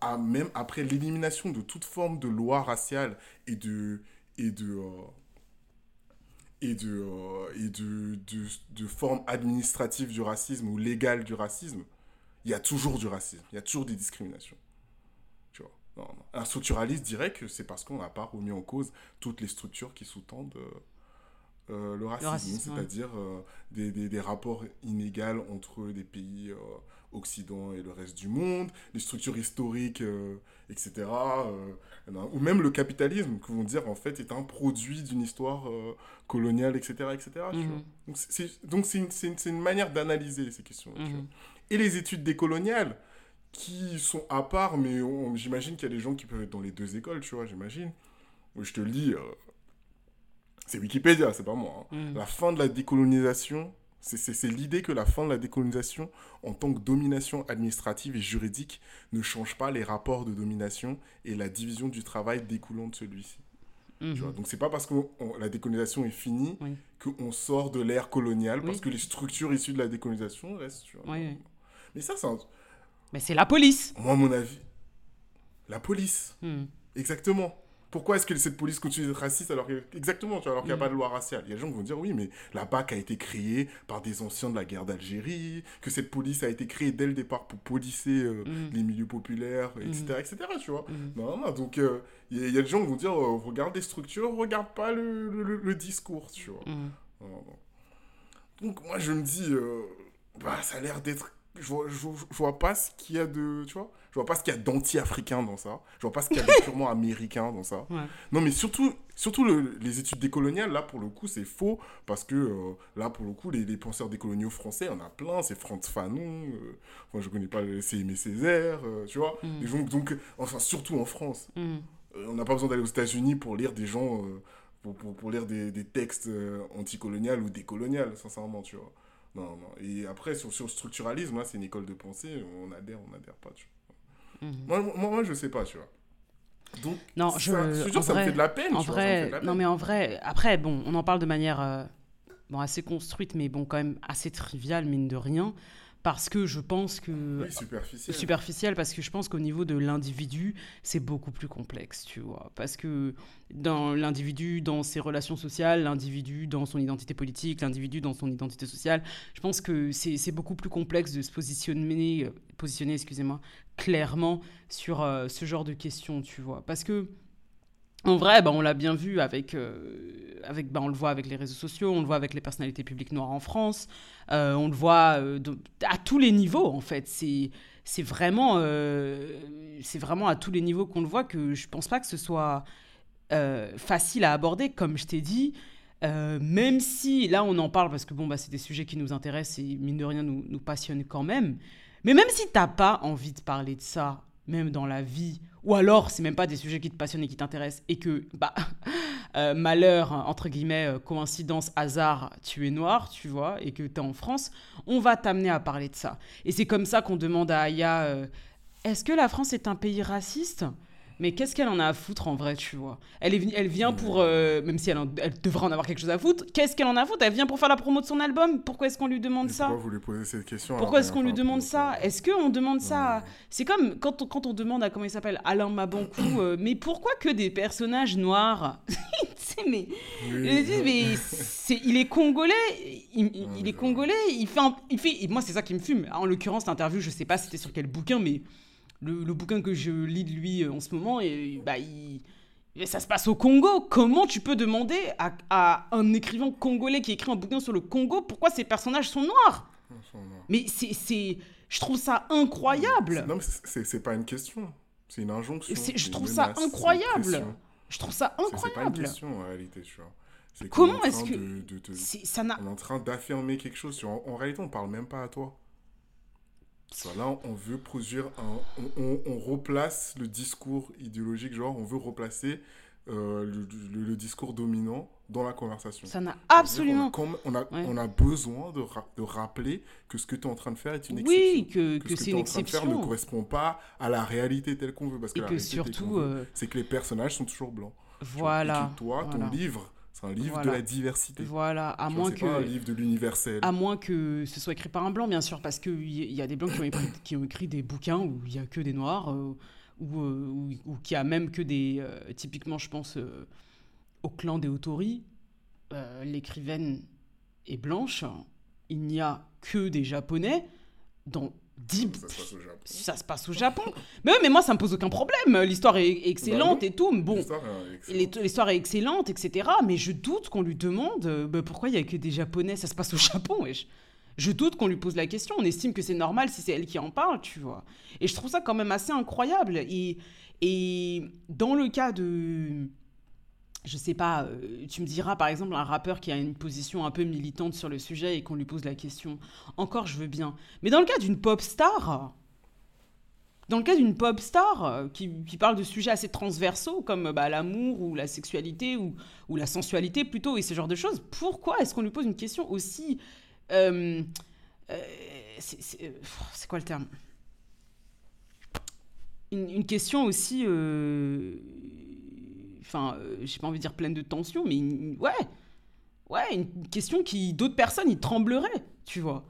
à, même après l'élimination de toute forme de loi raciale et de, et de, euh, et de, euh, et de, de, de formes administratives du racisme ou légales du racisme, il y a toujours du racisme, il y a toujours des discriminations. Tu vois non, non. Un structuraliste dirait que c'est parce qu'on n'a pas remis en cause toutes les structures qui sous-tendent euh, euh, le racisme, racisme, ouais. c'est-à-dire euh, des, des, des rapports inégaux entre les pays euh, occidentaux et le reste du monde, les structures historiques, etc. il y en a- ou même le capitalisme, que vont dire en fait est un produit d'une histoire coloniale, etc. etc. tu Mhm. vois. Donc c'est- une, manière d'analyser ces questions. Mhm. Et les études décoloniales, qui sont à part, mais j'imagine qu'il y a des gens qui peuvent être dans les deux écoles, tu vois, j'imagine. Je te le lis, euh, c'est Wikipédia, c'est pas moi. hein. Mhm. La fin de la décolonisation, c'est- l'idée que la fin de la décolonisation, en tant que domination administrative et juridique, ne change pas les rapports de domination et la division du travail découlant de celui-ci. Mhm. Tu vois, donc c'est pas parce que la décolonisation est finie Oui. qu'on sort de l'ère coloniale, parce Oui. que les structures issues de la décolonisation restent. Tu vois. Oui, oui. Mais ça, c'est un- Mais c'est la police. moi, à mon avis, la police, Mhm. exactement. Pourquoi est-ce que cette police continue d'être raciste alors que, exactement, tu vois, alors qu'il n'y a Mm. pas de loi raciale? Il y a des gens qui vont dire oui, mais la BAC a été créée par des anciens de la guerre d'Algérie, que cette police a été créée dès le départ pour policer euh, Mhm. les milieux populaires, etc., etc., tu vois. Non, non, donc euh, il y, a- il y a des gens qui vont dire euh, regarde les structures, regarde pas le, le- le- le discours, tu vois. Non, non. Donc moi je me dis, euh, bah ça a l'air d'être, je vois, je, vois- je vois pas ce qu'il y a de, tu vois, je vois pas ce qu'il y a d'anti-africain dans ça, je vois pas ce qu'il y a de purement américain dans ça. Ouais. Non mais surtout, surtout le- les études décoloniales, là pour le coup c'est faux, parce que euh, là pour le coup les, les penseurs décoloniaux français, on a plein, c'est Franz Fanon, euh, enfin je connais pas, c'est Aimé Césaire, euh, tu vois, gens, donc, enfin surtout en France. Mhm. Euh, on n'a pas besoin d'aller aux États-Unis pour lire des gens, pour, pour, pour lire des, des textes anticoloniales ou décoloniales, sincèrement, tu vois. Non, non. Et après, sur, sur le structuralisme, c'est une école de pensée, on adhère, on adhère pas, tu vois. Mhm. Moi, moi, moi, je sais pas, tu vois. Donc, Non, ça, je- je jure, ça me vrai- fait de la peine, En vois, me vrai, de la non mais en vrai, après, bon, on en parle de manière euh, bon, assez construite, mais bon, quand même assez triviale, mine de rien, parce que je pense que... Oui, superficiel. parce que je pense qu'au niveau de l'individu, c'est beaucoup plus complexe, tu vois. Parce que dans l'individu, dans ses relations sociales, l'individu dans son identité politique, l'individu dans son identité sociale, je pense que c'est c'est beaucoup plus complexe de se positionner, euh, positionner excusez-moi, clairement sur euh, ce genre de questions, tu vois. Parce que en vrai, bah, on l'a bien vu avec, euh, avec bah, on le voit avec les réseaux sociaux, on le voit avec les personnalités publiques noires en France, euh, on le voit euh, à tous les niveaux en fait. C'est c'est vraiment, c'est vraiment à tous les niveaux qu'on le voit que je pense pas que ce soit facile à aborder, comme je t'ai dit. Même si là on en parle parce que bon bah c'est des sujets qui nous intéressent et mine de rien nous, nous passionnent quand même. Mais même si t'as pas envie de parler de ça, même dans la vie, ou alors c'est même pas des sujets qui te passionnent et qui t'intéressent et que bah euh, malheur entre guillemets euh, coïncidence hasard tu es noir tu vois et que t'es en France, on va t'amener à parler de ça. Et c'est comme ça qu'on demande à Aya euh, est-ce que la France est un pays raciste? Mais qu'est-ce qu'elle en a à foutre en vrai, tu vois? Elle, est, venue- elle vient pour, euh, même si elle, en- elle devrait en avoir quelque chose à foutre, qu'est-ce qu'elle en a à foutre? Elle vient pour faire la promo de son album? Pourquoi est-ce qu'on lui demande ça? Pourquoi vous lui posez cette question Pourquoi est-ce qu'on lui demande de- ça? Est-ce qu'on demande ça. C'est comme quand on, quand on demande à, comment il s'appelle, Alain Mabankou, euh, mais pourquoi que des personnages noirs? Mais... Oui. Dis, mais il est congolais, il, il- Ouais, il est congolais, il fait, un- il fait, et moi c'est ça qui me fume. En l'occurrence, l'interview, je sais pas c'était sur quel bouquin, mais le, le bouquin que je lis de lui euh, en ce moment, et, bah, il- et ça se passe au Congo. Comment tu peux demander à, à un écrivain congolais qui écrit un bouquin sur le Congo pourquoi ces personnages sont noirs? Mais c'est, c'est, je trouve ça incroyable. Non, mais c'est- pas une question. C'est une injonction. Je une trouve ça incroyable. Je trouve ça C'est- C'est pas une incroyable. question en réalité, tu vois. Comment est en est-ce que- de- de ça On est en train d'affirmer quelque chose. Sur... En, en réalité, on parle même pas à toi. Soit là, on veut produire un. On, on- on replace le discours idéologique, genre, on veut replacer euh, le, le- le discours dominant dans la conversation. Ça n'a absolument. a, on a, Ouais. on a besoin de, ra- de rappeler que ce que tu es en train de faire est une exception. Oui, que, que, que ce que c'est tu es une en train de faire ne exception. correspond pas à la réalité telle qu'on veut. Parce que Et la que réalité surtout, euh, c'est que les personnages sont toujours blancs. Et voilà. que toi, ton voilà. livre, c'est un livre Voilà. de la diversité. Voilà, à moins c'est pas un que. livre de l'universel. À moins que ce soit écrit par un blanc, bien sûr, parce qu'il y, a des blancs qui ont, écrit, qui ont écrit des bouquins où il n'y a que des noirs, euh, ou, euh, ou, ou qui a même que des. euh, typiquement, je pense euh, au clan des Autori. euh, l'écrivaine est blanche, il n'y a que des Japonais dans 10... Ça se passe au Japon. Ça se passe au Japon. mais, ouais, mais moi, ça me pose aucun problème. L'histoire est excellente Bah et tout. mais Bon, L'histoire est excellente. est excellente, etc. Mais je doute qu'on lui demande euh, bah, pourquoi il n'y a que des Japonais, ça se passe au Japon. wesh. Je doute qu'on lui pose la question. On estime que c'est normal si c'est elle qui en parle, tu vois. Et je trouve ça quand même assez incroyable. Et, et dans le cas de. Je sais pas, euh, tu me diras par exemple un rappeur qui a une position un peu militante sur le sujet et qu'on lui pose la question. Encore, je veux bien. Mais dans le cas d'une pop star, dans le cas d'une pop star euh, qui, parle de sujets assez transversaux comme bah, l'amour ou la sexualité ou, la sensualité plutôt et ce genre de choses, pourquoi est-ce qu'on lui pose une question aussi... euh, c'est quoi le terme? Une, question aussi... Enfin, euh, j'ai pas envie de dire pleine de tension, mais une- ouais, ouais, une question qui d'autres personnes ils trembleraient, tu vois.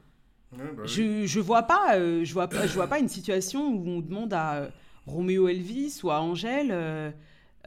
Ouais, bah oui. Je, je vois pas, euh, je vois pas, je vois pas une situation où on demande à euh, Roméo Elvis ou à Angèle. euh,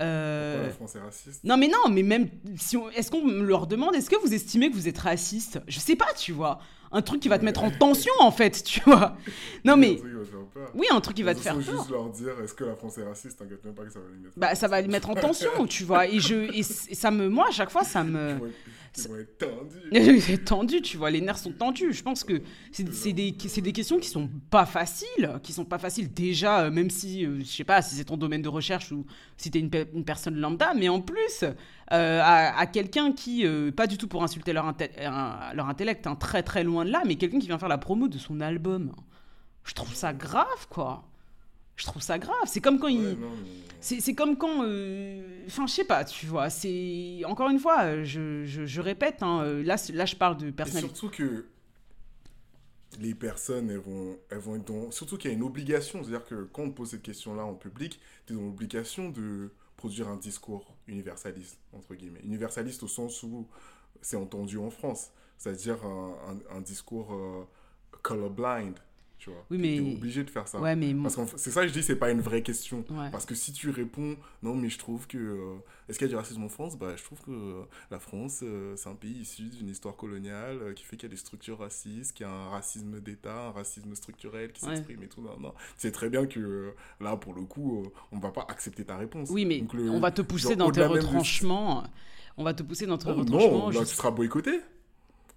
euh, Pourquoi la France est raciste? Non mais non, mais même si on, est-ce qu'on leur demande, est-ce que vous estimez que vous êtes raciste? Je sais pas, tu vois. Un truc qui va te mettre en tension en fait, tu vois. Non Un mais truc qui va te faire peur. oui, un truc qui va te faire peur. juste leur dire est-ce que la France est raciste? T'inquiète même pas que ça va les mettre. Bah ça va les mettre en tension, tu vois. Et je, et ça me, moi à chaque fois ça me. Ils vont être, tendus. C'est tendu, tu vois, les nerfs sont tendus. Je pense que c'est des, questions qui sont pas faciles, qui sont pas faciles déjà, euh, même si, euh, je sais pas, si c'est ton domaine de recherche ou si t'es une, pe- une personne lambda, mais en plus, euh, à, à quelqu'un qui, pas du tout pour insulter leur, inte- un- leur intellect, hein, très très loin de là, mais quelqu'un qui vient faire la promo de son album. Je trouve ça grave, quoi. Je trouve ça grave. C'est comme quand il... Ouais, non, mais- C'est comme quand. euh, Enfin, je sais pas, tu vois. C'est. Encore une fois, euh, je, je, je répète, hein, euh, là, là, je parle de Et personnalité. surtout que les personnes, elles vont, elles vont être dans... Surtout qu'il y a une obligation, c'est-à-dire que quand on pose cette question-là en public, tu es dans l'obligation de produire un discours universaliste, entre guillemets. Universaliste au sens où c'est entendu en France, c'est-à-dire un, un- un discours euh, colorblind, tu vois. Oui, mais- t'es obligé de faire ça. Ouais, mais. Parce que c'est ça que je dis, c'est pas une vraie question. Ouais. Parce que si tu réponds, non, mais je trouve que. euh, Est-ce qu'il y a du racisme en France? Bah, je trouve que euh, la France, euh, c'est un pays issu d'une histoire coloniale qui fait qu'il y a des structures racistes, qu'il y a un racisme d'État, un racisme structurel qui Ouais. s'exprime et tout. Non, non. Tu sais très bien que là, pour le coup, on va pas accepter ta réponse. Oui, mais Donc, le- on va te pousser genre, dans tes même retranchements. On va te pousser dans tes Oh, retranchements. non, là, tu seras boycotté.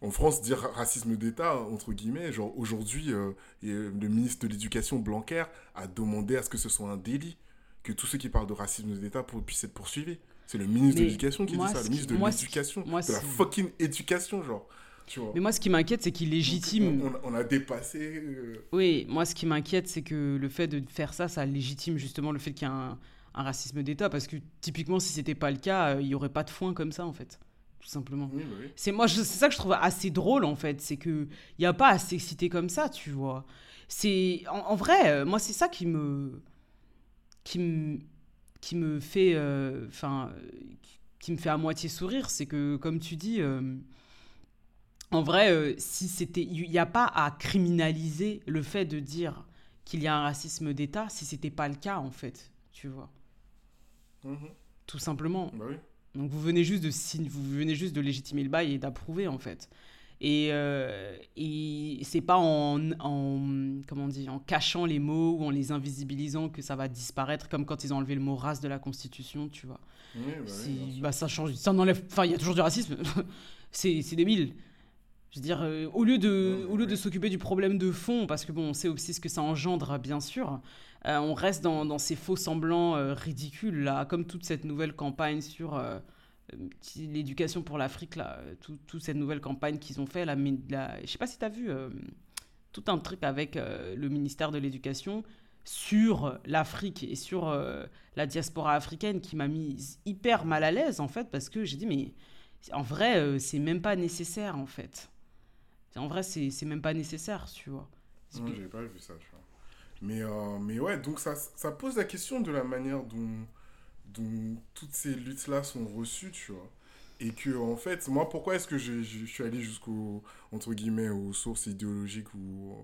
En France, dire racisme d'État, entre guillemets, genre aujourd'hui, euh, euh, le ministre de l'Éducation, Blanquer, a demandé à ce que ce soit un délit, que tous ceux qui parlent de racisme d'État puissent être poursuivis. C'est le ministre de l'Éducation qui dit ça, le ministre de l'Éducation, de la fucking éducation, genre. Tu vois. Mais moi, ce qui m'inquiète, c'est qu'il légitime. On, on- on a dépassé. euh, Oui, moi, ce qui m'inquiète, c'est que le fait de faire ça, ça légitime justement le fait qu'il y a un, un racisme d'État. Parce que typiquement, si c'était pas le cas, euh, il y aurait pas de foin comme ça, en fait. Tout simplement. oui, bah oui. C'est moi, je- c'est ça que je trouve assez drôle en fait, c'est que il y a pas à s'exciter comme ça, tu vois. C'est en, en vrai, euh, moi c'est ça qui me qui me qui me fait euh, enfin euh, qui- me fait à moitié sourire, c'est que comme tu dis euh, en vrai euh, si c'était il n'y a pas à criminaliser le fait de dire qu'il y a un racisme d'État si c'était pas le cas en fait, tu vois. Mhm. Tout simplement. Bah oui. Donc vous venez juste de vous venez juste de légitimer le bail et d'approuver en fait. Et, euh, et c'est pas en, en comment on dit en cachant les mots ou en les invisibilisant que ça va disparaître comme quand ils ont enlevé le mot race de la constitution, tu vois. Oui, bah oui, bah, ça change, ça enlève. Enfin, il y a toujours du racisme. c'est c'est débile. Je veux dire, euh, au lieu de, au lieu de s'occuper du problème de fond, parce que bon, on sait aussi ce que ça engendre, bien sûr, euh, on reste dans, dans ces faux semblants euh, ridicules, là, comme toute cette nouvelle campagne sur euh, l'éducation pour l'Afrique, là, tout- toute cette nouvelle campagne qu'ils ont fait, mi- la, je sais pas si tu as vu, tout un truc avec le ministère de l'Éducation sur l'Afrique et sur la diaspora africaine qui m'a mis hyper mal à l'aise, en fait, parce que j'ai dit, mais en vrai, c'est même pas nécessaire, en fait. En vrai, c'est même pas nécessaire, tu vois. Non, j'ai pas vu ça. Mais, euh, mais ouais, donc ça, ça pose la question de la manière dont, dont toutes ces luttes-là sont reçues, tu vois. Et que, en fait, moi, pourquoi est-ce que je, je suis allé jusqu'au, entre guillemets, aux sources idéologiques ou,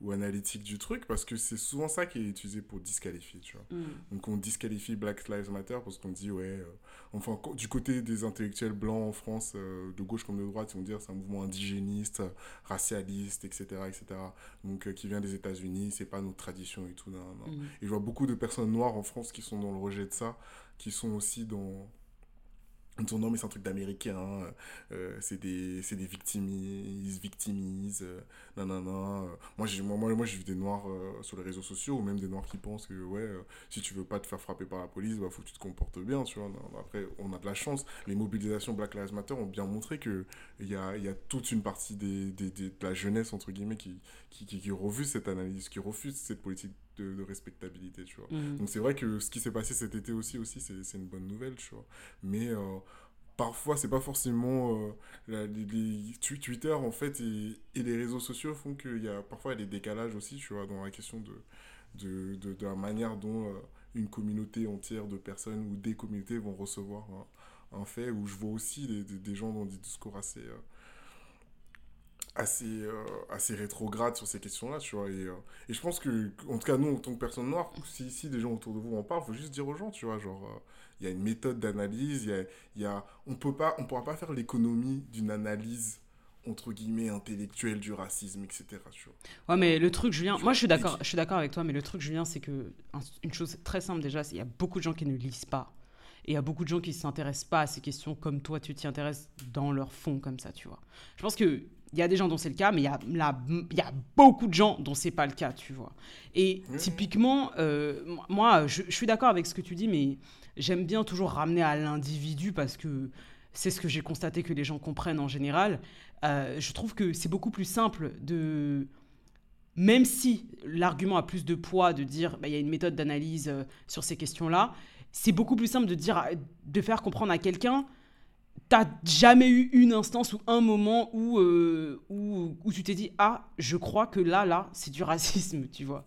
ou analytique du truc parce que c'est souvent ça qui est utilisé pour disqualifier, tu vois. Mm. Donc on disqualifie Black Lives Matter parce qu'on dit, ouais, euh, enfin, du côté des intellectuels blancs en France, euh, de gauche comme de droite, ils vont dire c'est un mouvement indigéniste, racialiste, etc., etc. Donc euh, qui vient des États-Unis, c'est pas notre tradition et tout. Non, non. Mm. Et je vois beaucoup de personnes noires en France qui sont dans le rejet de ça, qui sont aussi dans. Ils disent non, mais c'est un truc d'américain, euh, euh, c'est des, des victimisent, victimisent, euh, nanana. euh. Moi, j'ai, moi, moi, j'ai vu des noirs sur les réseaux sociaux, ou même des noirs qui pensent que, ouais, si tu veux pas te faire frapper par la police, bah, faut que tu te comportes bien, tu vois. Après, on a de la chance. Les mobilisations Black Lives Matter ont bien montré qu'il y a, y a toute une partie des, des, des- de la jeunesse, entre guillemets, qui, qui, qui, qui refuse cette analyse, qui refuse cette politique de, de respectabilité, tu vois. Mm. Donc c'est vrai que ce qui s'est passé cet été aussi, aussi c'est c'est une bonne nouvelle, tu vois. Mais euh, parfois, c'est pas forcément... euh, la- les, les- Twitter, en fait, et, et les réseaux sociaux font qu'il y a parfois des décalages aussi, tu vois, dans la question de, de, de, de la manière dont euh, une communauté entière de personnes ou des communautés vont recevoir un, un fait, où je vois aussi des, des, des gens dans des discours assez... euh, assez, euh, assez rétrograde sur ces questions-là, tu vois. Et, euh, et je pense que, en tout cas, nous, en tant que personnes noires, si, si des gens autour de vous en parlent, il faut juste dire aux gens, tu vois, genre, euh, il y a une méthode d'analyse, il y a, il y a, on peut pas, on pourra pas faire l'économie d'une analyse, entre guillemets, intellectuelle du racisme, etc., tu vois. Ouais, mais le truc, Julien, Tu moi je suis d'accord, je suis d'accord avec toi, mais le truc, Julien, c'est que un- une chose très simple déjà, qu'il y a beaucoup de gens qui ne lisent pas. Et il y a beaucoup de gens qui ne s'intéressent pas à ces questions comme toi, tu t'y intéresses dans leur fond, comme ça, tu vois. Je pense que il y a des gens dont c'est le cas, mais il y a, la- il y a beaucoup de gens dont c'est pas le cas, tu vois. Et typiquement, euh, moi, je, je suis d'accord avec ce que tu dis, mais j'aime bien toujours ramener à l'individu parce que c'est ce que j'ai constaté que les gens comprennent en général. Euh, je trouve que c'est beaucoup plus simple de même si l'argument a plus de poids de dire bah, il y a une méthode d'analyse euh, sur ces questions-là, c'est beaucoup plus simple de dire de faire comprendre à quelqu'un t'as jamais eu une instance ou un moment où, euh, où, où tu t'es dit ah je crois que là là c'est du racisme tu vois.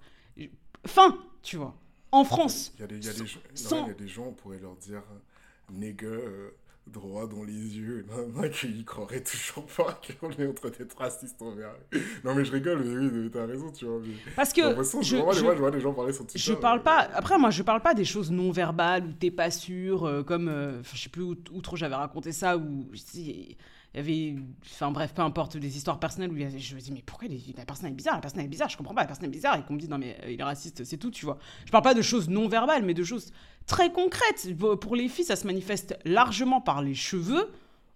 Fin tu vois. En France Il y a des, il y a des, gens- Sans- non, il y a des gens, on pourrait leur dire, euh, nègre, euh, droit dans les yeux, non, qu'ils croiraient toujours pas qu'on est en train d'être raciste envers. Non, mais je rigole, mais oui, t'as raison, tu vois. mais- parce que l'impression, je, je- des je vois des gens parler sur Twitter. Je parle pas. Après, moi, je parle pas des choses non verbales où t'es pas sûr, euh, comme euh, je sais plus où, où trop j'avais raconté ça, où il y avait, enfin bref, peu importe, des histoires personnelles où il y avait- je me dis mais pourquoi les- la personne est bizarre, la personne est bizarre, je comprends pas, la personne est bizarre et qu'on me dit non mais euh, il est raciste, c'est tout, tu vois. Je parle pas de choses non verbales, mais de choses très concrètes. Pour pour les filles, ça se manifeste largement par les cheveux,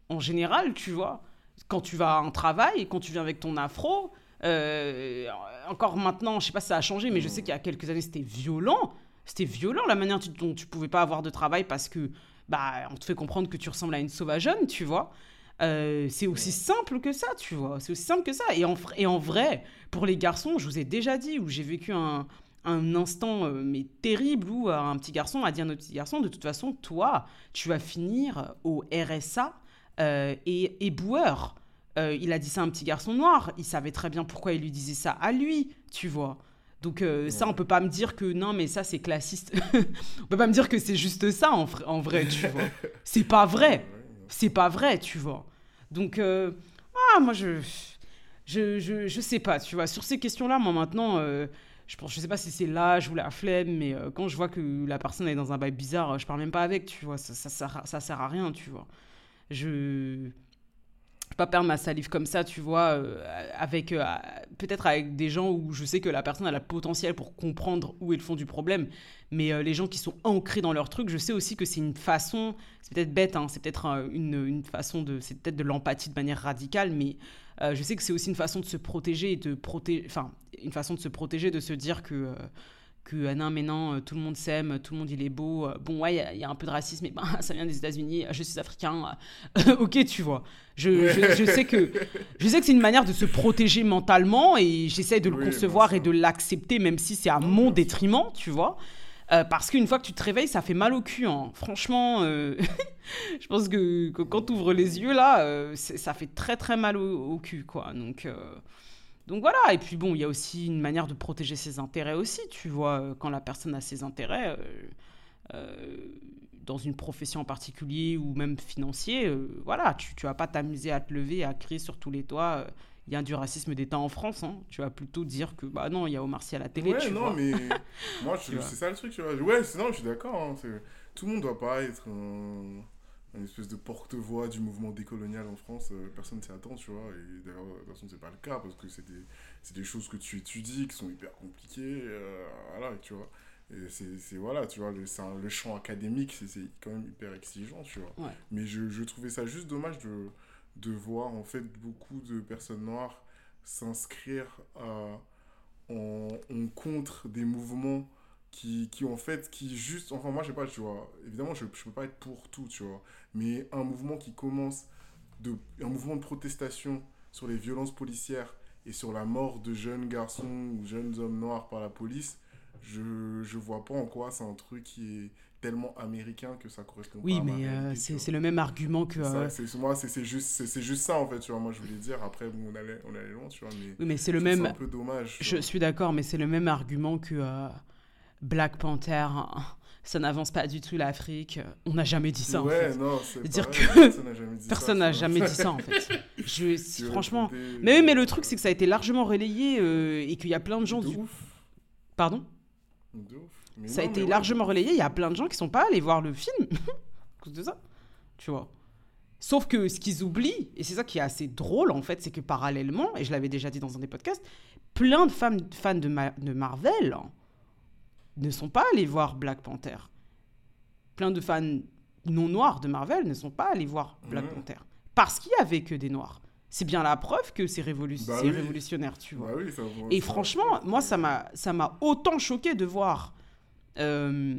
en général, tu vois. Quand tu vas à un travail, quand tu viens avec ton afro, euh, encore maintenant, je sais pas si ça a changé, mais je sais qu'il y a quelques années, c'était violent. C'était violent la manière dont tu pouvais pas avoir de travail parce que bah on te fait comprendre que tu ressembles à une sauvageonne, tu vois. Euh, c'est aussi simple que ça, tu vois. C'est aussi simple que ça. Et en, et vrai, pour les garçons, je vous ai déjà dit, où j'ai vécu un, un instant euh, mais terrible où euh, un petit garçon a dit à un autre petit garçon, de toute façon, toi, tu vas finir au RSA et éboueur. Euh, il a dit ça à un petit garçon noir. Il savait très bien pourquoi il lui disait ça à lui, tu vois. Donc euh, ça, on peut pas me dire que non, mais ça c'est classiste. on peut pas me dire que c'est juste ça en, en vrai, tu vois. C'est pas vrai. C'est pas vrai, tu vois. Donc, euh, ah, moi, je, je, je, je sais pas, tu vois. Sur ces questions-là, moi, maintenant, euh, je pense, je sais pas si c'est l'âge ou la flemme, mais euh, quand je vois que la personne est dans un bail bizarre, je parle même pas avec, tu vois. Ça, ça, à- ça sert à rien, tu vois. Je pas perdre ma salive comme ça, tu vois, euh, avec euh, peut-être avec des gens où je sais que la personne a le potentiel pour comprendre où est le fond du problème, mais euh, les gens qui sont ancrés dans leur truc, je sais aussi que c'est une façon, c'est peut-être bête, hein, c'est peut-être une, une façon de, c'est peut-être de l'empathie de manière radicale, mais je sais que c'est aussi une façon de se protéger et de protéger, enfin, une façon de se protéger, de se dire que que ah non mais non euh, tout le monde s'aime tout le monde il est beau euh, bon ouais il y a- il y, a un peu de racisme mais ben, ça vient des États-Unis je suis africain euh, ok tu vois je, je, je sais que je sais que c'est une manière de se protéger mentalement et j'essaie de le Oui, concevoir et de l'accepter même si c'est à mon détriment tu vois Euh, parce qu'une fois que tu te réveilles, ça fait mal au cul. hein. Franchement, euh, je pense que, que quand tu ouvres les yeux, là, euh, ça fait très très mal au, au cul. quoi. Donc, euh, donc voilà, et puis bon, il y a aussi une manière de protéger ses intérêts aussi, tu vois, euh, quand la personne a ses intérêts, euh, euh, dans une profession en particulier ou même financier, euh, voilà, tu, tu vas pas t'amuser à te lever, à crier sur tous les toits, euh, il y a du racisme d'État en France. hein. Tu vas plutôt dire que, bah non, il y a Omar Sy à la télé. ouais, tu non, vois. mais moi, c'est ça le truc, tu vois. Ouais, non, je suis d'accord. hein, tout le monde doit pas être un, un espèce de porte-voix du mouvement décolonial en France. euh, personne s'y attend, tu vois. Et d'ailleurs, de toute façon, c'est pas le cas parce que c'est des, c'est des choses que tu étudies qui sont hyper compliquées. euh, voilà, tu vois. Et c'est, c'est- voilà, tu vois, le, c'est un- le champ académique, c'est, c'est quand même hyper exigeant, tu vois. Ouais. Mais je, je trouvais ça juste dommage de, de voir, en fait, beaucoup de personnes noires s'inscrire à- en, en contre des mouvements qui, qui, en fait, qui juste, enfin, moi, je sais pas, tu vois, évidemment, je, je peux pas être pour tout, tu vois, mais un mouvement qui commence, de, un mouvement de protestation sur les violences policières et sur la mort de jeunes garçons ou jeunes hommes noirs par la police, je, je vois pas en quoi c'est un truc qui est tellement américain que ça correspond Oui, pas mais euh, c'est le même argument que. C'est euh, c'est- moi, c'est juste, c'est juste ça, en fait, tu vois. Moi, je voulais dire, après, bon, on allait, on allait loin, tu vois, mais oui, mais c'est le même. un peu dommage. Je vois. suis d'accord, mais c'est le même argument que euh, Black Panther. Ça n'avance pas du tout l'Afrique. On n'a jamais dit ça. en ouais, fait. non, c'est Dire que personne n'a jamais dit ça, en fait. Je, Tu franchement. Mais oui, mais le euh, truc c'est que ça a été largement relayé euh, et qu'il y a plein de gens de du. ouf, Pardon? de ouf. Mais Ça a été ouais, largement relayé. Il y a plein de gens qui sont pas allés voir le film à cause de ça. Tu vois. Sauf que ce qu'ils oublient, et c'est ça qui est assez drôle en fait, c'est que parallèlement, et je l'avais déjà dit dans un des podcasts, plein de femmes, fans de, Ma- de Marvel hein, ne sont pas allés voir Black Panther. Plein de fans non noirs de Marvel ne sont pas allés voir Black Mhm. Panther. Parce qu'il y avait que des noirs. C'est bien la preuve que c'est révolu- Bah oui. révolutionnaire, tu vois. Bah oui, ça vaut- Et ça- franchement, moi, ça m'a, ça m'a autant choqué de voir euh,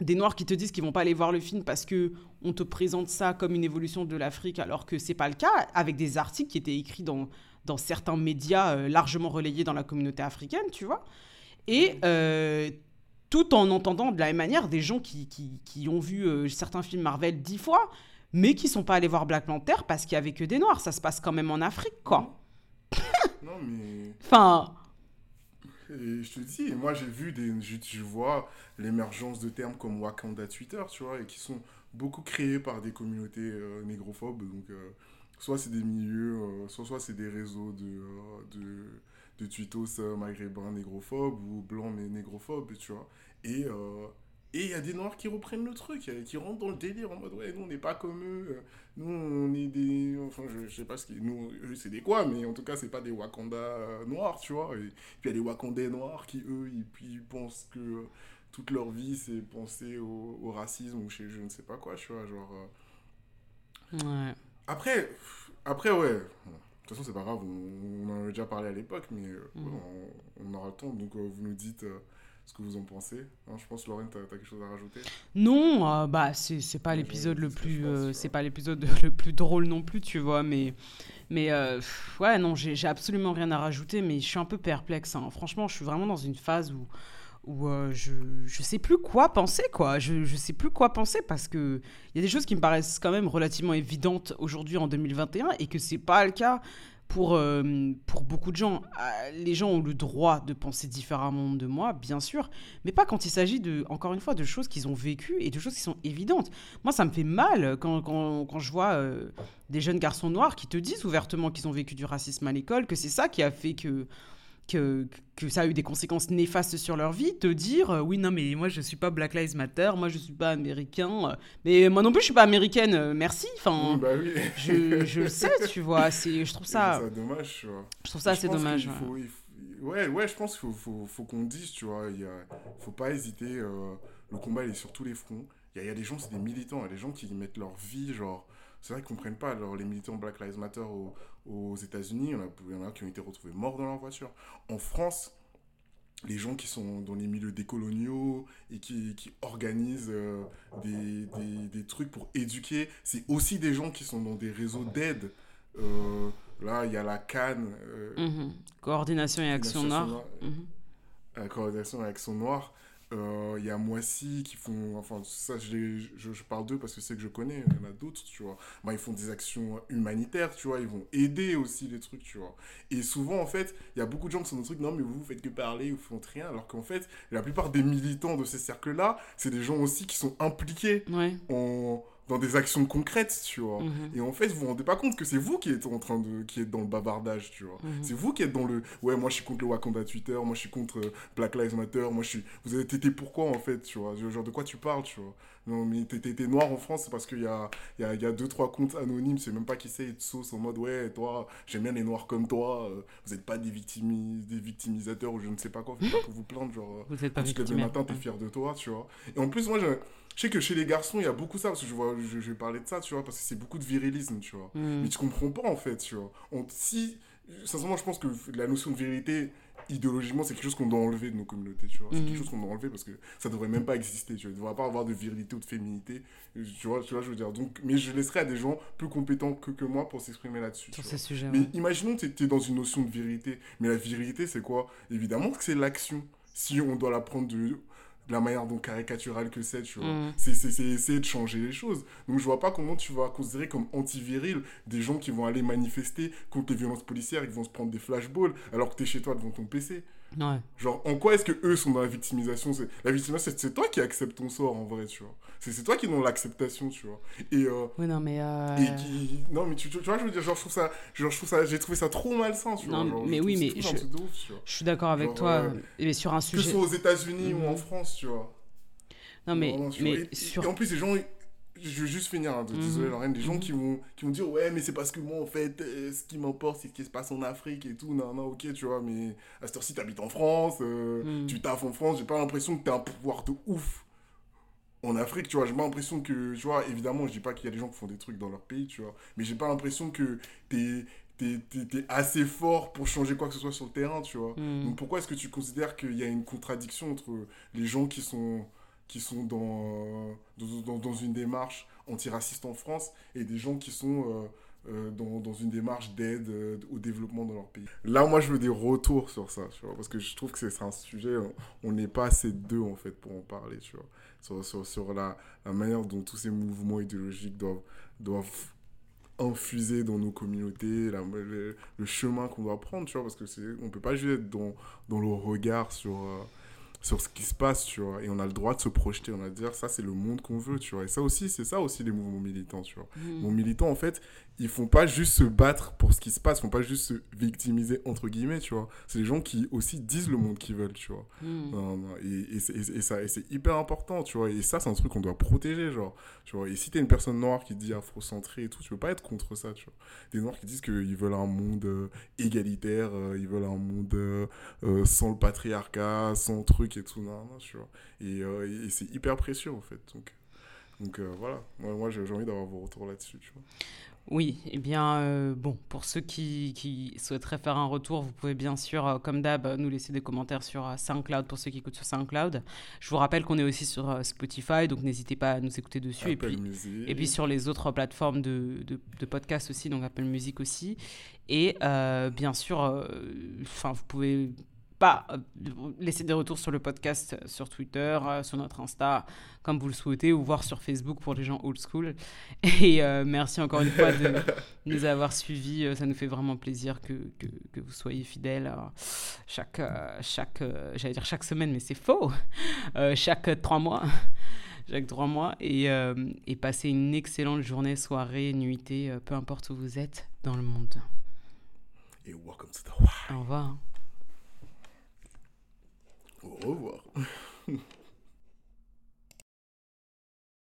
des Noirs qui te disent qu'ils vont pas aller voir le film parce que on te présente ça comme une évolution de l'Afrique, alors que c'est pas le cas, avec des articles qui étaient écrits dans, dans certains médias euh, largement relayés dans la communauté africaine, tu vois. Et euh, tout en entendant de la même manière des gens qui, qui, qui ont vu euh, certains films Marvel dix fois, mais qui sont pas allés voir Black Panther parce qu'il y avait que des Noirs. Ça se passe quand même en Afrique, quoi. Non, mais. Enfin, Et je te dis, moi j'ai vu des. Je, je vois l'émergence de termes comme Wakanda Twitter, tu vois, et qui sont beaucoup créés par des communautés euh, négrophobes. Donc, euh, soit c'est des milieux, euh, soit, soit c'est des réseaux de, de, de tweetos euh, maghrébins négrophobes ou blancs mais négrophobes, tu vois. Et. euh, et il y a des noirs qui reprennent le truc, euh, qui rentrent dans le délire en mode ouais, nous on n'est pas comme eux, nous on est des. Enfin, je, je sais pas ce qui. Nous, eux, c'est des quoi, mais en tout cas, c'est pas des Wakanda noirs, tu vois. Et, puis il y a des Wakandais noirs qui, eux, ils, ils pensent que euh, toute leur vie, c'est penser au, au racisme ou chez je ne sais pas quoi, tu vois. Genre, euh. ouais. Après, après, ouais. De toute façon, c'est pas grave, on, on en avait déjà parlé à l'époque, mais euh, ouais, on, on aura le temps. Donc, euh, vous nous dites euh, ce que vous en pensez. Hein, je pense, Lorraine, t'as as quelque chose à rajouter? Non, euh, bah c'est pas l'épisode le plus euh, tu c'est pas l'épisode le plus drôle non plus, tu vois, mais mais euh, pff, ouais non, j'ai j'ai absolument rien à rajouter, mais je suis un peu perplexe. hein. Franchement, je suis vraiment dans une phase où où euh, je je sais plus quoi penser quoi. Je je sais plus quoi penser parce que il y a des choses qui me paraissent quand même relativement évidentes aujourd'hui en 2021 et que c'est pas le cas pour, euh, pour beaucoup de gens. Euh, Les gens ont le droit de penser différemment de moi, bien sûr, mais pas quand il s'agit de, encore une fois, de choses qu'ils ont vécues et de choses qui sont évidentes. Moi, ça me fait mal quand, quand, quand je vois euh, des jeunes garçons noirs qui te disent ouvertement qu'ils ont vécu du racisme à l'école, que c'est ça qui a fait que, que, que ça a eu des conséquences néfastes sur leur vie, te dire euh, oui, non, mais moi, je suis pas Black Lives Matter, moi, je suis pas américain, euh, mais moi non plus, je suis pas américaine, euh, merci. Enfin, Oui, Bah oui. je, je le sais, tu vois, c'est, je trouve ça, c'est dommage, tu vois. je trouve ça assez dommage. ouais. faut- il faut- ouais, ouais, je pense qu'il faut, faut, faut qu'on dise, tu vois. Il faut pas hésiter. le combat, il est sur tous les fronts. Il y a, il y a des gens, c'est des militants. Il y a des gens qui mettent leur vie, genre. C'est vrai qu'ils comprennent pas. Alors, les militants Black Lives Matter aux États-Unis, il y en a- qui ont été retrouvés morts dans leur voiture. En France, les gens qui sont dans les milieux décoloniaux et qui, qui organisent euh, des, des, des trucs pour éduquer, c'est aussi des gens qui sont dans des réseaux d'aide. Euh, là, il y a la Cannes, euh, Mhm. Coordination et action noire. Mhm. coordination et action noire. Euh, Il y a Moissy qui font. Enfin, ça, je, je, je parle d'eux parce que c'est que je connais. Il y en a d'autres, tu vois. Bah, ils font des actions humanitaires, tu vois. Ils vont aider aussi les trucs, tu vois. Et souvent, en fait, il y a beaucoup de gens qui sont dans le truc. Non, mais vous, vous faites que parler, vous faites rien. Alors qu'en fait, la plupart des militants de ces cercles-là, c'est des gens aussi qui sont impliqués Ouais. en dans des actions concrètes, tu vois. Mhm. Et en fait, vous vous rendez pas compte que c'est vous qui êtes en train de, qui êtes dans le bavardage, tu vois. Mhm. C'est vous qui êtes dans le, ouais, moi je suis contre le Wakanda Twitter, moi je suis contre euh, Black Lives Matter, moi je suis, vous avez été pourquoi en fait, tu vois? Genre de quoi tu parles, tu vois? Non, mais t'es- noir en France, c'est parce qu'il y a, y, a, y a deux, trois comptes anonymes, c'est même pas qui c'est, de sauce en mode, ouais, toi, j'aime bien les noirs comme toi, euh, vous êtes pas des, victimi- des victimisateurs ou je ne sais pas quoi, faut pas que vous plaindre, genre. euh, Vous êtes pas tu te lèves le matin, t'es fier de toi, tu vois? Et en plus, moi, je, je sais que chez les garçons, il y a beaucoup ça, parce que je, vois, je, je vais parler de ça, tu vois, parce que c'est beaucoup de virilisme, tu vois. Mhm. Mais tu comprends pas, en fait, tu vois. On- si, sincèrement, je pense que la notion de vérité, idéologiquement, c'est quelque chose qu'on doit enlever de nos communautés, tu vois. C'est quelque chose qu'on doit enlever parce que ça devrait même pas exister, tu vois. Il devrait pas avoir de virilité ou de féminité, tu vois, tu vois, je veux dire. Donc, mais je laisserai à des gens plus compétents que, que moi pour s'exprimer là-dessus. Sur tu ces vois. sujets. Mais ouais. imaginons que tu es dans une notion de vérité. Mais la vérité, c'est quoi? Évidemment que c'est l'action. Si on doit la prendre de, de la manière donc caricaturale que c'est, tu vois. Mhm. C'est- C'est c'est essayer de changer les choses. Donc je vois pas comment tu vas considérer comme antiviril des gens qui vont aller manifester contre les violences policières et qui vont se prendre des flashballs alors que tu es chez toi devant ton PC. Ouais. Genre, en quoi est-ce que eux sont dans la victimisation? La victimisation, c'est- toi qui acceptes ton sort en vrai, tu vois. C'est toi qui es dans l'acceptation, tu vois. Et, euh, Oui, non, mais. euh, et qui... Non, mais tu, tu, vois, je veux dire, genre, je trouve ça... Genre, je trouve ça... J'ai trouvé ça trop malsain, tu Non, vois. genre, mais je oui, mais je ouf, suis d'accord avec Genre, toi. euh, Mais sur un Que ce sujet. soit aux États-Unis Mhm. ou en France, tu vois. Non, mais. Mais vois. Et- sur. Et en plus, les gens, je vais juste finir, hein, désolé Mhm. Lorraine, des gens Mhm. qui, vont, qui vont dire Ouais, mais c'est parce que moi, en fait, euh, ce qui m'importe, c'est ce qui se passe en Afrique et tout. Non, non, ok, tu vois, mais à cette heure-ci, t'habites en France, euh, Mhm. tu taffes en France, j'ai pas l'impression que t'as un pouvoir de ouf. En Afrique, tu vois, j'ai pas l'impression que, tu vois, évidemment, je dis pas qu'il y a des gens qui font des trucs dans leur pays, tu vois, mais j'ai pas l'impression que t'es t'es- assez fort pour changer quoi que ce soit sur le terrain, tu vois. Donc pourquoi est-ce que tu considères qu'il y a une contradiction entre les gens qui sont, qui sont dans, dans, dans- une démarche antiraciste en France et des gens qui sont euh, euh, dans, dans une démarche d'aide euh, au développement dans leur pays. Là, moi, je veux des retours sur ça, tu vois, parce que je trouve que c'est un sujet, on- n'est pas assez deux, en fait, pour en parler, tu vois, sur, sur, sur la, manière dont tous ces mouvements idéologiques doivent, doivent infuser dans nos communautés, le, chemin qu'on doit prendre, tu vois, parce que c'est, on peut pas juste être dans, dans le regard sur, euh, sur ce qui se passe, tu vois, et on a le droit de se projeter, on a le dire, ça c'est le monde qu'on veut, tu vois, et ça aussi, c'est ça aussi les mouvements militants, tu vois. Les mouvements militants, en fait, ils font pas juste se battre pour ce qui se passe, ils font pas juste se victimiser, entre guillemets, tu vois, c'est les gens qui aussi disent le monde qu'ils veulent, tu vois. Non, non, et, et, c'est- et, et ça, et c'est hyper important, tu vois. Et ça, c'est un truc qu'on doit protéger, genre. Tu vois. Et si t'es une personne noire qui dit afrocentré et tout, tu peux pas être contre ça, tu vois. Des noirs qui disent qu'ils veulent un monde euh, égalitaire, euh, ils veulent un monde euh, euh, sans le patriarcat, sans truc et tout, non, non, tu vois. Et, euh, et- c'est hyper précieux, en fait. Donc, donc euh, voilà. Moi, j'ai envie d'avoir vos retours là-dessus, tu vois. Oui, eh bien, euh, bon, pour ceux qui, qui souhaiteraient faire un retour, vous pouvez bien sûr, euh, comme d'hab, nous laisser des commentaires sur euh, SoundCloud pour ceux qui écoutent sur SoundCloud. Je vous rappelle qu'on est aussi sur euh, Spotify, donc n'hésitez pas à nous écouter dessus. et puis, Music. et puis sur les autres plateformes de, de, de podcast aussi, donc Apple Music aussi. Et bien sûr, enfin, vous pouvez pas euh, laisser des retours sur le podcast euh, sur Twitter, euh, sur notre Insta, comme vous le souhaitez, ou voir sur Facebook pour les gens old school. Et euh, merci encore une fois de nous avoir suivis. Ça nous fait vraiment plaisir que, que, que vous soyez fidèles chaque, chaque j'allais dire chaque semaine, mais c'est faux, Euh, chaque trois mois. Chaque trois mois et, euh, et passez une excellente journée, soirée, nuitée, peu importe où vous êtes dans le monde. Et welcome to the wild. Au revoir. Au revoir.